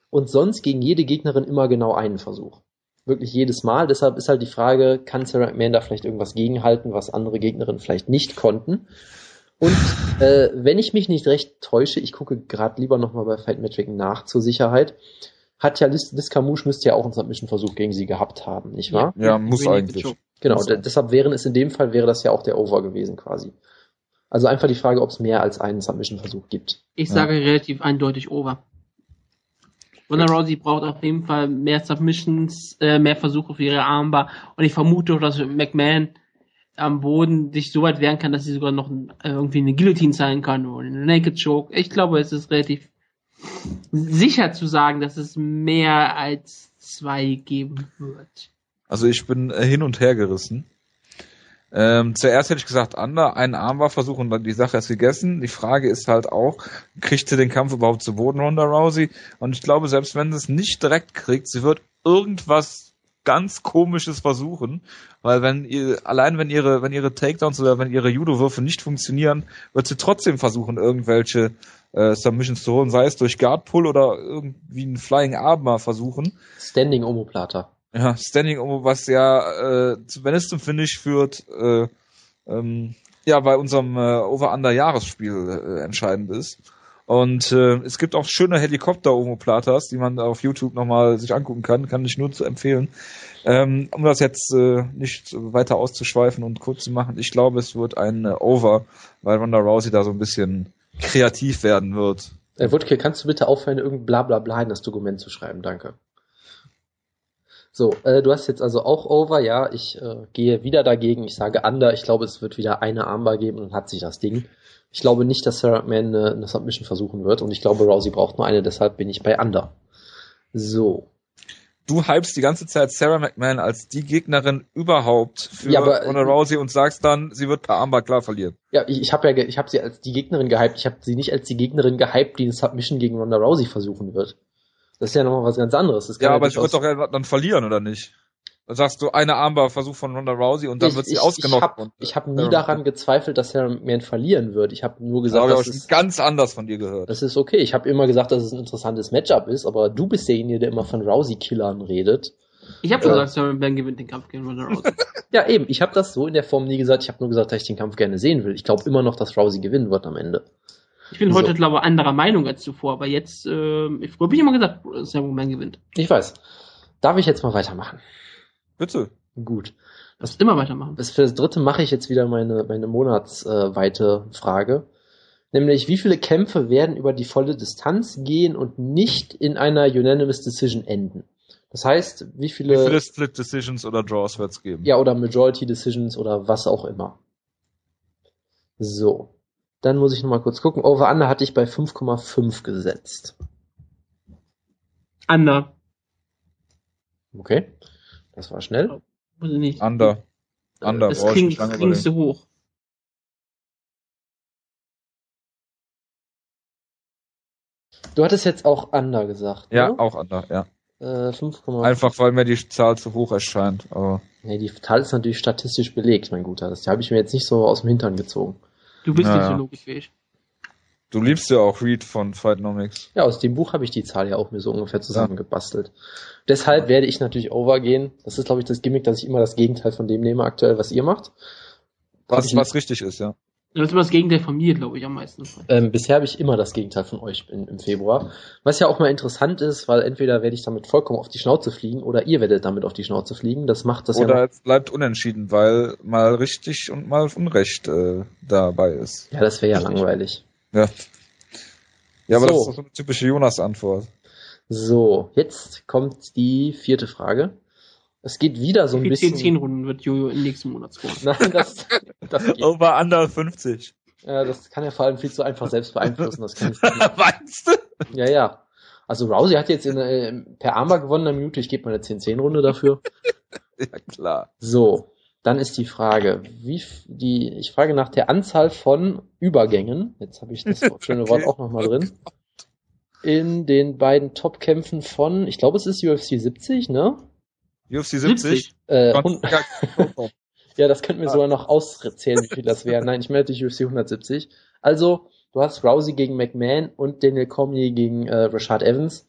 und sonst gegen jede Gegnerin immer genau einen Versuch. Wirklich jedes Mal. Deshalb ist halt die Frage, kann Sarah McMahon da vielleicht irgendwas gegenhalten, was andere Gegnerinnen vielleicht nicht konnten? Und äh, wenn ich mich nicht recht täusche, ich gucke gerade lieber nochmal bei Fight Metric nach zur Sicherheit, hat ja Liz, Liz müsste ja auch einen Submission-Versuch gegen sie gehabt haben, nicht wahr? Ja, muss eigentlich. Genau, so. deshalb wären es in dem Fall wäre das ja auch der Over gewesen quasi. Also einfach die Frage, ob es mehr als einen Submission-Versuch gibt. Ich ja. sage relativ eindeutig Over. Ronda Rousey braucht auf jeden Fall mehr Submissions, äh, mehr Versuche für ihre Armbar und ich vermute auch, dass McMahon am Boden sich so weit wehren kann, dass sie sogar noch äh, irgendwie eine Guillotine zeigen kann oder eine Naked Choke. Ich glaube, es ist relativ sicher zu sagen, dass es mehr als zwei geben wird. Also ich bin äh, hin und her gerissen. Ähm, zuerst hätte ich gesagt, Ander, einen Armbar-Versuch und dann die Sache ist gegessen. Die Frage ist halt auch, kriegt sie den Kampf überhaupt zu Boden, Ronda Rousey? Und ich glaube, selbst wenn sie es nicht direkt kriegt, sie wird irgendwas ganz komisches versuchen, weil wenn ihr, allein wenn ihre, wenn ihre Takedowns oder wenn ihre Judo-Würfe nicht funktionieren, wird sie trotzdem versuchen, irgendwelche äh, Submissions zu holen, sei es durch Guard Pull oder irgendwie einen Flying Arm versuchen. Standing Omoplata. Ja, Standing Omo, was ja, äh, wenn es zum Finish führt, äh, ähm, ja, bei unserem äh, Over-Under-Jahresspiel äh, entscheidend ist. Und äh, es gibt auch schöne Helikopter-Omoplatas, die man auf YouTube nochmal sich angucken kann, kann ich nur zu empfehlen. Ähm, um das jetzt äh, nicht weiter auszuschweifen und kurz zu machen, ich glaube, es wird ein äh, Over, weil Ronda Rousey da so ein bisschen kreativ werden wird. Äh, Wutke, kannst du bitte aufhören, irgendein Blablabla in das Dokument zu schreiben? Danke. So, äh, du hast jetzt also auch Over, ja. Ich äh, gehe wieder dagegen. Ich sage Under. Ich glaube, es wird wieder eine Armbar geben und hat sich das Ding. Ich glaube nicht, dass Sarah McMahon eine, eine Submission versuchen wird und ich glaube, Rousey braucht nur eine, deshalb bin ich bei Under. So. Du hypst die ganze Zeit Sarah McMahon als die Gegnerin überhaupt für ja, aber, Ronda Rousey und sagst dann, sie wird per Armbar klar verlieren. Ja, ich, ich habe ja, ich habe sie als die Gegnerin gehypt. Ich habe sie nicht als die Gegnerin gehypt, die eine Submission gegen Ronda Rousey versuchen wird. Das ist ja nochmal was ganz anderes. ja, aber sie wird doch dann verlieren, oder nicht? Dann sagst du eine Armbar-Versuch von Ronda Rousey und dann ich, wird sie ich, ausgenockt. Ich habe hab nie daran gezweifelt, dass Sarah McMahon verlieren wird. Ich habe nur gesagt, das habe ich ganz anders von dir gehört. Das ist okay. Ich habe immer gesagt, dass es ein interessantes Matchup ist, aber du bist derjenige, der immer von Rousey-Killern redet. Ich habe äh, gesagt, Sarah McMahon gewinnt den Kampf gegen Ronda Rousey. ja, eben. Ich habe das so in der Form nie gesagt. Ich habe nur gesagt, dass ich den Kampf gerne sehen will. Ich glaube immer noch, dass Rousey gewinnen wird am Ende. Ich bin heute, so. glaube ich, anderer Meinung als zuvor, aber jetzt, äh, ich habe ich immer gesagt, Sam Man gewinnt. Ich weiß. Darf ich jetzt mal weitermachen? Bitte. Gut. Das immer weitermachen. Das für das dritte mache ich jetzt wieder meine, meine monatsweite äh, Frage. Nämlich, wie viele Kämpfe werden über die volle Distanz gehen und nicht in einer Unanimous Decision enden? Das heißt, wie viele. Wie viele Split Decisions oder Draws wird es geben? Ja, oder Majority Decisions oder was auch immer. So. Dann muss ich nochmal kurz gucken. Over Under hatte ich bei 5,5 gesetzt. Under. Okay. Das war schnell. Muss nicht. Under. Under. Das klingt, klingt zu hoch. Du hattest jetzt auch Under gesagt. Ja, ne? auch Under, ja. Äh, 5, Einfach weil mir die Zahl zu hoch erscheint. Aber nee, die Zahl ist natürlich statistisch belegt, mein Guter. Das habe ich mir jetzt nicht so aus dem Hintern gezogen. Du bist naja. nicht so logisch wie ich. Du liebst ja auch Reed von Fightnomics. Ja, aus dem Buch habe ich die Zahl ja auch mir so ungefähr zusammengebastelt. Ja. Deshalb werde ich natürlich overgehen. Das ist, glaube ich, das Gimmick, dass ich immer das Gegenteil von dem nehme aktuell, was ihr macht. Was, was richtig ist, ja. Das ist immer das Gegenteil von mir, glaube ich, am meisten. Ähm, bisher habe ich immer das Gegenteil von euch in, im Februar. Was ja auch mal interessant ist, weil entweder werde ich damit vollkommen auf die Schnauze fliegen oder ihr werdet damit auf die Schnauze fliegen. Das macht das oder ja. Oder es bleibt unentschieden, weil mal richtig und mal Unrecht äh, dabei ist. Ja, das wäre ja langweilig. Ja. Ja, aber so. das ist doch so eine typische Jonas-Antwort. So, jetzt kommt die vierte Frage. Es geht wieder so ein bisschen. 10 Runden wird Jojo im nächsten Monat scoren. Nein, das. Over under 50. Ja, das kann er vor allem viel zu einfach selbst beeinflussen. Das kann ich Meinst du? Ja, ja. Also Rousey hat jetzt in, äh, per Armbar gewonnen der Minute. Ich gebe mal eine 10-10-Runde dafür. ja, klar. So, dann ist die Frage, wie die, ich frage nach der Anzahl von Übergängen. Jetzt habe ich das schöne Wort auch nochmal drin. In den beiden Top-Kämpfen von, ich glaube, es ist UFC 70, ne? UFC 70? Äh, ja, das könnten wir sogar noch auszählen, wie viel das wäre. Nein, ich melde dich UFC 170. Also, du hast Rousey gegen McMahon und Daniel Cormier gegen äh, Rashad Evans.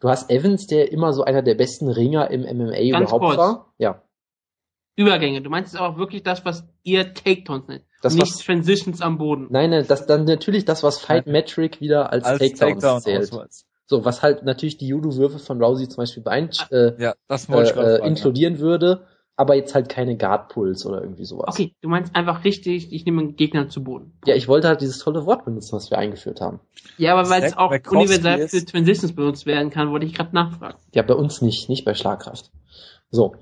Du hast Evans, der immer so einer der besten Ringer im MMA Ganz überhaupt kurz. war. Ja. Übergänge. Du meinst auch wirklich das, was ihr Takedowns nennt. Das, nicht was, Transitions am Boden. Nein, nein, das dann natürlich das, was Fight Metric wieder als, als Takedowns Takedown zählt. Ausweis. So, was halt natürlich die Judo-Würfe von Rousey zum Beispiel beein äh, ja, das äh, äh, inkludieren ja. würde, aber jetzt halt keine Guard-Pulls oder irgendwie sowas. Okay, du meinst einfach richtig, ich nehme einen Gegner zu Boden. Ja, ich wollte halt dieses tolle Wort benutzen, was wir eingeführt haben. Ja, aber weil es auch universell für Transitions benutzt werden kann, wollte ich gerade nachfragen. Ja, bei uns nicht, nicht bei Schlagkraft. So,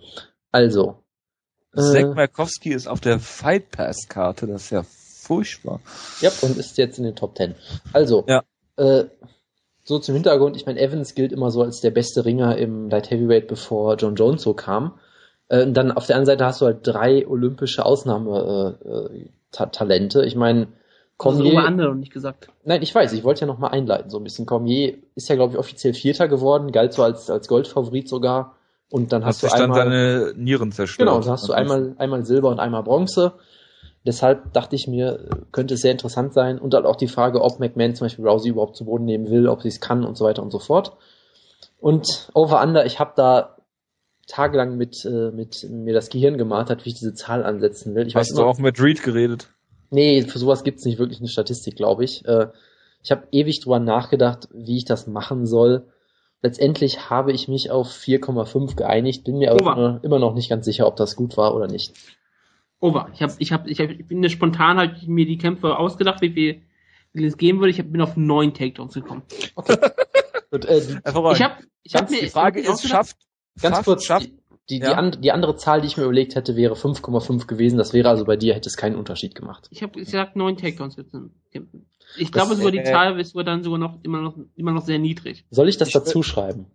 also. Zack äh, Markowski ist auf der Fight Pass Karte, das ist ja furchtbar. Ja, und ist jetzt in den Top Ten. Also, ja. äh, so zum Hintergrund, ich meine, Evans gilt immer so als der beste Ringer im Light Heavyweight, bevor John Jones so kam. Äh, dann auf der anderen Seite hast du halt drei olympische Ausnahmetalente. Äh, äh, ich meine, Cormier. Das andere noch nicht gesagt. Nein, ich weiß, ich wollte ja nochmal einleiten, so ein bisschen. Cormier ist ja, glaube ich, offiziell Vierter geworden, galt so als, als Goldfavorit sogar. Und dann hast, hast du einmal. dann seine Nieren zerstört. Genau, dann hast du einmal, einmal Silber und einmal Bronze. Deshalb dachte ich mir, könnte es sehr interessant sein. Und dann auch die Frage, ob McMahon zum Beispiel Rousey überhaupt zu Boden nehmen will, ob sie es kann und so weiter und so fort. Und over under, ich habe da tagelang mit, äh, mit mir das Gehirn gemartert, wie ich diese Zahl ansetzen will. Ich Hast weiß du immer, auch mit Reed geredet? Nee, für sowas gibt's nicht wirklich eine Statistik, glaube ich. Äh, ich habe ewig drüber nachgedacht, wie ich das machen soll. Letztendlich habe ich mich auf 4,5 geeinigt, bin mir aber immer noch nicht ganz sicher, ob das gut war oder nicht. Over. Ich habe, ich habe, ich, hab, ich bin spontan halt mir die Kämpfe ausgedacht, wie viel, wie es gehen würde. Ich hab, bin auf neun Takedowns gekommen. Okay. Und, äh, die, ich habe, ich habe mir die Frage ist, schafft ganz kurz schafft, die, die, ja. die, die, andere Zahl, die ich mir überlegt hätte, wäre 5,5 gewesen. Das wäre also bei dir hätte es keinen Unterschied gemacht. Ich habe gesagt neun Takedowns wird kämpfen. Ich das, glaube sogar die äh, Zahl ist dann sogar noch immer noch immer noch sehr niedrig. Soll ich das ich dazu schreiben?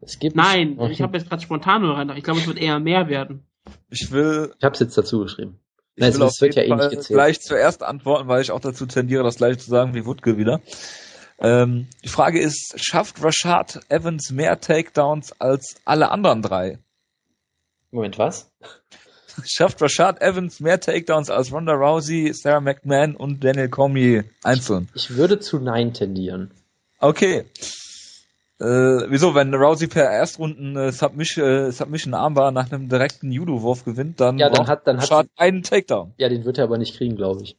Es gibt Nein, okay. ich habe jetzt gerade spontan nur rein. Ich glaube, es wird eher mehr werden. Ich will. Ich habe es jetzt dazu geschrieben. Ich Nein, will es wird ja eh nicht gezählt. gleich zuerst antworten, weil ich auch dazu tendiere, das gleiche zu sagen wie Wutke wieder. Ähm, die Frage ist, schafft Rashad Evans mehr Takedowns als alle anderen drei? Moment, was? Schafft Rashad Evans mehr Takedowns als Ronda Rousey, Sarah McMahon und Daniel Cormier einzeln? Ich, ich würde zu Nein tendieren. Okay. Äh, wieso, wenn Rousey per Erstrunden äh, Submission, äh, Submission Armbar nach einem direkten Judo-Wurf gewinnt, dann, ja, dann hat dann hat einen Takedown. Ja, den wird er aber nicht kriegen, glaube ich.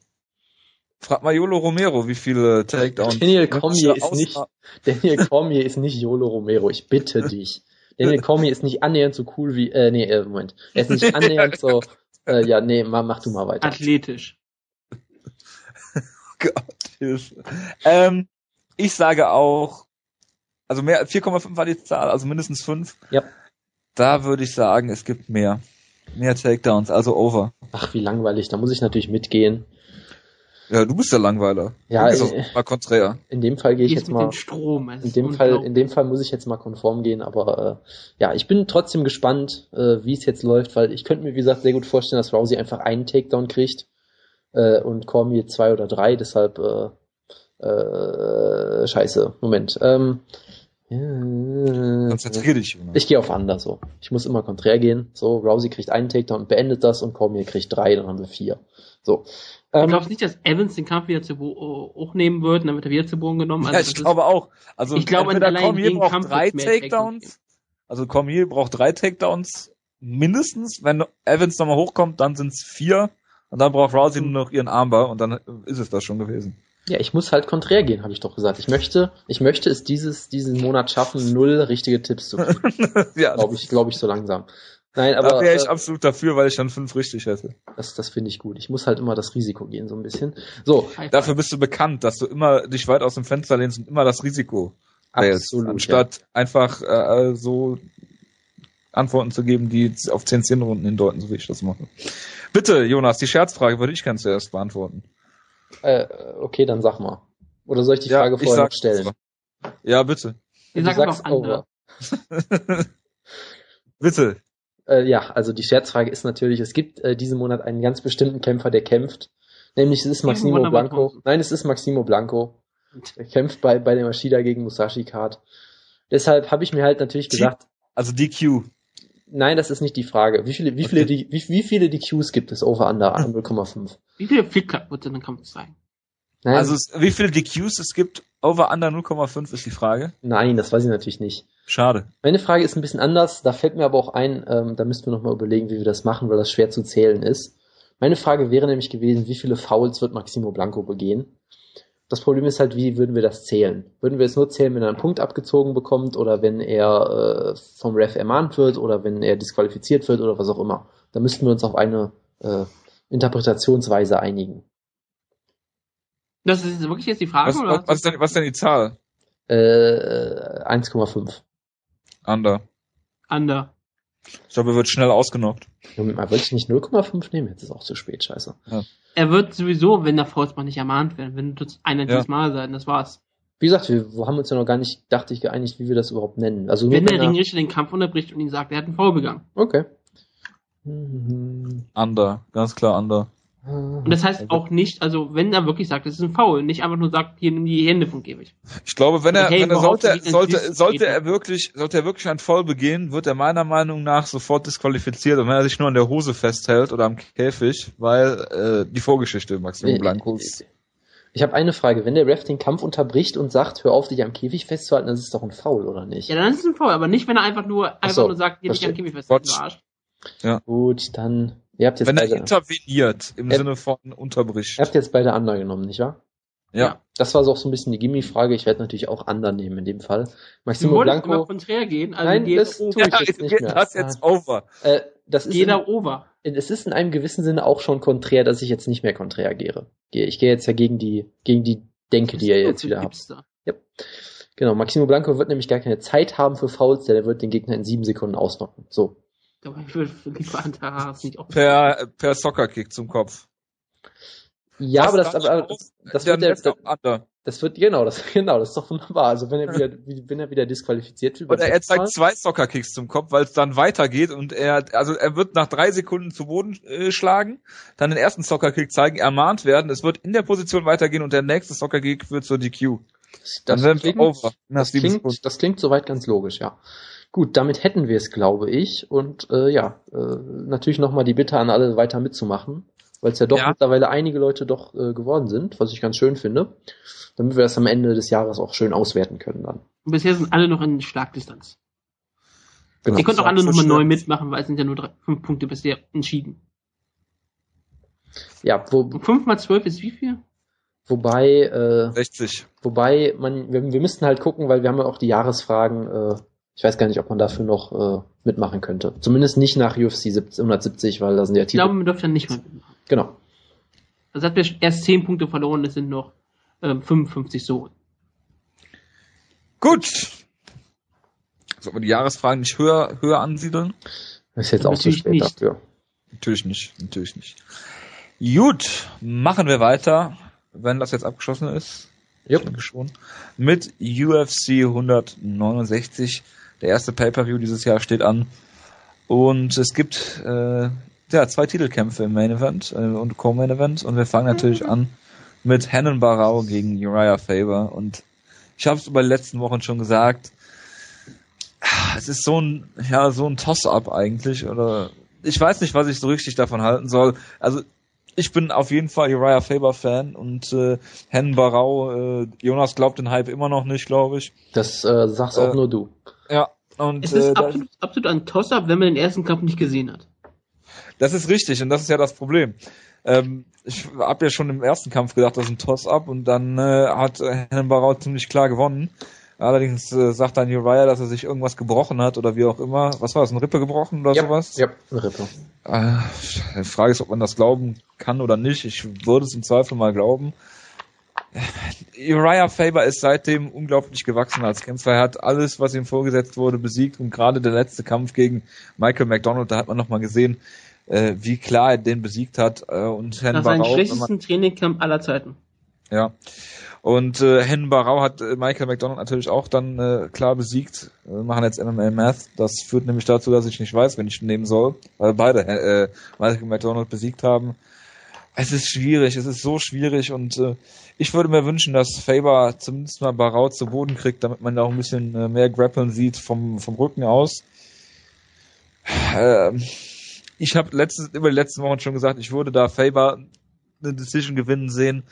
Frag mal Yolo Romero, wie viele Takedowns. Daniel Cormier ist nicht Daniel Cormier ist nicht Yolo Romero, ich bitte dich. Daniel Cormier ist nicht annähernd so cool wie äh nee, äh, Moment. Er ist nicht annähernd so äh, ja, nee, mach, mach du mal weiter. Athletisch. Gott, ähm, ich sage auch also mehr 4,5 war die Zahl, also mindestens 5. Ja. Da würde ich sagen, es gibt mehr. Mehr Takedowns, also over. Ach, wie langweilig, da muss ich natürlich mitgehen. Ja, du bist der Langweiler. Ja, du bist äh, mal konträr. In dem Fall gehe ich jetzt mal. Strom, in dem Fall, in dem Fall muss ich jetzt mal konform gehen, aber äh, ja, ich bin trotzdem gespannt, äh, wie es jetzt läuft, weil ich könnte mir wie gesagt sehr gut vorstellen, dass Rousey einfach einen Takedown kriegt äh, und Cormier zwei oder drei. Deshalb äh, äh, Scheiße. Moment. Ähm, Konzentrier dich, Jonas. Ich gehe auf Under so. Ich muss immer konträr gehen. So, Rousey kriegt einen Takedown und beendet das und Cormier kriegt drei, dann haben wir vier. So. Ähm, du glaubst nicht, dass Evans den Kampf wieder zu hochnehmen wird und dann wird er wieder zu Boden genommen? Also ja, ich glaube auch. Also ich glaube, Cormier braucht Kampf drei Takedowns. Also Cormier braucht drei Takedowns mindestens. Wenn Evans nochmal hochkommt, dann sind es vier. Und dann braucht Rousey nur noch ihren Armbar und dann ist es das schon gewesen. Ja, ich muss halt konträr gehen, habe ich doch gesagt. Ich möchte, ich möchte es dieses, diesen Monat schaffen, null richtige Tipps zu kriegen. ja. Glaube ich, glaube ich so langsam. Nein, aber. Da wäre ich äh, absolut dafür, weil ich dann fünf richtig hätte. Das, das finde ich gut. Ich muss halt immer das Risiko gehen, so ein bisschen. So. Dafür bist du bekannt, dass du immer dich weit aus dem Fenster lehnst und immer das Risiko wählst. Absolut, anstatt ja. einfach äh, so Antworten zu geben, die auf 10 10 Runden hindeuten, so wie ich das mache. Bitte, Jonas, die Scherzfrage würde ich gerne zuerst beantworten. Äh, okay, dann sag mal. Oder soll ich die Frage ja, vorher noch stellen? Ja, bitte. Ich sag sagst over. bitte. Äh, ja, also die Scherzfrage ist natürlich, es gibt äh, diesen Monat einen ganz bestimmten Kämpfer, der kämpft. Nämlich es ist Maximo Blanco. Nein, es ist Maximo Blanco. Er kämpft bei, bei der Maschida gegen Musashi Card. Deshalb habe ich mir halt natürlich gesagt. Also DQ. Nein, das ist nicht die Frage. Wie viele, wie viele, okay. wie, wie viele DQs gibt es over under 0,5? Wie viele Flickklack wird denn dann Kampf sein? Nein. Also wie viele DQs es gibt over under 0,5 ist die Frage. Nein, das weiß ich natürlich nicht. Schade. Meine Frage ist ein bisschen anders. Da fällt mir aber auch ein, ähm, da müssten wir nochmal überlegen, wie wir das machen, weil das schwer zu zählen ist. Meine Frage wäre nämlich gewesen, wie viele Fouls wird Maximo Blanco begehen? Das Problem ist halt, wie würden wir das zählen? Würden wir es nur zählen, wenn er einen Punkt abgezogen bekommt oder wenn er äh, vom Ref ermahnt wird oder wenn er disqualifiziert wird oder was auch immer? Da müssten wir uns auf eine äh, Interpretationsweise einigen. Das ist wirklich jetzt die Frage, was, oder? Was ist, denn, was ist denn die Zahl? Äh, 1,5. Under. Under. Ich glaube, er wird schnell ausgenockt. Moment mal, wollte ich nicht 0,5 nehmen? Jetzt ist auch zu spät, scheiße. Ja. Er wird sowieso, wenn der mal nicht ermahnt werden, wenn das ein einziges ja. Mal sein, das war's. Wie gesagt, wir haben uns ja noch gar nicht, dachte ich, geeinigt, wie wir das überhaupt nennen. Also wenn der Ringrichter den Kampf unterbricht und ihn sagt, er hat einen Foul begangen. Okay. Under, ganz klar Under. Und das heißt auch nicht, also wenn er wirklich sagt, es ist ein Foul, nicht einfach nur sagt, hier nimm die Hände vom Käfig. Ich glaube, wenn er, wenn er sollte, sollte, sollte er wirklich, sollte er wirklich ein Foul begehen, wird er meiner Meinung nach sofort disqualifiziert. Und wenn er sich nur an der Hose festhält oder am Käfig, weil äh, die Vorgeschichte Maximum Blancos. Ich habe eine Frage. Wenn der Ref den Kampf unterbricht und sagt, hör auf, dich am Käfig festzuhalten, dann ist es doch ein Foul, oder nicht? Ja, dann ist es ein Foul, aber nicht, wenn er einfach nur, einfach so, nur sagt, geh dich am Käfig festzuhalten, Ja. Gut, dann Ihr habt jetzt Wenn er interveniert im ihr, Sinne von unterbricht. Ihr habt jetzt beide Under genommen, nicht wahr? Ja. Das war so auch so ein bisschen die Gimme-Frage. Ich werde natürlich auch Under nehmen in dem Fall. Maximo Blanco. Immer konträr gehen. Also Nein, das tue ich ja, jetzt nicht mehr. Das jetzt over. Äh, das ist Jeder over. Es ist in einem gewissen Sinne auch schon konträr, dass ich jetzt nicht mehr konträr gehe. Ich gehe jetzt ja gegen die, gegen die Denke, die ihr jetzt wieder habt. Ja. Genau, Maximo Blanco wird nämlich gar keine Zeit haben für Fouls, der wird den Gegner in sieben Sekunden ausnocken. So. Aber ich würde für die Haas nicht auch. Per, per Soccerkick zum Kopf. Ja, das aber das, aber, aber das, das wird der, das, das wird, genau, das, genau, das ist doch wunderbar. Also wenn er wieder, wenn er wieder disqualifiziert wird. Oder er zeigt zwei Soccerkicks zum Kopf, weil es dann weitergeht und er, also er wird nach drei Sekunden zu Boden äh, schlagen, dann den ersten Soccerkick zeigen, ermahnt werden, es wird in der Position weitergehen und der nächste Soccerkick wird zur DQ. Das, dann klingt, over. Das klingt, das klingt soweit ganz logisch, ja. Gut, damit hätten wir es, glaube ich. Und äh, ja, äh, natürlich nochmal die Bitte an alle weiter mitzumachen, weil es ja doch ja. mittlerweile einige Leute doch äh, geworden sind, was ich ganz schön finde, damit wir das am Ende des Jahres auch schön auswerten können dann. Und bisher sind alle noch in Schlagdistanz. Genau. Ihr könnt auch alle nochmal neu mitmachen, weil es sind ja nur drei, fünf Punkte bisher entschieden. Ja, wo. 5 mal 12 ist wie viel? Wobei, äh, 60. Wobei, man, wir, wir müssten halt gucken, weil wir haben ja auch die Jahresfragen, äh, ich weiß gar nicht, ob man dafür noch äh, mitmachen könnte. Zumindest nicht nach UFC 170, weil da sind ja Titel. Ich glaube, man dürfte dann nicht mehr mitmachen. Genau. Also hat wir erst 10 Punkte verloren, es sind noch ähm, 55 so. Gut. Sollen wir die Jahresfragen nicht höher, höher ansiedeln? Das ist jetzt auch zu spät nicht. dafür. Natürlich nicht, natürlich nicht. Gut, machen wir weiter, wenn das jetzt abgeschlossen ist. Yep. Ich denke schon. Mit UFC 169 der erste Pay-Per-View dieses Jahr steht an. Und es gibt äh, ja, zwei Titelkämpfe im Main Event äh, und Co-Main Event. Und wir fangen natürlich an mit Hennen Barau gegen Uriah Faber. Und ich habe es über die letzten Wochen schon gesagt, es ist so ein, ja, so ein Toss-up eigentlich. Oder ich weiß nicht, was ich so richtig davon halten soll. Also ich bin auf jeden Fall Uriah Faber Fan und äh, Hennen Barau, äh, Jonas glaubt den Hype immer noch nicht, glaube ich. Das äh, sagst auch äh, nur du. Ja. Und, es ist äh, absolut, absolut ein Toss-up, wenn man den ersten Kampf nicht gesehen hat. Das ist richtig und das ist ja das Problem. Ähm, ich habe ja schon im ersten Kampf gedacht, das ist ein Toss-up und dann äh, hat Hennen Barau ziemlich klar gewonnen. Allerdings äh, sagt dann Uriah, dass er sich irgendwas gebrochen hat oder wie auch immer. Was war das, eine Rippe gebrochen oder ja, sowas? Ja, eine Rippe. Äh, die Frage ist, ob man das glauben kann oder nicht. Ich würde es im Zweifel mal glauben. Uriah Faber ist seitdem unglaublich gewachsen als Kämpfer. Er hat alles, was ihm vorgesetzt wurde, besiegt und gerade der letzte Kampf gegen Michael McDonald, da hat man nochmal gesehen, äh, wie klar er den besiegt hat. Äh, und das ist ein schlechtesten Trainingcamp aller Zeiten. Ja. Und äh, Hen Barau hat äh, Michael McDonald natürlich auch dann äh, klar besiegt. Wir machen jetzt MMA Math. Das führt nämlich dazu, dass ich nicht weiß, wenn ich nehmen soll, weil beide äh, Michael McDonald besiegt haben. Es ist schwierig, es ist so schwierig und äh, ich würde mir wünschen, dass Faber zumindest mal Barau zu Boden kriegt, damit man da auch ein bisschen äh, mehr Grappeln sieht vom, vom Rücken aus. Äh, ich habe letztes, über die letzten Wochen schon gesagt, ich würde da Faber eine Decision gewinnen sehen.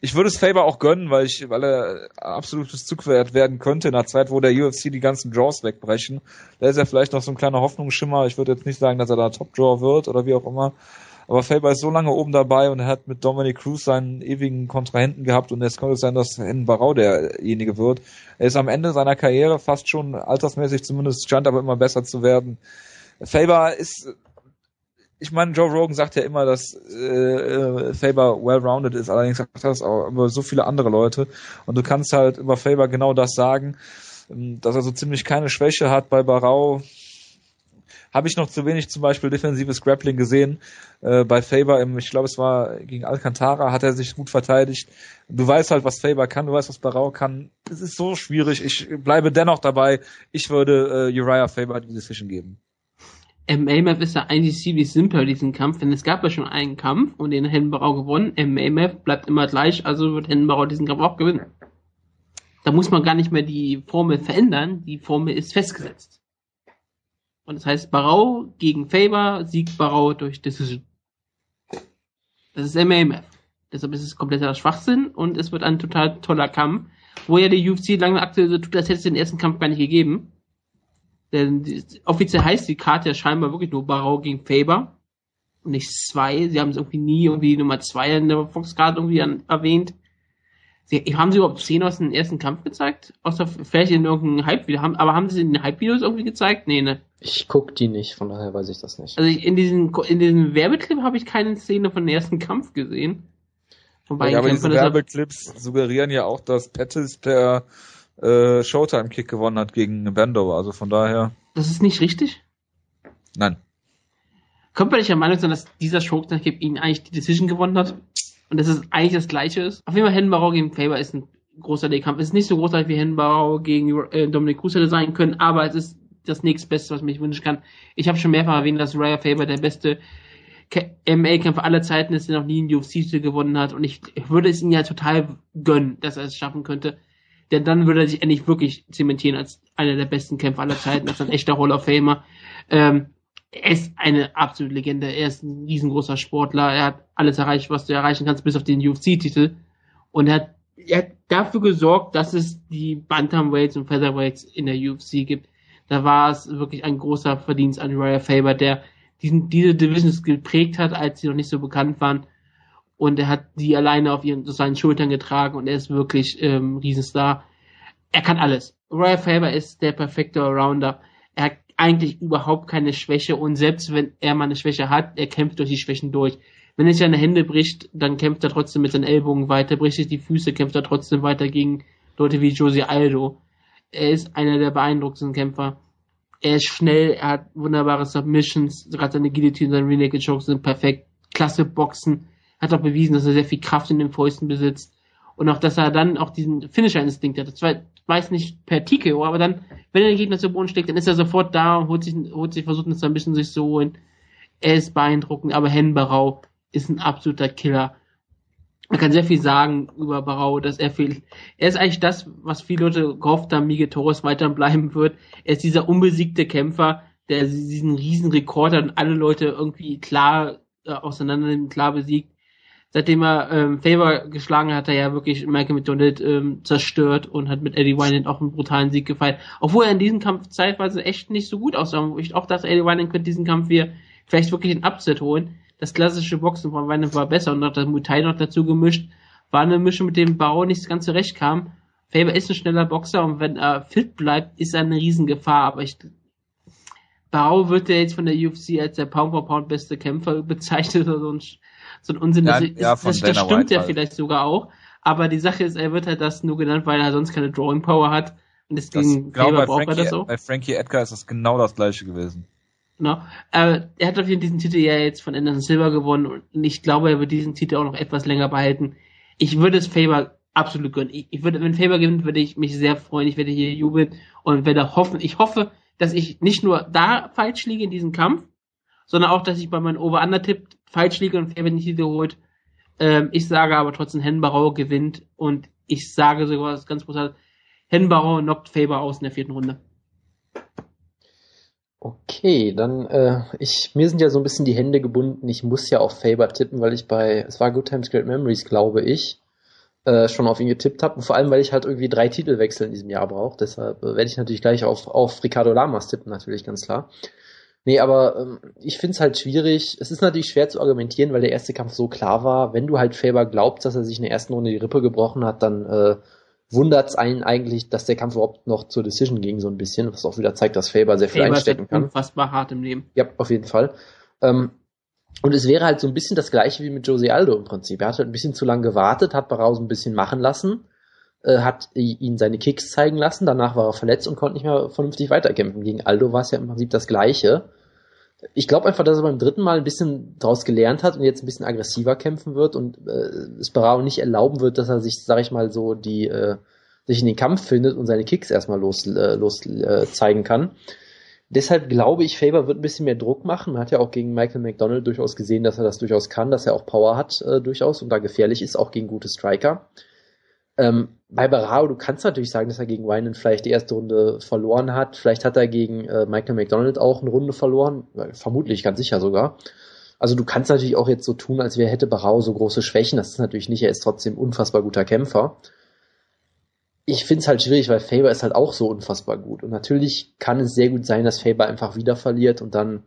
Ich würde es Faber auch gönnen, weil ich, weil er absolutes Zugwert werden könnte in einer Zeit, wo der UFC die ganzen Draws wegbrechen. Da ist er vielleicht noch so ein kleiner Hoffnungsschimmer. Ich würde jetzt nicht sagen, dass er da Top Draw wird oder wie auch immer. Aber Faber ist so lange oben dabei und er hat mit Dominic Cruz seinen ewigen Kontrahenten gehabt und jetzt könnte es sein, dass Hen Barau derjenige wird. Er ist am Ende seiner Karriere fast schon altersmäßig zumindest, scheint aber immer besser zu werden. Faber ist ich meine, Joe Rogan sagt ja immer, dass äh, äh, Faber well-rounded ist, allerdings sagt das auch über so viele andere Leute. Und du kannst halt über Faber genau das sagen, ähm, dass er so ziemlich keine Schwäche hat bei Barau. Habe ich noch zu wenig zum Beispiel defensives Grappling gesehen. Äh, bei Faber im, ich glaube es war gegen Alcantara, hat er sich gut verteidigt. Du weißt halt, was Faber kann, du weißt, was Barau kann. Es ist so schwierig. Ich bleibe dennoch dabei. Ich würde äh, Uriah Faber die Decision geben. MAMF ist ja eigentlich ziemlich simpel, diesen Kampf, denn es gab ja schon einen Kampf und den hat Henbarau gewonnen. MAMF bleibt immer gleich, also wird Henbarau diesen Kampf auch gewinnen. Da muss man gar nicht mehr die Formel verändern, die Formel ist festgesetzt. Und das heißt, Barau gegen Faber siegt Barau durch Decision. Das ist MAMF. Deshalb ist es kompletter Schwachsinn und es wird ein total toller Kampf, wo ja die UFC lange aktuell so tut, als hätte es den ersten Kampf gar nicht gegeben. Denn die, offiziell heißt die Karte ja scheinbar wirklich nur Barau gegen Faber und nicht zwei. Sie haben es irgendwie nie irgendwie Nummer zwei in der Fox-Karte irgendwie an, erwähnt. Sie, haben sie überhaupt Szenen aus dem ersten Kampf gezeigt? Außer vielleicht in irgendeinem Hype-Video. Haben, aber haben sie in den Hype-Videos irgendwie gezeigt? Nee, ne? Ich guck die nicht, von daher weiß ich das nicht. Also ich, in diesen, in diesem Werbeclip habe ich keine Szene von dem ersten Kampf gesehen. Wobei ja, aber diese Werbeclips suggerieren ja auch, dass Pettis per äh, Showtime-Kick gewonnen hat gegen Bando, also von daher. Das ist nicht richtig? Nein. Kommt man nicht der Meinung sein, dass dieser Showtime-Kick ihn eigentlich die Decision gewonnen hat? Und dass es eigentlich das gleiche ist? Auf jeden Fall Henbarau gegen Faber ist ein großer Kampf. Es ist nicht so großartig wie Henbarau gegen äh, Dominic Cruz hätte sein können, aber es ist das nächstbeste, was mich wünschen kann. Ich habe schon mehrfach erwähnt, dass Raya Faber der beste MA-Kämpfer aller Zeiten ist, der noch nie einen UFC-Titel gewonnen hat. Und ich, ich würde es ihm ja total gönnen, dass er es schaffen könnte. Denn dann würde er sich endlich wirklich zementieren als einer der besten Kämpfer aller Zeiten, als ein echter Hall of Famer. Ähm, er ist eine absolute Legende. Er ist ein riesengroßer Sportler. Er hat alles erreicht, was du erreichen kannst, bis auf den UFC-Titel. Und er hat, er hat dafür gesorgt, dass es die Bantamweights und Featherweights in der UFC gibt. Da war es wirklich ein großer Verdienst an Uriah Faber, der diesen, diese Divisions geprägt hat, als sie noch nicht so bekannt waren und er hat die alleine auf ihren, auf seinen Schultern getragen und er ist wirklich ähm, Riesenstar. Er kann alles. Royal Faber ist der perfekte Allrounder. Eigentlich überhaupt keine Schwäche und selbst wenn er mal eine Schwäche hat, er kämpft durch die Schwächen durch. Wenn er seine Hände bricht, dann kämpft er trotzdem mit seinen Ellbogen weiter, bricht sich die Füße, kämpft er trotzdem weiter gegen Leute wie Josie Aldo. Er ist einer der beeindruckendsten Kämpfer. Er ist schnell, er hat wunderbare Submissions, gerade seine Guillotine, seine Renegade Chokes sind perfekt, klasse Boxen hat auch bewiesen, dass er sehr viel Kraft in den Fäusten besitzt. Und auch, dass er dann auch diesen Finisher-Instinkt hat. Das war, weiß nicht per TKO, aber dann, wenn er den Gegner zu Boden schlägt, dann ist er sofort da und holt sich, holt sich, versucht es ein bisschen sich zu holen. Er ist beeindruckend, aber Hen Barau ist ein absoluter Killer. Man kann sehr viel sagen über Barau, dass er viel, er ist eigentlich das, was viele Leute gehofft haben, Miguel Torres weiter bleiben wird. Er ist dieser unbesiegte Kämpfer, der diesen riesen Rekord hat und alle Leute irgendwie klar äh, auseinander klar besiegt seitdem er ähm, Faber geschlagen hat, hat er ja wirklich Michael McDonald ähm, zerstört und hat mit Eddie Wineland auch einen brutalen Sieg gefeiert. Obwohl er in diesem Kampf zeitweise echt nicht so gut aussah. Ich auch dachte, Eddie Wineland könnte diesen Kampf hier vielleicht wirklich ein Upset holen. Das klassische Boxen von Wineland war besser und noch das Muay Thai noch dazu gemischt. War eine Mischung, mit dem Bau nicht ganz zurecht kam. Faber ist ein schneller Boxer und wenn er fit bleibt, ist er eine Riesengefahr. Aber ich Bau wird ja jetzt von der UFC als der Pound for Pound beste Kämpfer bezeichnet oder so ein so ein Unsinn. Ja, das, ja, das, das stimmt ja halt. vielleicht sogar auch. Aber die Sache ist, er wird halt das nur genannt, weil er sonst keine Drawing Power hat. Und deswegen das, genau, braucht er das so. Bei Frankie Edgar ist das genau das gleiche gewesen. Genau. Aber er hat auf jeden Fall diesen Titel ja jetzt von Anderson Silver gewonnen und ich glaube, er wird diesen Titel auch noch etwas länger behalten. Ich würde es Faber absolut gönnen. Ich, ich würde, wenn Faber gewinnt, würde ich mich sehr freuen. Ich werde hier jubeln und werde hoffen. Ich hoffe, dass ich nicht nur da falsch liege in diesem Kampf, sondern auch, dass ich bei meinem Over-Under-Tipp falsch liege und Fair den Titel holt. Ähm, ich sage aber trotzdem, Henbarau gewinnt und ich sage sogar das ganz brutal, Henbarau knockt Faber aus in der vierten Runde. Okay, dann äh, ich mir sind ja so ein bisschen die Hände gebunden. Ich muss ja auf Faber tippen, weil ich bei es war Good Times Great Memories, glaube ich, äh, schon auf ihn getippt habe. Und vor allem, weil ich halt irgendwie drei Titelwechsel in diesem Jahr brauche. Deshalb äh, werde ich natürlich gleich auf auf Ricardo Lamas tippen, natürlich ganz klar. Nee, aber ähm, ich finde es halt schwierig. Es ist natürlich schwer zu argumentieren, weil der erste Kampf so klar war. Wenn du halt Faber glaubst, dass er sich in der ersten Runde die Rippe gebrochen hat, dann äh, wundert es einen eigentlich, dass der Kampf überhaupt noch zur Decision ging, so ein bisschen, was auch wieder zeigt, dass Faber sehr viel Faber einstecken kann. Unfassbar hart im Leben. Ja, auf jeden Fall. Ähm, und es wäre halt so ein bisschen das gleiche wie mit Jose Aldo im Prinzip. Er hat halt ein bisschen zu lange gewartet, hat Barau so ein bisschen machen lassen äh, hat ihn seine Kicks zeigen lassen. Danach war er verletzt und konnte nicht mehr vernünftig weiterkämpfen. Gegen Aldo war es ja im Prinzip das Gleiche. Ich glaube einfach, dass er beim dritten Mal ein bisschen daraus gelernt hat und jetzt ein bisschen aggressiver kämpfen wird und äh, es Barao nicht erlauben wird, dass er sich, sag ich mal, so die äh, sich in den Kampf findet und seine Kicks erstmal los, äh, los äh, zeigen kann. Deshalb glaube ich, Faber wird ein bisschen mehr Druck machen. Man hat ja auch gegen Michael McDonald durchaus gesehen, dass er das durchaus kann, dass er auch Power hat äh, durchaus und da gefährlich ist, auch gegen gute Striker. Ähm, bei Barao, du kannst natürlich sagen, dass er gegen Winan vielleicht die erste Runde verloren hat. Vielleicht hat er gegen äh, Michael McDonald auch eine Runde verloren. Vermutlich, ganz sicher sogar. Also du kannst natürlich auch jetzt so tun, als wäre hätte Barao so große Schwächen. Das ist natürlich nicht. Er ist trotzdem unfassbar guter Kämpfer ich finde es halt schwierig, weil Faber ist halt auch so unfassbar gut. Und natürlich kann es sehr gut sein, dass Faber einfach wieder verliert und dann,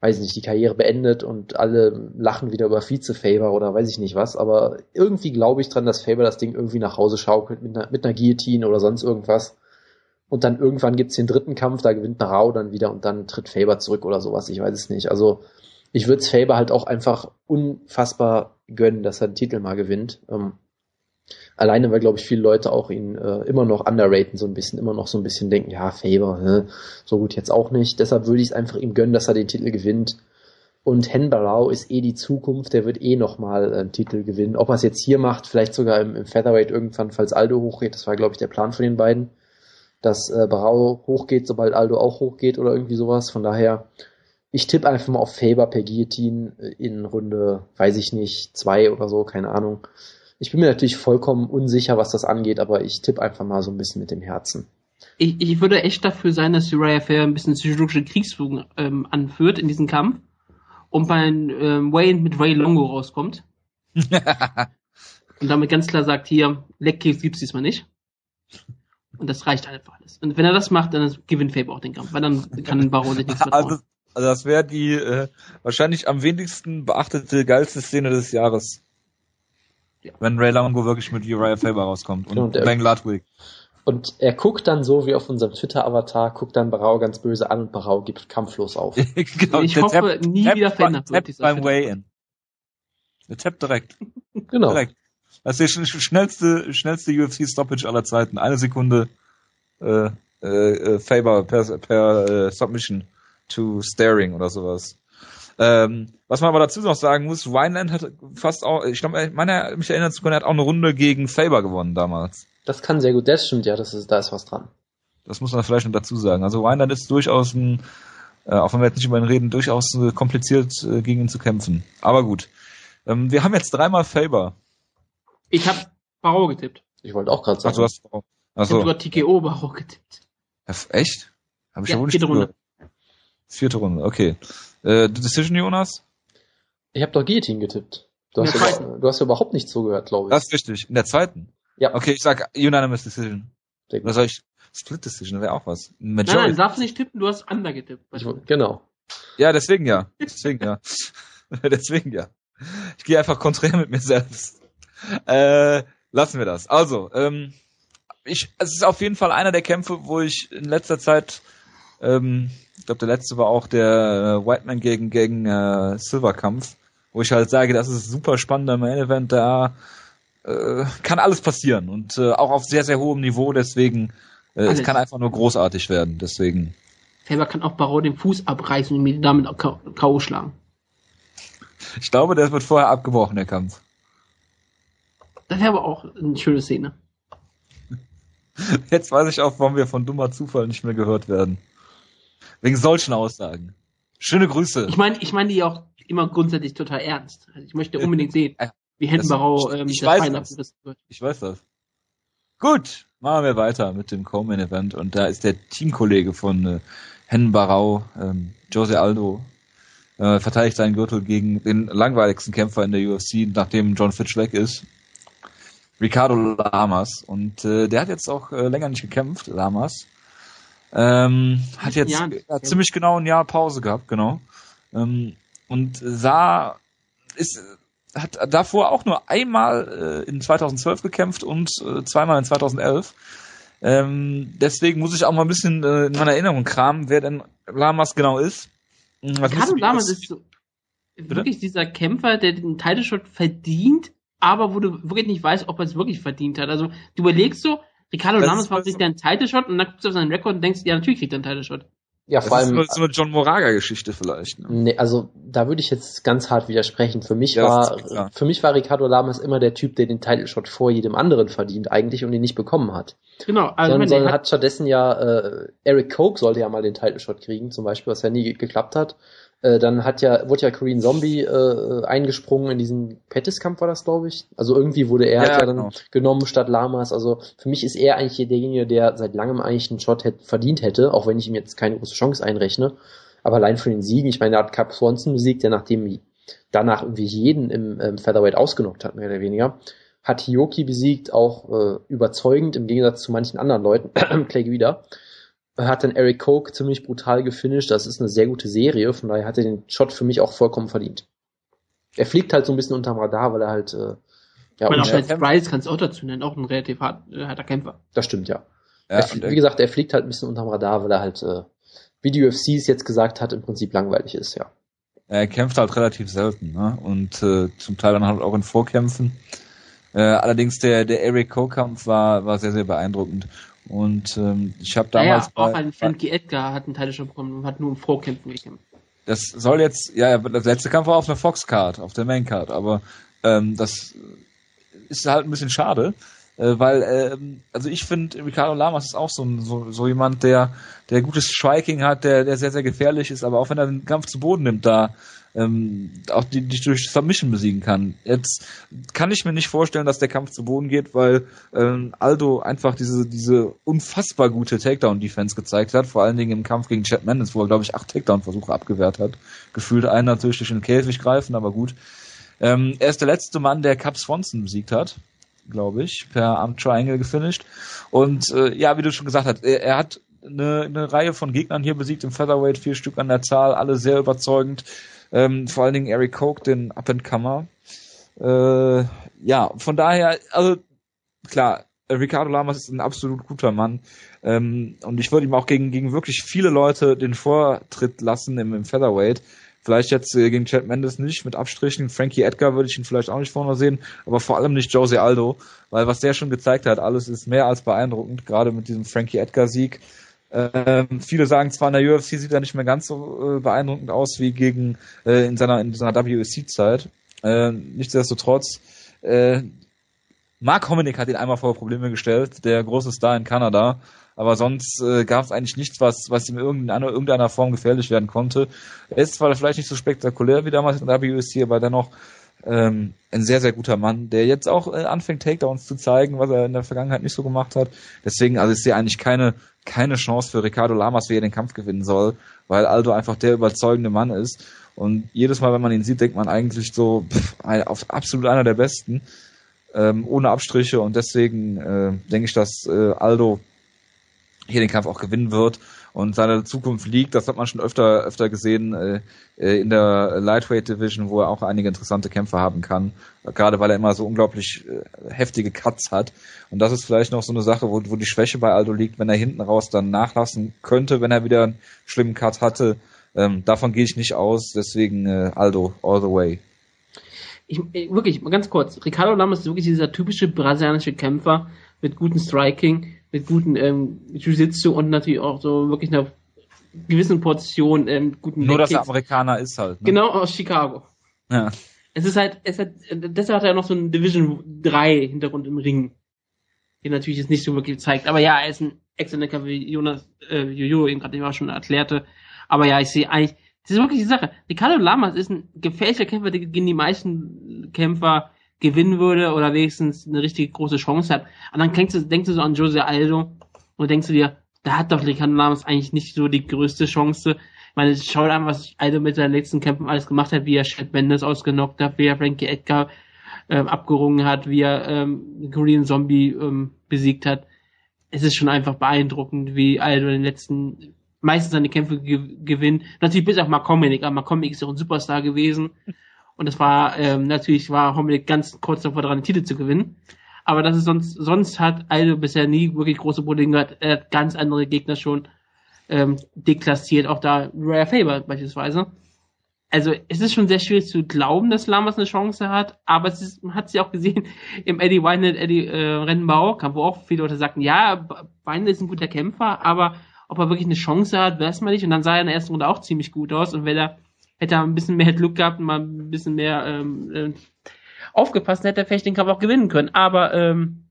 weiß ich nicht, die Karriere beendet und alle lachen wieder über Vize-Faber oder weiß ich nicht was. Aber irgendwie glaube ich dran, dass Faber das Ding irgendwie nach Hause schaukelt mit einer, mit einer Guillotine oder sonst irgendwas. Und dann irgendwann gibt's den dritten Kampf, da gewinnt Barau dann wieder und dann tritt Faber zurück oder sowas. Ich weiß es nicht. Also ich würde es Faber halt auch einfach unfassbar gönnen, dass er den Titel mal gewinnt. Ähm, Alleine, weil, glaube ich, viele Leute auch ihn äh, immer noch underraten, so ein bisschen, immer noch so ein bisschen denken, ja, Faber, hä, so gut jetzt auch nicht. Deshalb würde ich es einfach ihm gönnen, dass er den Titel gewinnt. Und Hen Barao ist eh die Zukunft, der wird eh nochmal einen Titel gewinnen. Ob er es jetzt hier macht, vielleicht sogar im, im Featherweight irgendwann, falls Aldo hochgeht, das war, glaube ich, der Plan von den beiden, dass äh, Barao hochgeht, sobald Aldo auch hochgeht oder irgendwie sowas. Von daher, ich tippe einfach mal auf Faber per Guillotine in Runde, weiß ich nicht, zwei oder so, keine Ahnung. Ich bin mir natürlich vollkommen unsicher, was das angeht, aber ich tippe einfach mal so ein bisschen mit dem Herzen. Ich, ich würde echt dafür sein, dass Uriah Fair ein bisschen psychologische Kriegsführung ähm, anführt in diesem Kampf und bei ähm, Wayne mit Ray Longo rauskommt. und damit ganz klar sagt, hier, Leckkicks gibt's diesmal nicht. Und das reicht einfach alles. Und wenn er das macht, dann gewinnt Faber auch den Kampf, weil dann kann Baron sich nichts mehr also, also das wäre die äh, wahrscheinlich am wenigsten beachtete, geilste Szene des Jahres. Ja. Wenn Ray Longo wirklich mit Uriah Faber rauskommt und, und Ben Ludwig. Und er guckt dann so wie auf unserem Twitter-Avatar, guckt dann Barau ganz böse an und Barau gibt kampflos auf. genau, ich hoffe, Tap, nie Tap, wieder verändert wird. beim Way-In. Der tappt direkt. genau. Direkt. Das ist die schnellste, schnellste UFC-Stoppage aller Zeiten. Eine Sekunde äh, äh, äh, Faber per, per äh, Submission to Staring oder sowas. Ähm, was man aber dazu noch sagen muss, Wineland hat fast auch, ich glaube, meine, mich erinnern zu können, er hat auch eine Runde gegen Faber gewonnen damals. Das kann sehr gut, das stimmt, ja, das ist, da ist was dran. Das muss man vielleicht noch dazu sagen. Also Wineland ist durchaus ein, äh, auch wenn wir jetzt nicht über ihn reden, durchaus äh, kompliziert äh, gegen ihn zu kämpfen. Aber gut. Ähm, wir haben jetzt dreimal Faber. Ich habe Barrow getippt. Ich wollte auch gerade sagen. Ach, du hast Barrow. Achso. Ich habe sogar TKO Barrow getippt. Echt? Hab ich ja, ja wohl nicht vierte Runde. Vierte Runde, okay. Äh, Decision, Jonas? Ich habe doch Guillotine getippt. Du hast, über, du hast überhaupt nicht zugehört, glaube ich. Das ist richtig. In der zweiten? Ja. Okay, ich sag Unanimous Decision. Oder soll ich Split Decision, wäre auch was. Majority. Nein, nein, darfst nicht tippen, du hast Under getippt. Ich, genau. Ja, deswegen ja. Deswegen ja. deswegen ja. Ich gehe einfach konträr mit mir selbst. Äh, lassen wir das. Also, ähm, ich, es ist auf jeden Fall einer der Kämpfe, wo ich in letzter Zeit ähm, ich glaube, der letzte war auch der äh, Whiteman gegen, gegen äh, Silver-Kampf, wo ich halt sage, das ist ein super spannender Main-Event, da äh, kann alles passieren und äh, auch auf sehr, sehr hohem Niveau, deswegen äh, es kann einfach nur großartig werden, deswegen. Faber kann auch Barrow den Fuß abreißen und mir damit K.O. schlagen. Ich glaube, der wird vorher abgebrochen, der Kampf. Das wäre aber auch eine schöne Szene. Jetzt weiß ich auch, warum wir von dummer Zufall nicht mehr gehört werden. Wegen solchen Aussagen. Schöne Grüße. Ich meine, ich meine die auch immer grundsätzlich total ernst. Also ich möchte unbedingt sehen, wie Hendenbarau ähm, ich, weiß das. wird. Ich weiß das. Gut, machen wir weiter mit dem Coleman Event und da ist der Teamkollege von äh, Hennenbarau, ähm, Jose Aldo, äh, verteidigt seinen Gürtel gegen den langweiligsten Kämpfer in der UFC, nachdem John Fitch weg ist. Ricardo Lamas. Und äh, der hat jetzt auch äh, länger nicht gekämpft, Lamas. Ähm, hat jetzt Jahr, ja, ziemlich genau ein Jahr Pause gehabt, genau. Ähm, und sah, ist, hat davor auch nur einmal äh, in 2012 gekämpft und äh, zweimal in 2011. Ähm, deswegen muss ich auch mal ein bisschen äh, in meiner Erinnerung kramen, wer denn Lamas genau ist. Hm, was Ricardo Lamas ist so wirklich dieser Kämpfer, der den Title Shot verdient, aber wo du wirklich nicht weißt, ob er es wirklich verdient hat. Also du überlegst so, Ricardo Lamas macht sich dann einen Title Shot und dann guckst du auf seinen Rekord und denkst, ja, natürlich kriegt er einen Title Shot. Ja, das vor allem. Ist so eine John Moraga-Geschichte vielleicht. Ne? Nee, also da würde ich jetzt ganz hart widersprechen. Für mich ja, war, für mich war Ricardo Lamas immer der Typ, der den Title Shot vor jedem anderen verdient eigentlich und ihn nicht bekommen hat. Genau. Also sondern, sondern hat stattdessen ja äh, Eric Coke sollte ja mal den Title Shot kriegen, zum Beispiel, was ja nie geklappt hat. Äh, dann hat ja, wurde ja Korean Zombie äh, eingesprungen in diesen Pettis-Kampf, war das, glaube ich. Also irgendwie wurde er ja, ja dann genau. genommen statt Lamas. Also für mich ist er eigentlich derjenige, der seit langem eigentlich einen Shot hätte, verdient hätte, auch wenn ich ihm jetzt keine große Chance einrechne. Aber allein von den Siegen, ich meine, er hat Cap Swanson besiegt, der nachdem danach irgendwie jeden im ähm, Featherweight ausgenockt hat, mehr oder weniger. Hat Hioki besiegt, auch äh, überzeugend, im Gegensatz zu manchen anderen Leuten, Clay wieder hat dann Eric Koch ziemlich brutal gefinisht. Das ist eine sehr gute Serie, von daher hat er den Shot für mich auch vollkommen verdient. Er fliegt halt so ein bisschen unterm Radar, weil er halt äh, ja, und auch als Bryce kannst du auch dazu nennen, auch ein relativ hart, äh, harter Kämpfer. Das stimmt, ja. ja er, wie gesagt, er fliegt halt ein bisschen unterm Radar, weil er halt, äh, wie die UFC es jetzt gesagt hat, im Prinzip langweilig ist, ja. Er kämpft halt relativ selten, ne? Und äh, zum Teil dann halt auch in Vorkämpfen. Äh, allerdings der, der Eric Koh-Kampf war, war sehr, sehr beeindruckend. Und ähm, ich habe damals. Ja, auch ein Frankie Edgar hat einen Teil schon bekommen und hat nur im Vorkämpfen gekämpft. Das soll jetzt, ja, der letzte Kampf war auf einer Fox-Card, auf der Main-Card, aber ähm, das ist halt ein bisschen schade, äh, weil, ähm, also ich finde, Ricardo Lamas ist auch so, so, so jemand, der, der gutes Striking hat, der, der sehr, sehr gefährlich ist, aber auch wenn er den Kampf zu Boden nimmt, da ähm, auch die, die durch Submission besiegen kann. Jetzt kann ich mir nicht vorstellen, dass der Kampf zu Boden geht, weil ähm, Aldo einfach diese, diese unfassbar gute Takedown-Defense gezeigt hat, vor allen Dingen im Kampf gegen Chad Mendes, wo er, glaube ich, acht Takedown-Versuche abgewehrt hat. Gefühlt einen natürlich durch den Käfig greifen, aber gut. Ähm, er ist der letzte Mann, der Cap Swanson besiegt hat glaube ich, per Arm Triangle gefinisht. Und äh, ja, wie du schon gesagt hast, er, er hat eine, eine Reihe von Gegnern hier besiegt im Featherweight, vier Stück an der Zahl, alle sehr überzeugend. Ähm, vor allen Dingen Eric Koch, den Up-and-Comer. Äh, ja, von daher, also klar, Ricardo Lamas ist ein absolut guter Mann. Ähm, und ich würde ihm auch gegen, gegen wirklich viele Leute den Vortritt lassen im, im Featherweight. Vielleicht jetzt äh, gegen Chad Mendes nicht, mit Abstrichen. Frankie Edgar würde ich ihn vielleicht auch nicht vorne sehen, aber vor allem nicht Jose Aldo, weil was der schon gezeigt hat, alles ist mehr als beeindruckend, gerade mit diesem Frankie Edgar-Sieg. Ähm, viele sagen zwar in der UFC sieht er nicht mehr ganz so äh, beeindruckend aus wie gegen äh, in seiner in seiner WEC-Zeit. Äh, nichtsdestotrotz, äh, Mark Hominick hat ihn einmal vor Probleme gestellt, der große Star in Kanada, aber sonst äh, gab es eigentlich nichts, was was ihm in irgendeiner, irgendeiner Form gefährlich werden konnte. Ist zwar vielleicht nicht so spektakulär wie damals in der WEC, aber dennoch ähm, ein sehr, sehr guter Mann, der jetzt auch äh, anfängt, Takedowns zu zeigen, was er in der Vergangenheit nicht so gemacht hat. Deswegen, also ich sehe eigentlich keine, keine Chance für Ricardo Lamas, wie er den Kampf gewinnen soll, weil Aldo einfach der überzeugende Mann ist. Und jedes Mal, wenn man ihn sieht, denkt man eigentlich so, pff, auf absolut einer der besten, ähm, ohne Abstriche. Und deswegen äh, denke ich, dass äh, Aldo hier den Kampf auch gewinnen wird und seine Zukunft liegt. Das hat man schon öfter, öfter gesehen äh, äh, in der Lightweight Division, wo er auch einige interessante Kämpfe haben kann. Gerade weil er immer so unglaublich äh, heftige Cuts hat. Und das ist vielleicht noch so eine Sache, wo, wo die Schwäche bei Aldo liegt, wenn er hinten raus dann nachlassen könnte, wenn er wieder einen schlimmen Cut hatte. Ähm, davon gehe ich nicht aus. Deswegen äh, Aldo all the way. Ich, äh, wirklich, ganz kurz. Ricardo Lamas ist wirklich dieser typische brasilianische Kämpfer mit gutem Striking mit guten ähm, Jiu-Jitsu und natürlich auch so wirklich einer gewissen Portion ähm, guten Nur, dass er Amerikaner ist halt. Ne? Genau, aus Chicago. Ja. Es ist halt, es hat, deshalb hat er noch so einen Division 3 Hintergrund im Ring. Den natürlich jetzt nicht so wirklich zeigt. Aber ja, er ist ein exzellenter wie Jonas, äh, Jojo eben gerade auch schon erklärte. Aber ja, ich sehe eigentlich, das ist wirklich die Sache. Ricardo Lamas ist ein gefährlicher Kämpfer, der gegen die meisten Kämpfer gewinnen würde oder wenigstens eine richtig große Chance hat. Und dann denkst du, denkst du so an Jose Aldo und denkst du dir, da hat doch Ricardo Lamas eigentlich nicht so die größte Chance. Ich meine, schau an, was Aldo mit seinen letzten Kämpfen alles gemacht hat, wie er Chad Mendes ausgenockt hat, wie er Frankie Edgar ähm, abgerungen hat, wie er ähm, Korean Zombie ähm, besiegt hat. Es ist schon einfach beeindruckend, wie Aldo in den letzten meistens seine Kämpfe ge gewinnt. Natürlich bis auf Makomenik, aber Makomenik ist ja auch ein Superstar gewesen. Und es war ähm, natürlich war Hominick ganz kurz davor dran, den Titel zu gewinnen. Aber das ist sonst, sonst hat Aldo bisher nie wirklich große Probleme gehabt. Er hat ganz andere Gegner schon ähm, deklassiert, auch da Rare Faber beispielsweise. Also es ist schon sehr schwierig zu glauben, dass Lamas eine Chance hat, aber es ist, man hat sie auch gesehen im Eddie Weinert, Eddie äh, Rennbau, wo auch viele Leute sagten, ja, Weinert ist ein guter Kämpfer, aber ob er wirklich eine Chance hat, weiß man nicht. Und dann sah er in der ersten Runde auch ziemlich gut aus. Und wenn er hätte er ein bisschen mehr Glück gehabt und mal ein bisschen mehr ähm, äh, aufgepasst, hätte er vielleicht den Kampf auch gewinnen können. Aber ähm,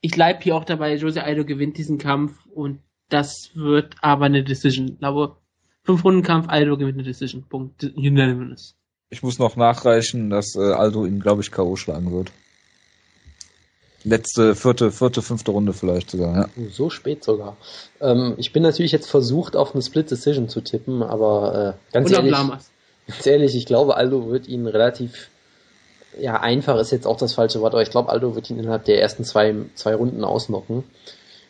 ich bleib hier auch dabei, Jose Aldo gewinnt diesen Kampf und das wird aber eine Decision. Ich glaube, fünf Runden Kampf, Aldo gewinnt eine Decision. Punkt. Unanimous. Ich muss noch nachreichen, dass äh, Aldo ihn, glaube ich, K.O. schlagen wird. Letzte, vierte, vierte, fünfte Runde vielleicht sogar, ja. Oh, so spät sogar. Ähm, ich bin natürlich jetzt versucht, auf eine Split Decision zu tippen, aber äh, ganz, ehrlich, ganz ehrlich, ich glaube, Aldo wird ihn relativ ja, einfach ist jetzt auch das falsche Wort, aber ich glaube, Aldo wird ihn innerhalb der ersten zwei, zwei Runden ausnocken.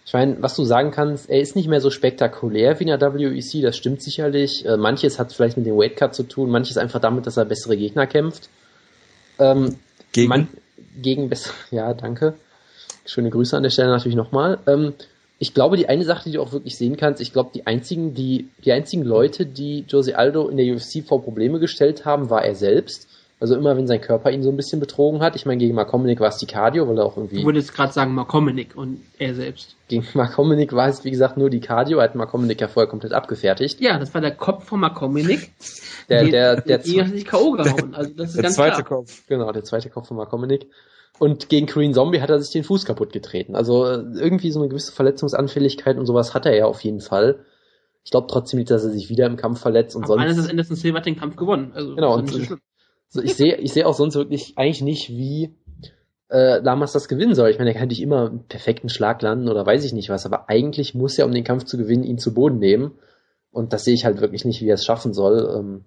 Ich meine, was du sagen kannst, er ist nicht mehr so spektakulär wie in der WEC, das stimmt sicherlich. Äh, manches hat vielleicht mit dem Weightcut zu tun, manches einfach damit, dass er bessere Gegner kämpft. Ähm, gegen? Man, gegen bessere, ja, danke. Schöne Grüße an der Stelle natürlich nochmal. Ähm, ich glaube, die eine Sache, die du auch wirklich sehen kannst, ich glaube, die einzigen, die, die einzigen Leute, die Jose Aldo in der UFC vor Probleme gestellt haben, war er selbst. Also immer, wenn sein Körper ihn so ein bisschen betrogen hat. Ich meine, gegen Markomenik war es die Cardio, weil er auch irgendwie... Du würdest gerade sagen Markomenik und er selbst. Gegen Markomenik war es, wie gesagt, nur die Cardio. Er hat Markomenik ja vorher komplett abgefertigt. Ja, das war der Kopf von Markomenik. Der, der, der, der, hat sich K.O. gehauen. Also das ist der ganz zweite klar. Kopf. Genau, der zweite Kopf von Markomenik. Und gegen Korean Zombie hat er sich den Fuß kaputt getreten. Also äh, irgendwie so eine gewisse Verletzungsanfälligkeit und sowas hat er ja auf jeden Fall. Ich glaube trotzdem nicht, dass er sich wieder im Kampf verletzt und Aber sonst. eines ist Anderson Silva hat den Kampf gewonnen. Also Genau, und- so ich sehe ich sehe auch sonst wirklich eigentlich nicht, wie äh, Lamas das gewinnen soll. Ich meine, er kann nicht immer einen perfekten Schlag landen oder weiß ich nicht was, aber eigentlich muss er, um den Kampf zu gewinnen, ihn zu Boden nehmen. Und das sehe ich halt wirklich nicht, wie er es schaffen soll. Ähm,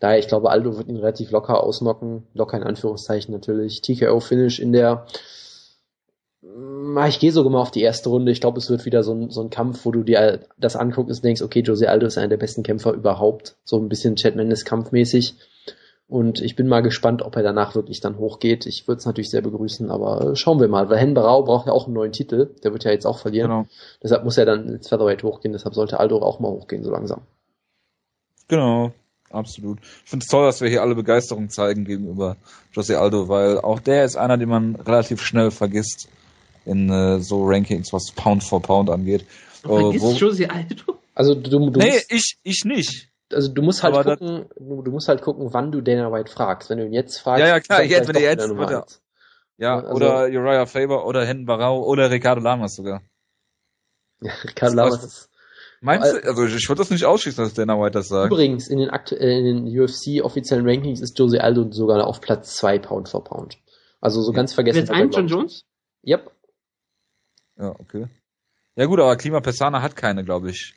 daher, ich glaube, Aldo wird ihn relativ locker ausnocken. Locker in Anführungszeichen natürlich. TKO-Finish in der Ich gehe sogar mal auf die erste Runde. Ich glaube, es wird wieder so ein, so ein Kampf, wo du dir das anguckst und denkst, okay, Jose Aldo ist einer der besten Kämpfer überhaupt. So ein bisschen Chad Mendes kampfmäßig. Und ich bin mal gespannt, ob er danach wirklich dann hochgeht. Ich würde es natürlich sehr begrüßen, aber äh, schauen wir mal. Weil Hen Barau braucht ja auch einen neuen Titel. Der wird ja jetzt auch verlieren. Genau. Deshalb muss er dann ins Featherweight hochgehen. Deshalb sollte Aldo auch mal hochgehen, so langsam. Genau, absolut. Ich finde es toll, dass wir hier alle Begeisterung zeigen gegenüber Jose Aldo, weil auch der ist einer, den man relativ schnell vergisst in äh, so Rankings, was Pound for Pound angeht. Du vergisst wo- Jose Aldo? Also du, du, Nee, ich, ich nicht. Also du musst halt aber gucken, du, du musst halt gucken, wann du Dana White fragst. Wenn du ihn jetzt fragst, Ja, ja, klar, jetzt, wenn er jetzt Nummer wird er-. Ja, Also- oder Uriah Faber oder Hen Barau oder Ricardo Lamas sogar. Ja, Ricardo Das- Lamas ist Meinst du? Also ich würde das nicht ausschließen, dass Dana White das sagt. Übrigens, in den, aktu- äh, in den UFC-offiziellen Rankings ist Jose Aldo sogar auf Platz 2 Pound for Pound. Also so ganz vergessen. Jetzt ein John. Jones? Yep. Ja, okay. Ja gut, aber Klima Pesana hat keine, glaube ich.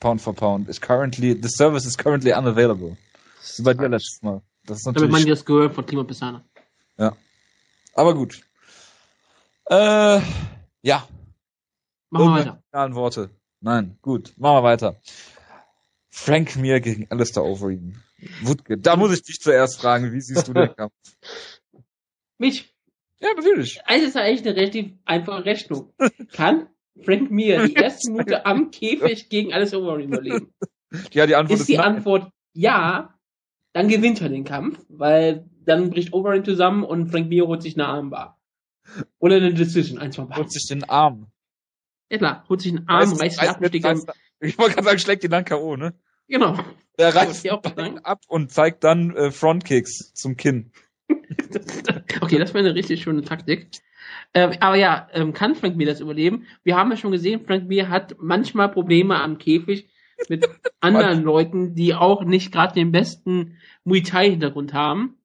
Pound for Pound. Is currently, the service is currently unavailable. Wie bei dir letztes Mal. Das ist Damit man natürlich. das gehört von Klima Pisana. Aber gut. Äh, ja. Machen wir weiter. finalen Worte. Nein, gut. Machen wir weiter. Frank Mir gegen Alistair Overeem. Wutke, da muss ich dich zuerst fragen, wie siehst du den Kampf? Mich. Ja, natürlich. Es ist eigentlich eine relativ einfache Rechnung. Kann Frank Mir die erste Minute am Käfig gegen alles Overeem überleben? Ja, die Antwort ist, Ist die nein. Antwort ja, dann gewinnt er den Kampf, weil dann bricht Overeem zusammen und Frank Mir holt sich eine Armbar. Oder eine Decision, eins von beiden. Holt sich den Arm. Ja klar, holt sich einen Arm, Reißt- reißt reißt ab mit- reißt- Ich wollte gerade sagen, schlägt ihn dann K.O., ne? genau. Der Wollte reißt ihn sagen. ab und zeigt dann äh, Frontkicks zum Kinn. okay, das wäre eine richtig schöne Taktik. Ähm, aber ja, ähm, kann Frank Mir das überleben? Wir haben ja schon gesehen, Frank Mir hat manchmal Probleme am Käfig mit anderen Leuten, die auch nicht gerade den besten Muay Thai Hintergrund haben.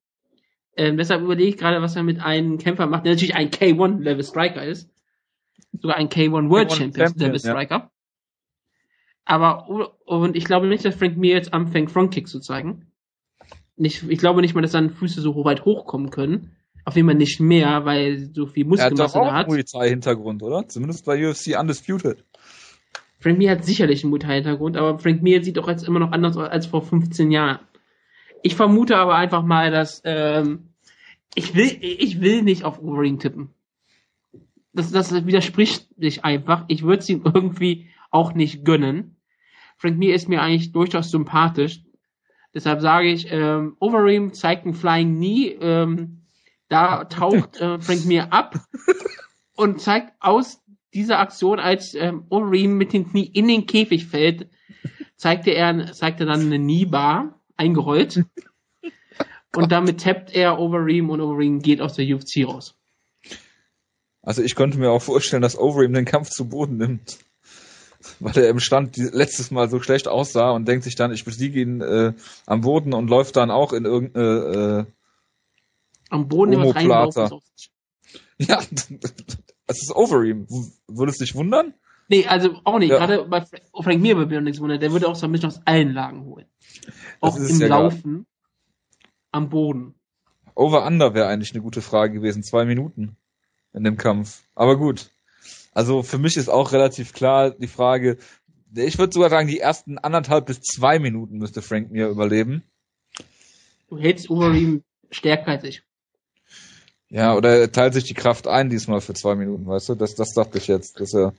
Ähm, deshalb überlege ich gerade, was er mit einem Kämpfer macht, der natürlich ein K1 Level Striker ist. Sogar ein K1 World K1 Champion Champion, Level ja. Striker. Aber, und ich glaube nicht, dass Frank Mir jetzt anfängt, Frontkicks zu zeigen. Nicht, ich glaube nicht mal, dass seine Füße so weit hochkommen können. Auf jeden Fall nicht mehr, weil so viel Er hat doch Muskelmasse auch einen hat. Muay Thai Hintergrund, oder? Zumindest bei UFC Undisputed. Frank Mir hat sicherlich einen Muay Thai Hintergrund, aber Frank Mir sieht doch jetzt immer noch anders aus als vor 15 Jahren. Ich vermute aber einfach mal, dass ähm, ich will ich will nicht auf Overeem tippen. Das, das widerspricht sich einfach. Ich würde es ihm irgendwie auch nicht gönnen. Frank Mir ist mir eigentlich durchaus sympathisch. Deshalb sage ich, ähm, Overeem zeigt ein Flying Knee, ähm, da taucht äh, Frank Mir ab und zeigt aus diese Aktion, als ähm, Overeem mit dem Knie in den Käfig fällt, zeigte er, zeigte dann eine Kniebar eingerollt. und damit tappt er Overeem und Overeem geht aus der UFC raus. Also ich konnte mir auch vorstellen, dass Overeem den Kampf zu Boden nimmt. Weil er im Stand letztes Mal so schlecht aussah und denkt sich dann, ich besiege ihn äh, am Boden und läuft dann auch in irgendeine äh, am Boden immer reinlaufen. Ja, es ist Overeem. Würde es dich wundern? Nee, also auch nicht. Ja. Gerade bei Frank Mir würde mir nichts wundern. Der würde auch so ein bisschen aus allen Lagen holen. Auch im ja Laufen. Gar. Am Boden. Over-Under wäre eigentlich eine gute Frage gewesen. Zwei Minuten in dem Kampf. Aber gut. Also für mich ist auch relativ klar die Frage, ich würde sogar sagen, die ersten anderthalb bis zwei Minuten müsste Frank mir überleben. Du hältst Overeem stärker als ich. Ja, oder er teilt sich die Kraft ein diesmal für zwei Minuten, weißt du? Das, das dachte ich jetzt, dass er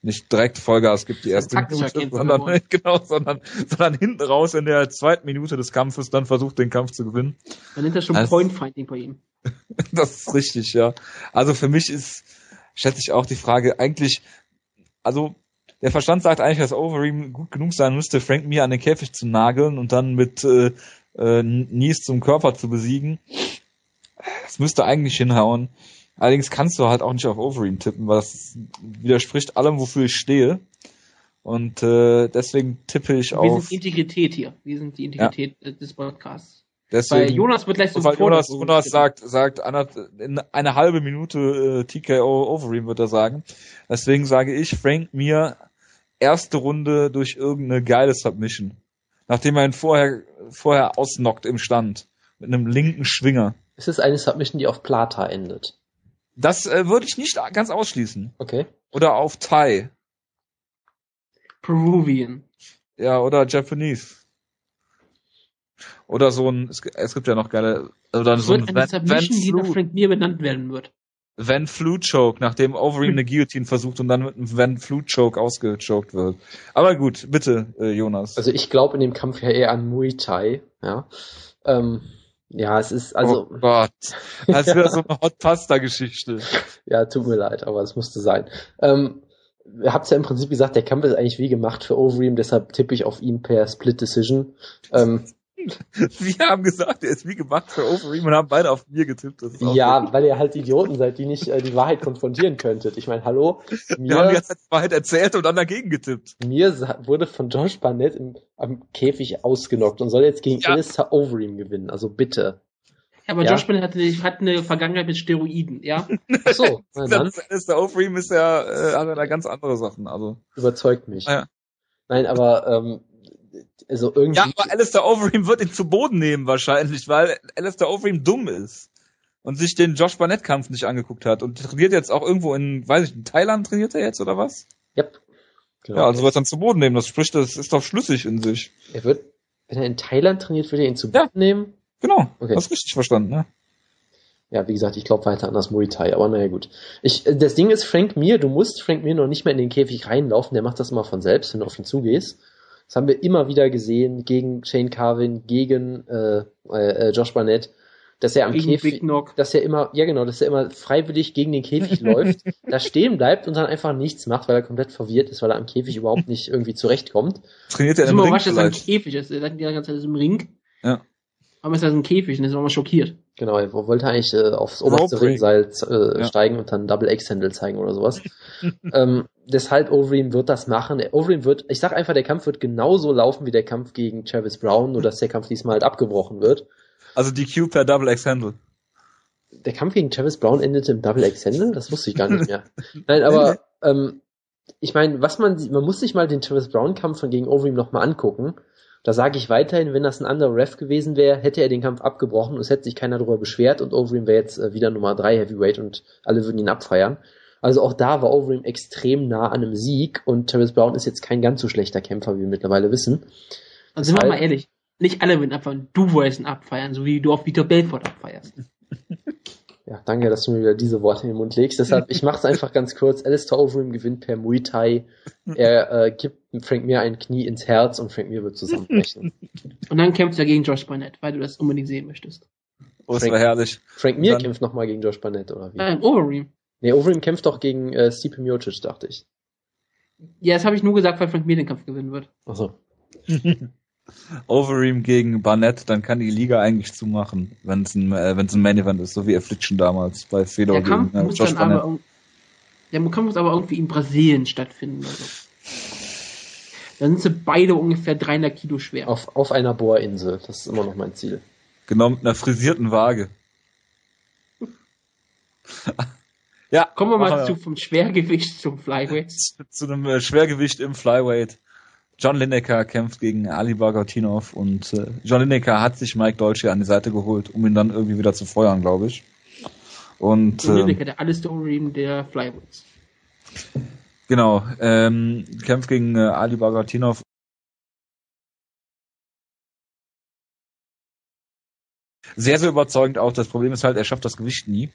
nicht direkt Vollgas gibt die erste Minute, sondern, genau, sondern, sondern hinten raus in der zweiten Minute des Kampfes dann versucht, den Kampf zu gewinnen. Dann nennt er schon also, Point Fighting bei ihm. das ist richtig, ja. Also für mich ist, schätze ich auch die Frage, eigentlich, also der Verstand sagt eigentlich, dass Overeem gut genug sein müsste, Frank Mir an den Käfig zu nageln und dann mit äh, äh, Nies zum Körper zu besiegen. Das müsste eigentlich hinhauen. Allerdings kannst du halt auch nicht auf Overeem tippen, weil das widerspricht allem, wofür ich stehe. Und äh, deswegen tippe ich Wir auf. Wir sind Integrität hier. Wir sind die Integrität ja. des Podcasts. Deswegen, Weil Jonas wird gleich so weil Jonas, Jonas sagt, sagt eine, in eine halbe Minute äh, TKO Overeem wird er sagen. Deswegen sage ich, Frank mir erste Runde durch irgendeine geile Submission. Nachdem er ihn vorher, vorher ausnockt im Stand. Mit einem linken Schwinger. Es ist eine Submission, die auf Plata endet. Das äh, würde ich nicht ganz ausschließen. Okay. Oder auf Thai. Peruvian. Ja, oder Japanese. Oder so ein, es, es gibt ja noch geile, oder so ein eine Submission, die nach Frank Mir benannt werden wird. Van Flute Choke, nachdem Overeem eine Guillotine versucht und dann mit einem Van Flute Choke ausgechoked wird. Aber gut, bitte, äh, Jonas. Also ich glaube in dem Kampf ja eher an Muay Thai, ja. Ähm, ja, es ist also. Oh Gott. Als wäre so eine Hot Pasta Geschichte. ja, tut mir leid, aber es musste sein. Ähm, ihr habt ja im Prinzip gesagt, der Kampf ist eigentlich wie gemacht für Overeem, deshalb tippe ich auf ihn per Split Decision. Ähm, wir haben gesagt, er ist wie gemacht für Overeem und haben beide auf mir getippt. ja, gut. weil ihr halt Idioten seid, die nicht äh, die Wahrheit konfrontieren könntet. Ich meine, hallo. Mir, wir haben die Wahrheit erzählt und dann dagegen getippt. Mir wurde von Josh Barnett im, am Käfig ausgenockt und soll jetzt gegen ja. Alistair Overeem gewinnen. Also bitte. Ja, aber ja. Josh Barnett hatte, hat eine Vergangenheit mit Steroiden, ja? Ach so, na dann. Alistair Overeem ist ja äh, hat ja ganz andere Sachen. Also. Überzeugt mich. Ja. Nein, aber ähm, also irgendwie. Ja, aber Alistair Overeem wird ihn zu Boden nehmen wahrscheinlich, weil Alistair Overeem dumm ist und sich den Josh Barnett Kampf nicht angeguckt hat und trainiert jetzt auch irgendwo in, weiß ich, in Thailand trainiert er jetzt oder was? Yep. Genau. Ja, also wird dann zu Boden nehmen. Das spricht, das ist doch schlüssig in sich. Er wird, wenn er in Thailand trainiert, wird er ihn zu Boden ja. nehmen? Genau. Okay. Das ist richtig verstanden, ne? Ja, wie gesagt, ich glaube weiter an das Muay Thai, aber naja gut. Ich, das Ding ist, Frank Mir, du musst Frank Mir noch nicht mehr in den Käfig reinlaufen, der macht das immer von selbst, wenn du auf ihn zugehst. Das haben wir immer wieder gesehen gegen Shane Carvin, gegen äh, äh, Josh Barnett, dass er am gegen Käfig, dass er immer, ja genau, dass er immer freiwillig gegen den Käfig läuft, da stehen bleibt und dann einfach nichts macht, weil er komplett verwirrt ist, weil er am Käfig überhaupt nicht irgendwie zurechtkommt. Trainiert er im Ring? Ich bin überrascht, dass er im Käfig ist. Er sagt die ganze Zeit im Ring. Ja. Aber ist das ein Käfig und ist immer schockiert. Genau, er wollte eigentlich äh, aufs oberste Ringseil äh, ja. steigen und dann Double X-Handle zeigen oder sowas. ähm, deshalb Overeem wird das machen. Overeem wird, ich sag einfach, der Kampf wird genauso laufen wie der Kampf gegen Travis Brown, nur dass der Kampf diesmal halt abgebrochen wird. Also die Q per Double X-Handle. Der Kampf gegen Travis Brown endete im Double X-Handle? Das wusste ich gar nicht mehr. Nein, aber ähm, ich meine, was man, man muss sich mal den Travis Brown Kampf von gegen Overeem nochmal angucken. Da sage ich weiterhin, wenn das ein anderer Ref gewesen wäre, hätte er den Kampf abgebrochen und es hätte sich keiner darüber beschwert und Overeem wäre jetzt äh, wieder Nummer 3 Heavyweight und alle würden ihn abfeiern. Also auch da war Overeem extrem nah an einem Sieg und Travis Brown ist jetzt kein ganz so schlechter Kämpfer, wie wir mittlerweile wissen. Also sind wir mal ehrlich, nicht alle würden abfeiern, du wolltest ihn abfeiern, so wie du auf Vitor Belfort abfeierst. Ja, danke, dass du mir wieder diese Worte in den Mund legst. Deshalb, ich mache es einfach ganz kurz. Alistair Overeem gewinnt per Muay Thai. Er äh, gibt Frank Mir ein Knie ins Herz und Frank Mir wird zusammenbrechen. Und dann kämpft er gegen Josh Barnett, weil du das unbedingt sehen möchtest. Oh, das Frank, war herrlich. Frank Mir kämpft nochmal gegen Josh Barnett, oder wie? Nein, Overeem. Nee, Overeem kämpft doch gegen äh, Stipe Miocic, dachte ich. Ja, das habe ich nur gesagt, weil Frank Mir den Kampf gewinnen wird. Achso. Overeem gegen Barnett, dann kann die Liga eigentlich zumachen, wenn es ein, äh, wenn's ein Main Event ist, so wie Affliction damals bei Fedor der Kampf gegen äh, muss Josh dann Barnett. aber, der Kampf muss aber irgendwie in Brasilien stattfinden. Also. Dann sind sie beide ungefähr 300 Kilo schwer. Auf, auf einer Bohrinsel, das ist immer noch mein Ziel. Genau mit einer frisierten Waage. ja, Kommen wir mal machen zu vom Schwergewicht zum Flyweight. zu, zu einem äh, Schwergewicht im Flyweight. John Lineker kämpft gegen Ali Bagotinov und äh, John Lineker hat sich Mike Dolce an die Seite geholt, um ihn dann irgendwie wieder zu feuern, glaube ich. Und ähm, Lineker, der Alistair Overeem der Flyweights. genau, ähm, kämpft gegen äh, Ali Bagotinov. Sehr, sehr überzeugend auch. Das Problem ist halt, er schafft das Gewicht nie.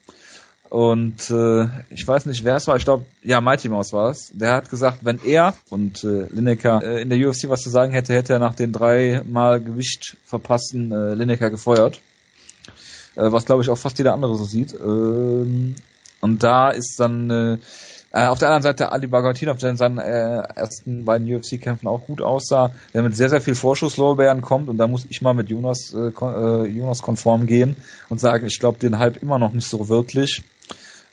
Und äh, ich weiß nicht, wer es war. Ich glaube, ja, Mighty Mouse war es. Der hat gesagt, wenn er und äh, Lineker äh, in der UFC was zu sagen hätte, hätte er nach den drei Mal Gewicht verpassten äh, Lineker gefeuert. Äh, was, glaube ich, auch fast jeder andere so sieht. Ähm, und da ist dann äh, äh, auf der anderen Seite Ali Bagotinov, der in seinen äh, ersten beiden UFC-Kämpfen auch gut aussah, der mit sehr, sehr viel Vorschusslorbeeren kommt. Und da muss ich mal mit Jonas, äh, äh, Jonas konform gehen und sagen, ich glaube den Hype immer noch nicht so wirklich.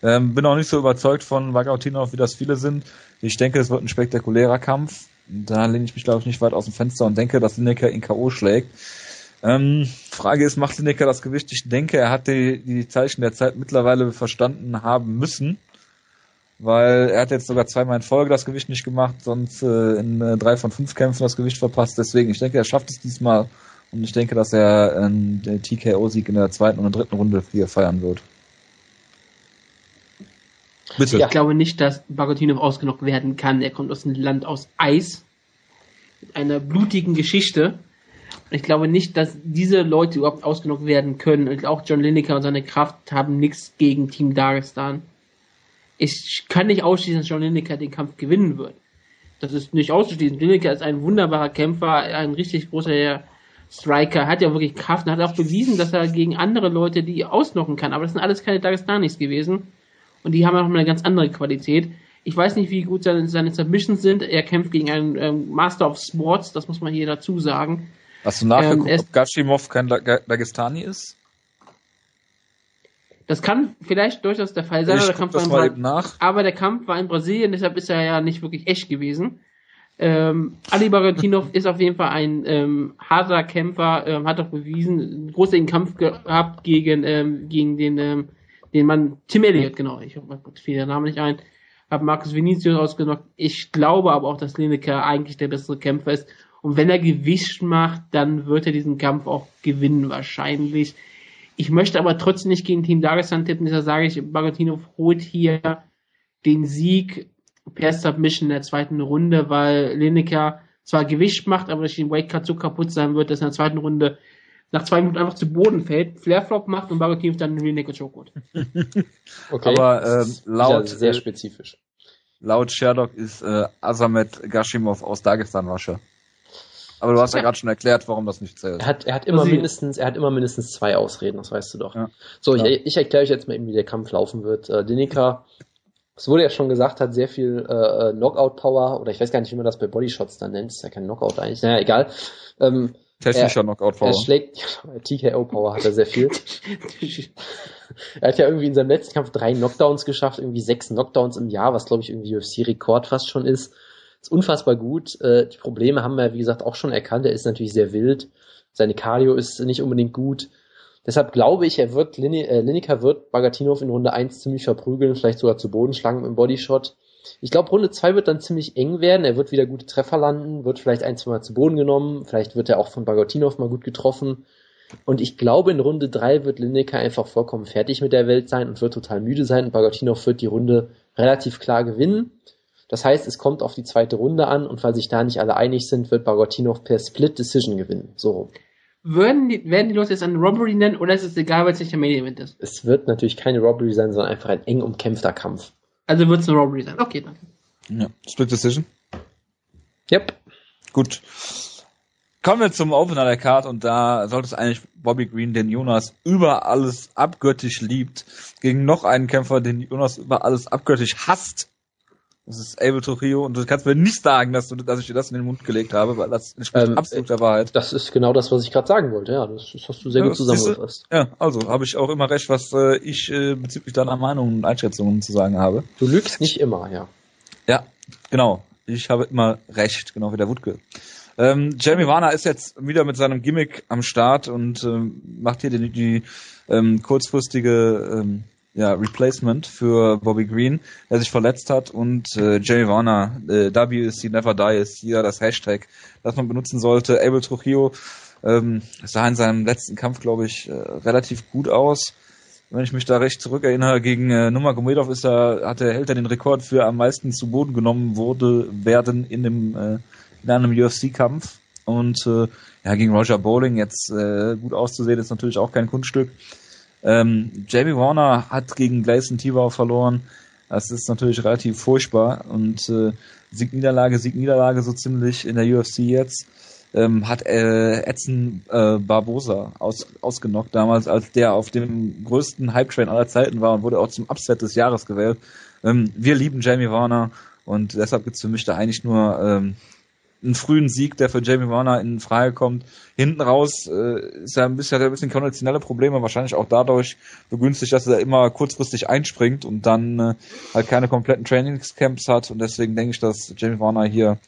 Ähm, bin auch nicht so überzeugt von Bagotinov, wie das viele sind. Ich denke, es wird ein spektakulärer Kampf. Da lehne ich mich, glaube ich, nicht weit aus dem Fenster und denke, dass Lineker ihn K.O. schlägt. Ähm, Frage ist, macht Lineker das Gewicht? Ich denke, er hat die, die Zeichen der Zeit mittlerweile verstanden haben müssen, weil er hat jetzt sogar zweimal in Folge das Gewicht nicht gemacht, sonst äh, in äh, drei von fünf Kämpfen das Gewicht verpasst. Deswegen, ich denke, er schafft es diesmal und ich denke, dass er äh, den TKO-Sieg in der zweiten und dritten Runde hier feiern wird. Bitte. Ich glaube nicht, dass Bagotinov ausgenockt werden kann. Er kommt aus einem Land aus Eis. Mit einer blutigen Geschichte. Ich glaube nicht, dass diese Leute überhaupt ausgenockt werden können. Und auch John Lineker und seine Kraft haben nichts gegen Team Dagestan. Ich kann nicht ausschließen, dass John Lineker den Kampf gewinnen wird. Das ist nicht auszuschließen. Lineker ist ein wunderbarer Kämpfer, ein richtig großer Striker, hat ja wirklich Kraft und hat auch bewiesen, dass er gegen andere Leute die ausnocken kann. Aber das sind alles keine Dagestanis gewesen. Und die haben auch mal eine ganz andere Qualität. Ich weiß nicht, wie gut seine, seine Submissions sind. Er kämpft gegen einen ähm, Master of Sports, das muss man hier dazu sagen. Hast du nachgeguckt, Ähm, ob Gashimov kein Dag- Dagestani ist? Das kann vielleicht durchaus der Fall sein, ich aber der, Kampf war in Bra- nach. aber der Kampf war in Brasilien, deshalb ist er ja nicht wirklich echt gewesen. Ähm, Ali Bagotinov ist auf jeden Fall ein ähm, harter Kämpfer, ähm, hat auch bewiesen, einen großen Kampf gehabt gegen, ähm, gegen den, ähm, den Mann Tim Elliott, genau. Ich hoffe, Gott, fiel der Name nicht ein. Hat Marcus Vinicius ausgenockt. Ich glaube aber auch, dass Lineker eigentlich der bessere Kämpfer ist. Und wenn er Gewicht macht, dann wird er diesen Kampf auch gewinnen, wahrscheinlich. Ich möchte aber trotzdem nicht gegen Team Dagestan tippen, deshalb sage ich, Bagotinov holt hier den Sieg per Submission in der zweiten Runde, weil Lineker zwar Gewicht macht, aber durch den Weightcut so kaputt sein wird, dass er in der zweiten Runde nach zwei Minuten einfach zu Boden fällt, Flairflop macht und Bagotinov dann den Lineker chokeholt. Okay. Aber ähm, laut, ja sehr äh, spezifisch. laut Sherlock ist äh, Asamet Gashimov aus Dagestan Wasche. Aber du hast ja, Ja. gerade schon erklärt, warum das nicht zählt. Er hat, er hat immer Brasilien. mindestens, er hat immer mindestens zwei Ausreden, das weißt du doch. Ja. So, Ja. ich, ich erkläre euch jetzt mal eben, wie der Kampf laufen wird. Äh, Lineker, es wurde ja schon gesagt, hat sehr viel äh, Knockout-Power, oder ich weiß gar nicht, wie man das bei Bodyshots dann nennt, ist ja kein Knockout eigentlich, naja, egal. Ähm, Technischer Knockout er schlägt, TKO-Power hat er sehr viel. er hat ja irgendwie in seinem letzten Kampf drei Knockdowns geschafft, irgendwie sechs Knockdowns im Jahr, was glaube ich irgendwie UFC-Rekord fast schon ist. Ist unfassbar gut. Äh, die Probleme haben wir, wie gesagt, auch schon erkannt. Er ist natürlich sehr wild. Seine Cardio ist nicht unbedingt gut. Deshalb glaube ich, er wird, äh, Lineker wird Bagatinov in Runde 1 ziemlich verprügeln, vielleicht sogar zu Boden schlagen im Bodyshot. Ich glaube, Runde 2 wird dann ziemlich eng werden. Er wird wieder gute Treffer landen, wird vielleicht ein, zwei Mal zu Boden genommen. Vielleicht wird er auch von Bagatinov mal gut getroffen. Und ich glaube, in Runde 3 wird Lineker einfach vollkommen fertig mit der Welt sein und wird total müde sein. Und Bagatinov wird die Runde relativ klar gewinnen. Das heißt, es kommt auf die zweite Runde an und weil sich da nicht alle einig sind, wird Bagatinov per Split Decision gewinnen. So rum. Würden die, werden die Leute jetzt einen Robbery nennen oder ist es egal, weil es nicht der Main Event ist? Es wird natürlich keine Robbery sein, sondern einfach ein eng umkämpfter Kampf. Also wird es eine Robbery sein. Okay, danke. Ja. Split Decision. Yep. Gut. Kommen wir zum Opener der Card und da sollte es eigentlich Bobby Green, den Jonas über alles abgöttisch liebt, gegen noch einen Kämpfer, den Jonas über alles abgöttisch hasst. Das ist Abel Trujillo und du kannst mir nicht sagen, dass, du, dass ich dir das in den Mund gelegt habe, weil das entspricht ähm, absolut der Wahrheit. Das ist genau das, was ich gerade sagen wollte, ja. Das, das, hast du sehr ja, gut zusammengefasst. Ja, also habe ich auch immer recht, was äh, ich äh, bezüglich deiner Meinung und Einschätzungen zu sagen habe. Du lügst nicht immer, ja. Ja, genau. Ich habe immer recht, genau wie der Wutke. Ähm, Jeremy Warner ist jetzt wieder mit seinem Gimmick am Start und ähm, macht hier die, die ähm, kurzfristige ähm, ja, Replacement für Bobby Green, der sich verletzt hat und äh, Jerry Warner, äh, WC Never Die ist hier das Hashtag, das man benutzen sollte. Abel Trujillo ähm, sah in seinem letzten Kampf, glaube ich, äh, relativ gut aus. Wenn ich mich da recht zurückerinnere, gegen äh, Nurmagomedov ist er, hat der Held den Rekord für am meisten zu Boden genommen wurde, werden in dem äh, in einem UFC-Kampf. Und äh, ja, gegen Roger Bowling jetzt äh, gut auszusehen, ist natürlich auch kein Kunststück. Ähm, Jamie Warner hat gegen Gleison Tibau verloren. Das ist natürlich relativ furchtbar. Und äh, Sieg-Niederlage, Sieg-Niederlage so ziemlich in der UFC jetzt. Ähm, hat äh, Edson äh, Barbosa aus, ausgenockt damals, als der auf dem größten Hype-Train aller Zeiten war und wurde auch zum Upset des Jahres gewählt. Ähm, wir lieben Jamie Warner und deshalb gibt's für mich da eigentlich nur ähm, einen frühen Sieg, der für Jamie Warner in Frage kommt. Hinten raus äh, ist er ein bisschen, hat er ein bisschen konditionelle Probleme, wahrscheinlich auch dadurch begünstigt, dass er immer kurzfristig einspringt und dann äh, halt keine kompletten Trainingscamps hat und deswegen denke ich, dass Jamie Warner hier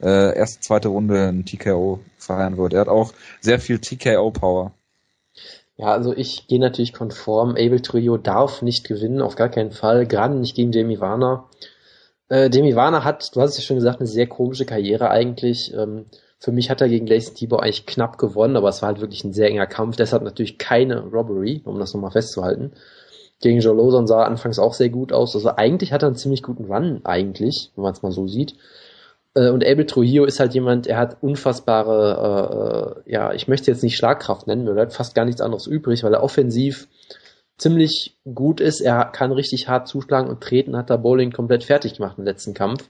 äh, erste, zweite Runde ein TKO feiern wird. Er hat auch sehr viel TKO-Power. Ja, also ich gehe natürlich konform. Abel Trio darf nicht gewinnen, auf gar keinen Fall. Gerade nicht gegen Jamie Warner. Äh, Demi Warner hat, du hast es ja schon gesagt, eine sehr komische Karriere eigentlich. Ähm, für mich hat er gegen Gleison Tibor eigentlich knapp gewonnen, aber es war halt wirklich ein sehr enger Kampf. Deshalb natürlich keine Robbery, um das nochmal festzuhalten. Gegen Joe Lawson sah er anfangs auch sehr gut aus. Also eigentlich hat er einen ziemlich guten Run, eigentlich, wenn man es mal so sieht. Äh, und Abel Trujillo ist halt jemand, er hat unfassbare, äh, äh, ja, ich möchte jetzt nicht Schlagkraft nennen, er hat fast gar nichts anderes übrig, weil er offensiv ziemlich gut ist. Er kann richtig hart zuschlagen und treten, hat da Bowling komplett fertig gemacht im letzten Kampf.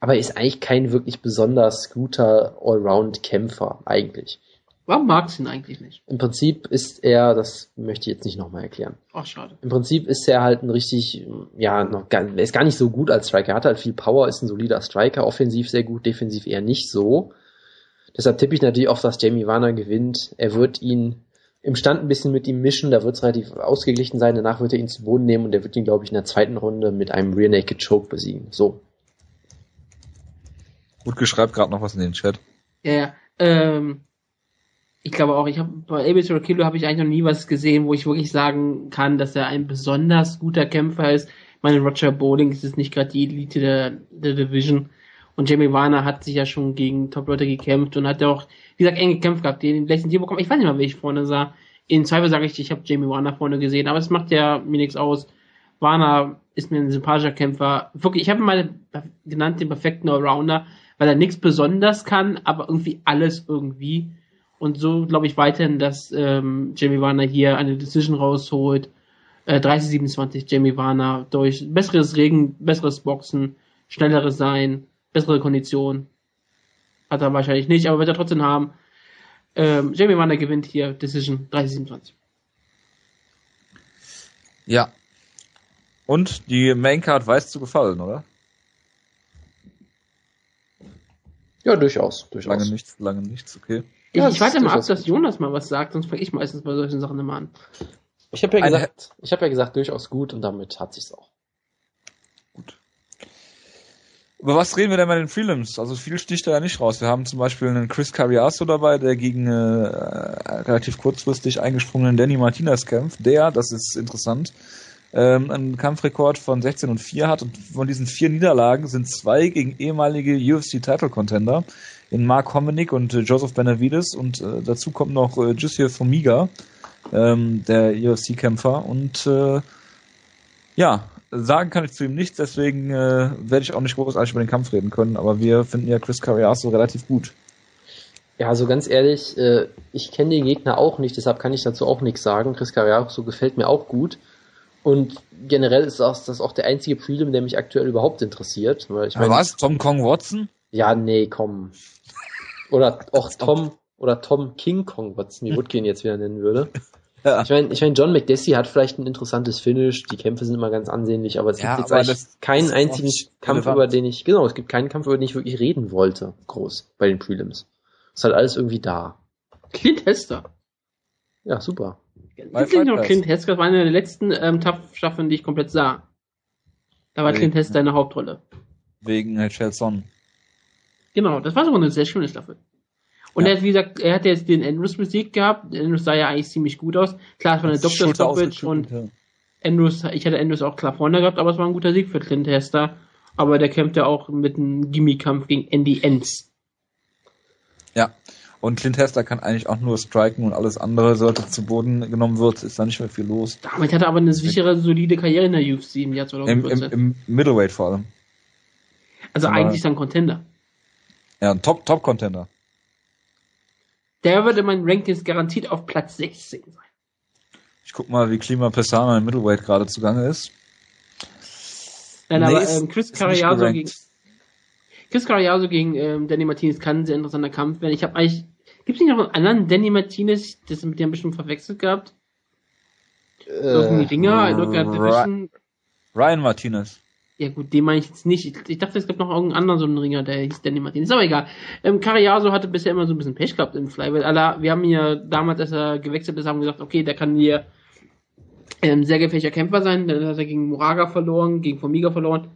Aber er ist eigentlich kein wirklich besonders guter Allround-Kämpfer, eigentlich. Warum magst du ihn eigentlich nicht? Im Prinzip ist er, das möchte ich jetzt nicht nochmal erklären. Ach, schade. Im Prinzip ist er halt ein richtig, ja, noch gar, er ist gar nicht so gut als Striker. Er hat halt viel Power, ist ein solider Striker, offensiv sehr gut, defensiv eher nicht so. Deshalb tippe ich natürlich auch, dass Jamie Warner gewinnt. Er wird ihn im Stand ein bisschen mit ihm mischen, da wird es relativ ausgeglichen sein, danach wird er ihn zu Boden nehmen und er wird ihn, glaube ich, in der zweiten Runde mit einem Rear Naked Choke besiegen. So. Gut geschreibt gerade noch was in den Chat. Ja, ja. Ähm, ich glaube auch, ich habe bei Abel Kilo habe ich eigentlich noch nie was gesehen, wo ich wirklich sagen kann, dass er ein besonders guter Kämpfer ist. Ich meine, Roger Bowling ist es nicht gerade die Elite der, der Division. Und Jamie Warner hat sich ja schon gegen Top-Leute gekämpft und hat ja auch, wie gesagt, eng gekämpft gehabt, den letzten Tier bekommen. Ich weiß nicht mal, wer ich vorne sah. In Zweifel sage ich, ich habe Jamie Warner vorne gesehen, aber es macht ja mir nichts aus. Warner ist mir ein sympathischer Kämpfer. Wirklich, ich habe ihn mal genannt, den perfekten Allrounder, weil er nichts besonders kann, aber irgendwie alles irgendwie. Und so glaube ich weiterhin, dass ähm, Jamie Warner hier eine Decision rausholt. Äh, 30-27 Jamie Warner durch besseres Regen, besseres Boxen, schnelleres Sein, bessere Kondition. Hat er wahrscheinlich nicht, aber wird er trotzdem haben. Ähm, Jamie Warner gewinnt hier Decision 30-27. Ja. Und die Maincard weiß zu gefallen, oder? Ja, durchaus, durchaus. Lange nichts, lange nichts, okay. Ich, ja, ich warte mal ab, dass Jonas mal was sagt, sonst fange ich meistens bei solchen Sachen immer an. Ich habe ja gesagt, ich habe ja gesagt, durchaus gut und damit hat sich's auch. Über was reden wir denn bei den Prelims? Also viel sticht da ja nicht raus. Wir haben zum Beispiel einen Chris Carriasso dabei, der gegen äh, relativ kurzfristig eingesprungenen Danny Martinez kämpft. Der, das ist interessant, ähm, einen Kampfrekord von 16 und 4 hat und von diesen vier Niederlagen sind zwei gegen ehemalige UFC-Title-Contender in Mark Hominick und äh, Joseph Benavides und äh, dazu kommt noch äh, Jussier Formiga, ähm, der UFC-Kämpfer und äh, ja, sagen kann ich zu ihm nichts, deswegen äh, werde ich auch nicht großartig über den Kampf reden können, aber wir finden ja Chris Carriasso relativ gut. Ja, also ganz ehrlich, äh, ich kenne den Gegner auch nicht, deshalb kann ich dazu auch nichts sagen. Chris Carriasso gefällt mir auch gut. Und generell ist das, das auch der einzige Prelim, der mich aktuell überhaupt interessiert. Weil ich mein, was? Tom Kong Watson? Ja, nee, komm. Oder auch Tom, oder Tom King Kong, was Smee Woodkin jetzt wieder nennen würde. Ja. Ich meine, ich mein, John McDessie hat vielleicht ein interessantes Finish, die Kämpfe sind immer ganz ansehnlich, aber es ja, gibt jetzt keinen einzigen Kampf, relevant. über den ich, genau, es gibt keinen Kampf, über den ich wirklich reden wollte, groß, bei den Prelims. Ist halt alles irgendwie da. Clint Hester. Ja, super. Es noch Clint Hester? Das war eine der letzten ähm, Tough-Staffeln, die ich komplett sah. Da war Wegen, Clint Hester in der Hauptrolle. Wegen Son. Genau, das war sogar eine sehr schöne Staffel. Und ja. er hat, wie gesagt, er hat jetzt den Andrews Musik gehabt. Andrews sah ja eigentlich ziemlich gut aus. Klar, es war eine Dr. Stoppage und ja. Andrews, ich hatte Andrews auch klar vorne gehabt, aber es war ein guter Sieg für Clint Hester. Aber der kämpfte auch mit einem Gimmie-Kampf gegen Andy Enz. Ja. Und Clint Hester kann eigentlich auch nur striken und alles andere sollte zu Boden genommen wird, ist da nicht mehr viel los. Damit hat er aber eine sichere, solide Karriere in der UFC im Jahr 2014. Im, im, im Middleweight vor allem. Also aber eigentlich dann Contender. Ja, ein Top-Top-Contender. Der würde mein Rankings garantiert auf Platz 16 sein. Ich guck mal, wie Klima Pessana im Middleweight gerade zugange ist. Nein, nee, aber ähm, Chris Carriazo gegen Chris Carriazo gegen ähm, Danny Martinez kann ein sehr interessanter Kampf werden. Ich habe eigentlich Gibt es nicht noch einen anderen Danny Martinez, das mit dem bestimmt verwechselt gehabt? Äh, Ringer, Division. Ryan Martinez. Ja gut, den meine ich jetzt nicht. Ich, dachte, es gab noch irgendeinen anderen so einen Ringer, der hieß Danny Martinez. Ist aber egal. Ähm, Carriazo hatte bisher immer so ein bisschen Pech gehabt im Flyweight. Alla, wir haben ja damals, als er gewechselt ist, haben gesagt, okay, der kann hier ähm, sehr gefährlicher Kämpfer sein. Dann hat er gegen Moraga verloren, gegen Formiga verloren.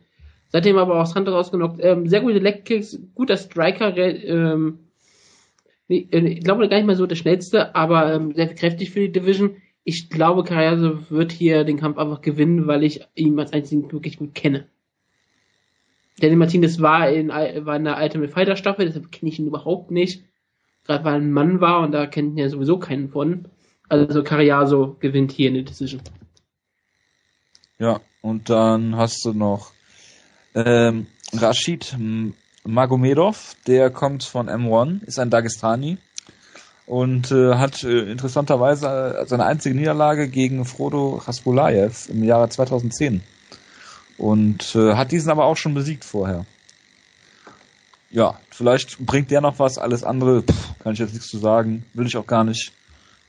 Seitdem aber auch das rausgenockt. Ähm, sehr gute Legkicks, guter Striker, ähm, äh, ich glaube gar nicht mal so der schnellste, aber ähm, sehr kräftig für die Division ich glaube, Carriazo wird hier den Kampf einfach gewinnen, weil ich ihn als einzigen wirklich gut kenne. Danny Martinez war in, war in der Ultimate Fighter Staffel, deshalb kenne ich ihn überhaupt nicht. Gerade weil er ein Mann war und da kennt ihn ja sowieso keinen von. Also Carriazo gewinnt hier in der Decision. Ja, und dann hast du noch ähm, Rashid Magomedov, der kommt von M1, ist ein Dagestani und äh, hat äh, interessanterweise äh, seine einzige Niederlage gegen Frodo Raspulayev im Jahre 2010 und äh, hat diesen aber auch schon besiegt vorher. Ja, vielleicht bringt der noch was, alles andere pff, kann ich jetzt nichts zu sagen, will ich auch gar nicht.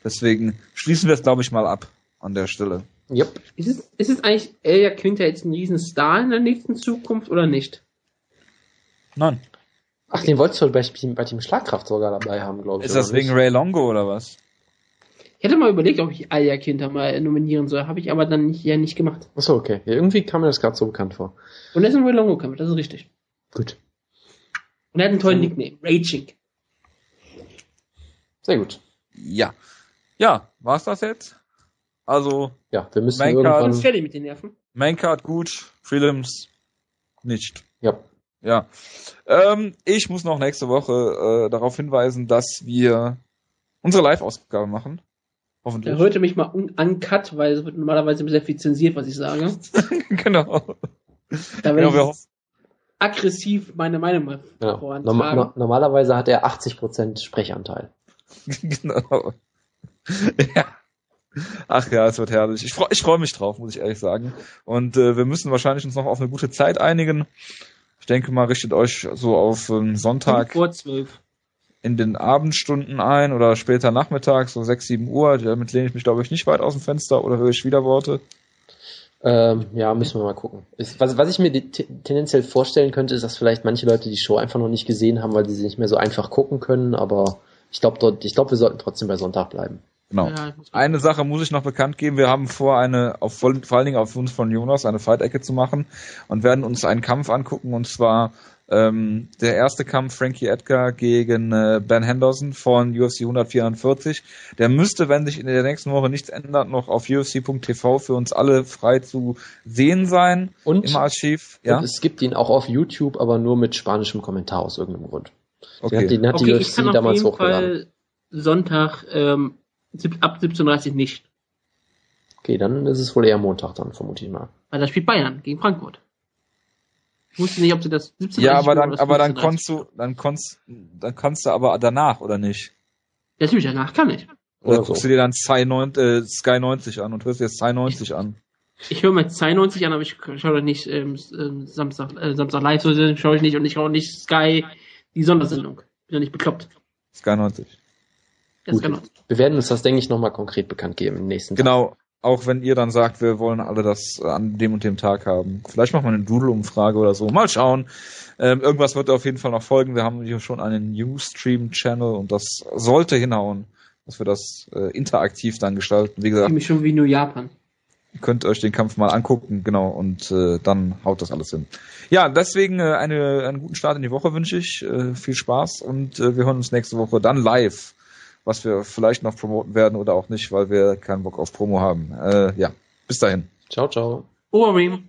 Deswegen schließen wir es, glaube ich, mal ab an der Stelle. Yep. Ist es, ist es eigentlich Elia Quinter jetzt ein Riesenstar in der nächsten Zukunft oder nicht? Nein. Ach, den wolltest du bei, bei Team Schlagkraft sogar dabei haben, glaube ich. Ist das wegen Ray Longo oder was? Ich hätte mal überlegt, ob ich Alia Kinder mal nominieren soll, habe ich aber dann nicht, ja nicht gemacht. Achso, okay. Ja, irgendwie kam mir das gerade so bekannt vor. Und er ist ein Ray Longo Kampf, das ist richtig. Gut. Und er hat einen tollen Nickname, Raging. Sehr gut. Ja. Ja, war's das jetzt? Also. Ja, wir müssen Maincard, irgendwann... fertig mit den Nerven. Maincard gut, Prelims nicht. Ja. Ja. Ähm, ich muss noch nächste Woche äh, darauf hinweisen, dass wir unsere Live-Ausgabe machen. Hoffentlich. Er hörte mich mal un uncut, weil es wird normalerweise sehr viel zensiert, was ich sage. genau. Da werde genau, ich aggressiv meine Meinung mal ja. Norm no normalerweise hat er 80% Sprechanteil. genau. ja. Ach ja, es wird herrlich. Ich freue ich freu mich drauf, muss ich ehrlich sagen. Und äh, wir müssen wahrscheinlich uns noch auf eine gute Zeit einigen. Ich denke mal, richtet euch so auf ähm, Sonntag vor zwölf in den Abendstunden ein oder später Nachmittag, so sechs, sieben Uhr. Damit lehne ich mich, glaube ich, nicht weit aus dem Fenster oder höre ich wieder Worte. Ähm, ja, müssen wir mal gucken. Ist, was, was ich mir tendenziell vorstellen könnte, ist, dass vielleicht manche Leute die Show einfach noch nicht gesehen haben, weil sie sie nicht mehr so einfach gucken können, aber ich glaube dort, ich glaube, wir sollten trotzdem bei Sonntag bleiben. Genau. Ja, eine Sache muss ich noch bekannt geben. Wir haben vor, eine, auf, vor allen Dingen auf uns von Jonas, eine Fight-Ecke zu machen und werden uns einen Kampf angucken und zwar ähm, der erste Kampf Frankie Edgar gegen äh, Ben Henderson von UFC 144. Der müsste, wenn sich in der nächsten Woche nichts ändert, noch auf UFC.tv für uns alle frei zu sehen sein und, im Archiv. Ja? Und es gibt ihn auch auf YouTube, aber nur mit spanischem Kommentar aus irgendeinem Grund. Okay. Den hat die, okay, UFC damals hochgeladen. Sonntag ähm, ab 17.30 nicht. Okay, dann ist es wohl eher Montag dann, vermute ich mal. Weil da spielt Bayern gegen Frankfurt. Ich wusste nicht, ob sie das 17 Ja, aber dann, aber dann konntest du, dann konntest, dann kannst du aber danach, oder nicht? Ja, natürlich, danach kann ich. Oder, oder guckst so. du dir dann Sky, 90, äh, Sky 90 an und hörst dir Sky 90 an. Ich höre mir Sky 90 an, aber ich schaue doch nicht ähm, ähm, Samstag, äh, Samstag live, so schaue ich nicht und ich schaue nicht Sky, die Sondersendung. Bin ja nicht bekloppt. Sky 90. Gut, wir werden uns das, denke ich, nochmal konkret bekannt geben im nächsten Tag. Genau, auch wenn ihr dann sagt, wir wollen alle das an dem und dem Tag haben. Vielleicht machen wir eine Doodle-Umfrage oder so. Mal schauen. Ähm, irgendwas wird auf jeden Fall noch folgen. Wir haben hier schon einen Newsstream-Channel und das sollte hinhauen, dass wir das äh, interaktiv dann gestalten. Wie gesagt. Ich schon wie New Japan. Ihr könnt euch den Kampf mal angucken, genau, und äh, dann haut das alles hin. Ja, deswegen äh, eine, einen guten Start in die Woche wünsche ich. Äh, viel Spaß und äh, wir hören uns nächste Woche dann live was wir vielleicht noch promoten werden oder auch nicht, weil wir keinen Bock auf Promo haben. Äh, ja, bis dahin. Ciao, ciao. Oberbeam.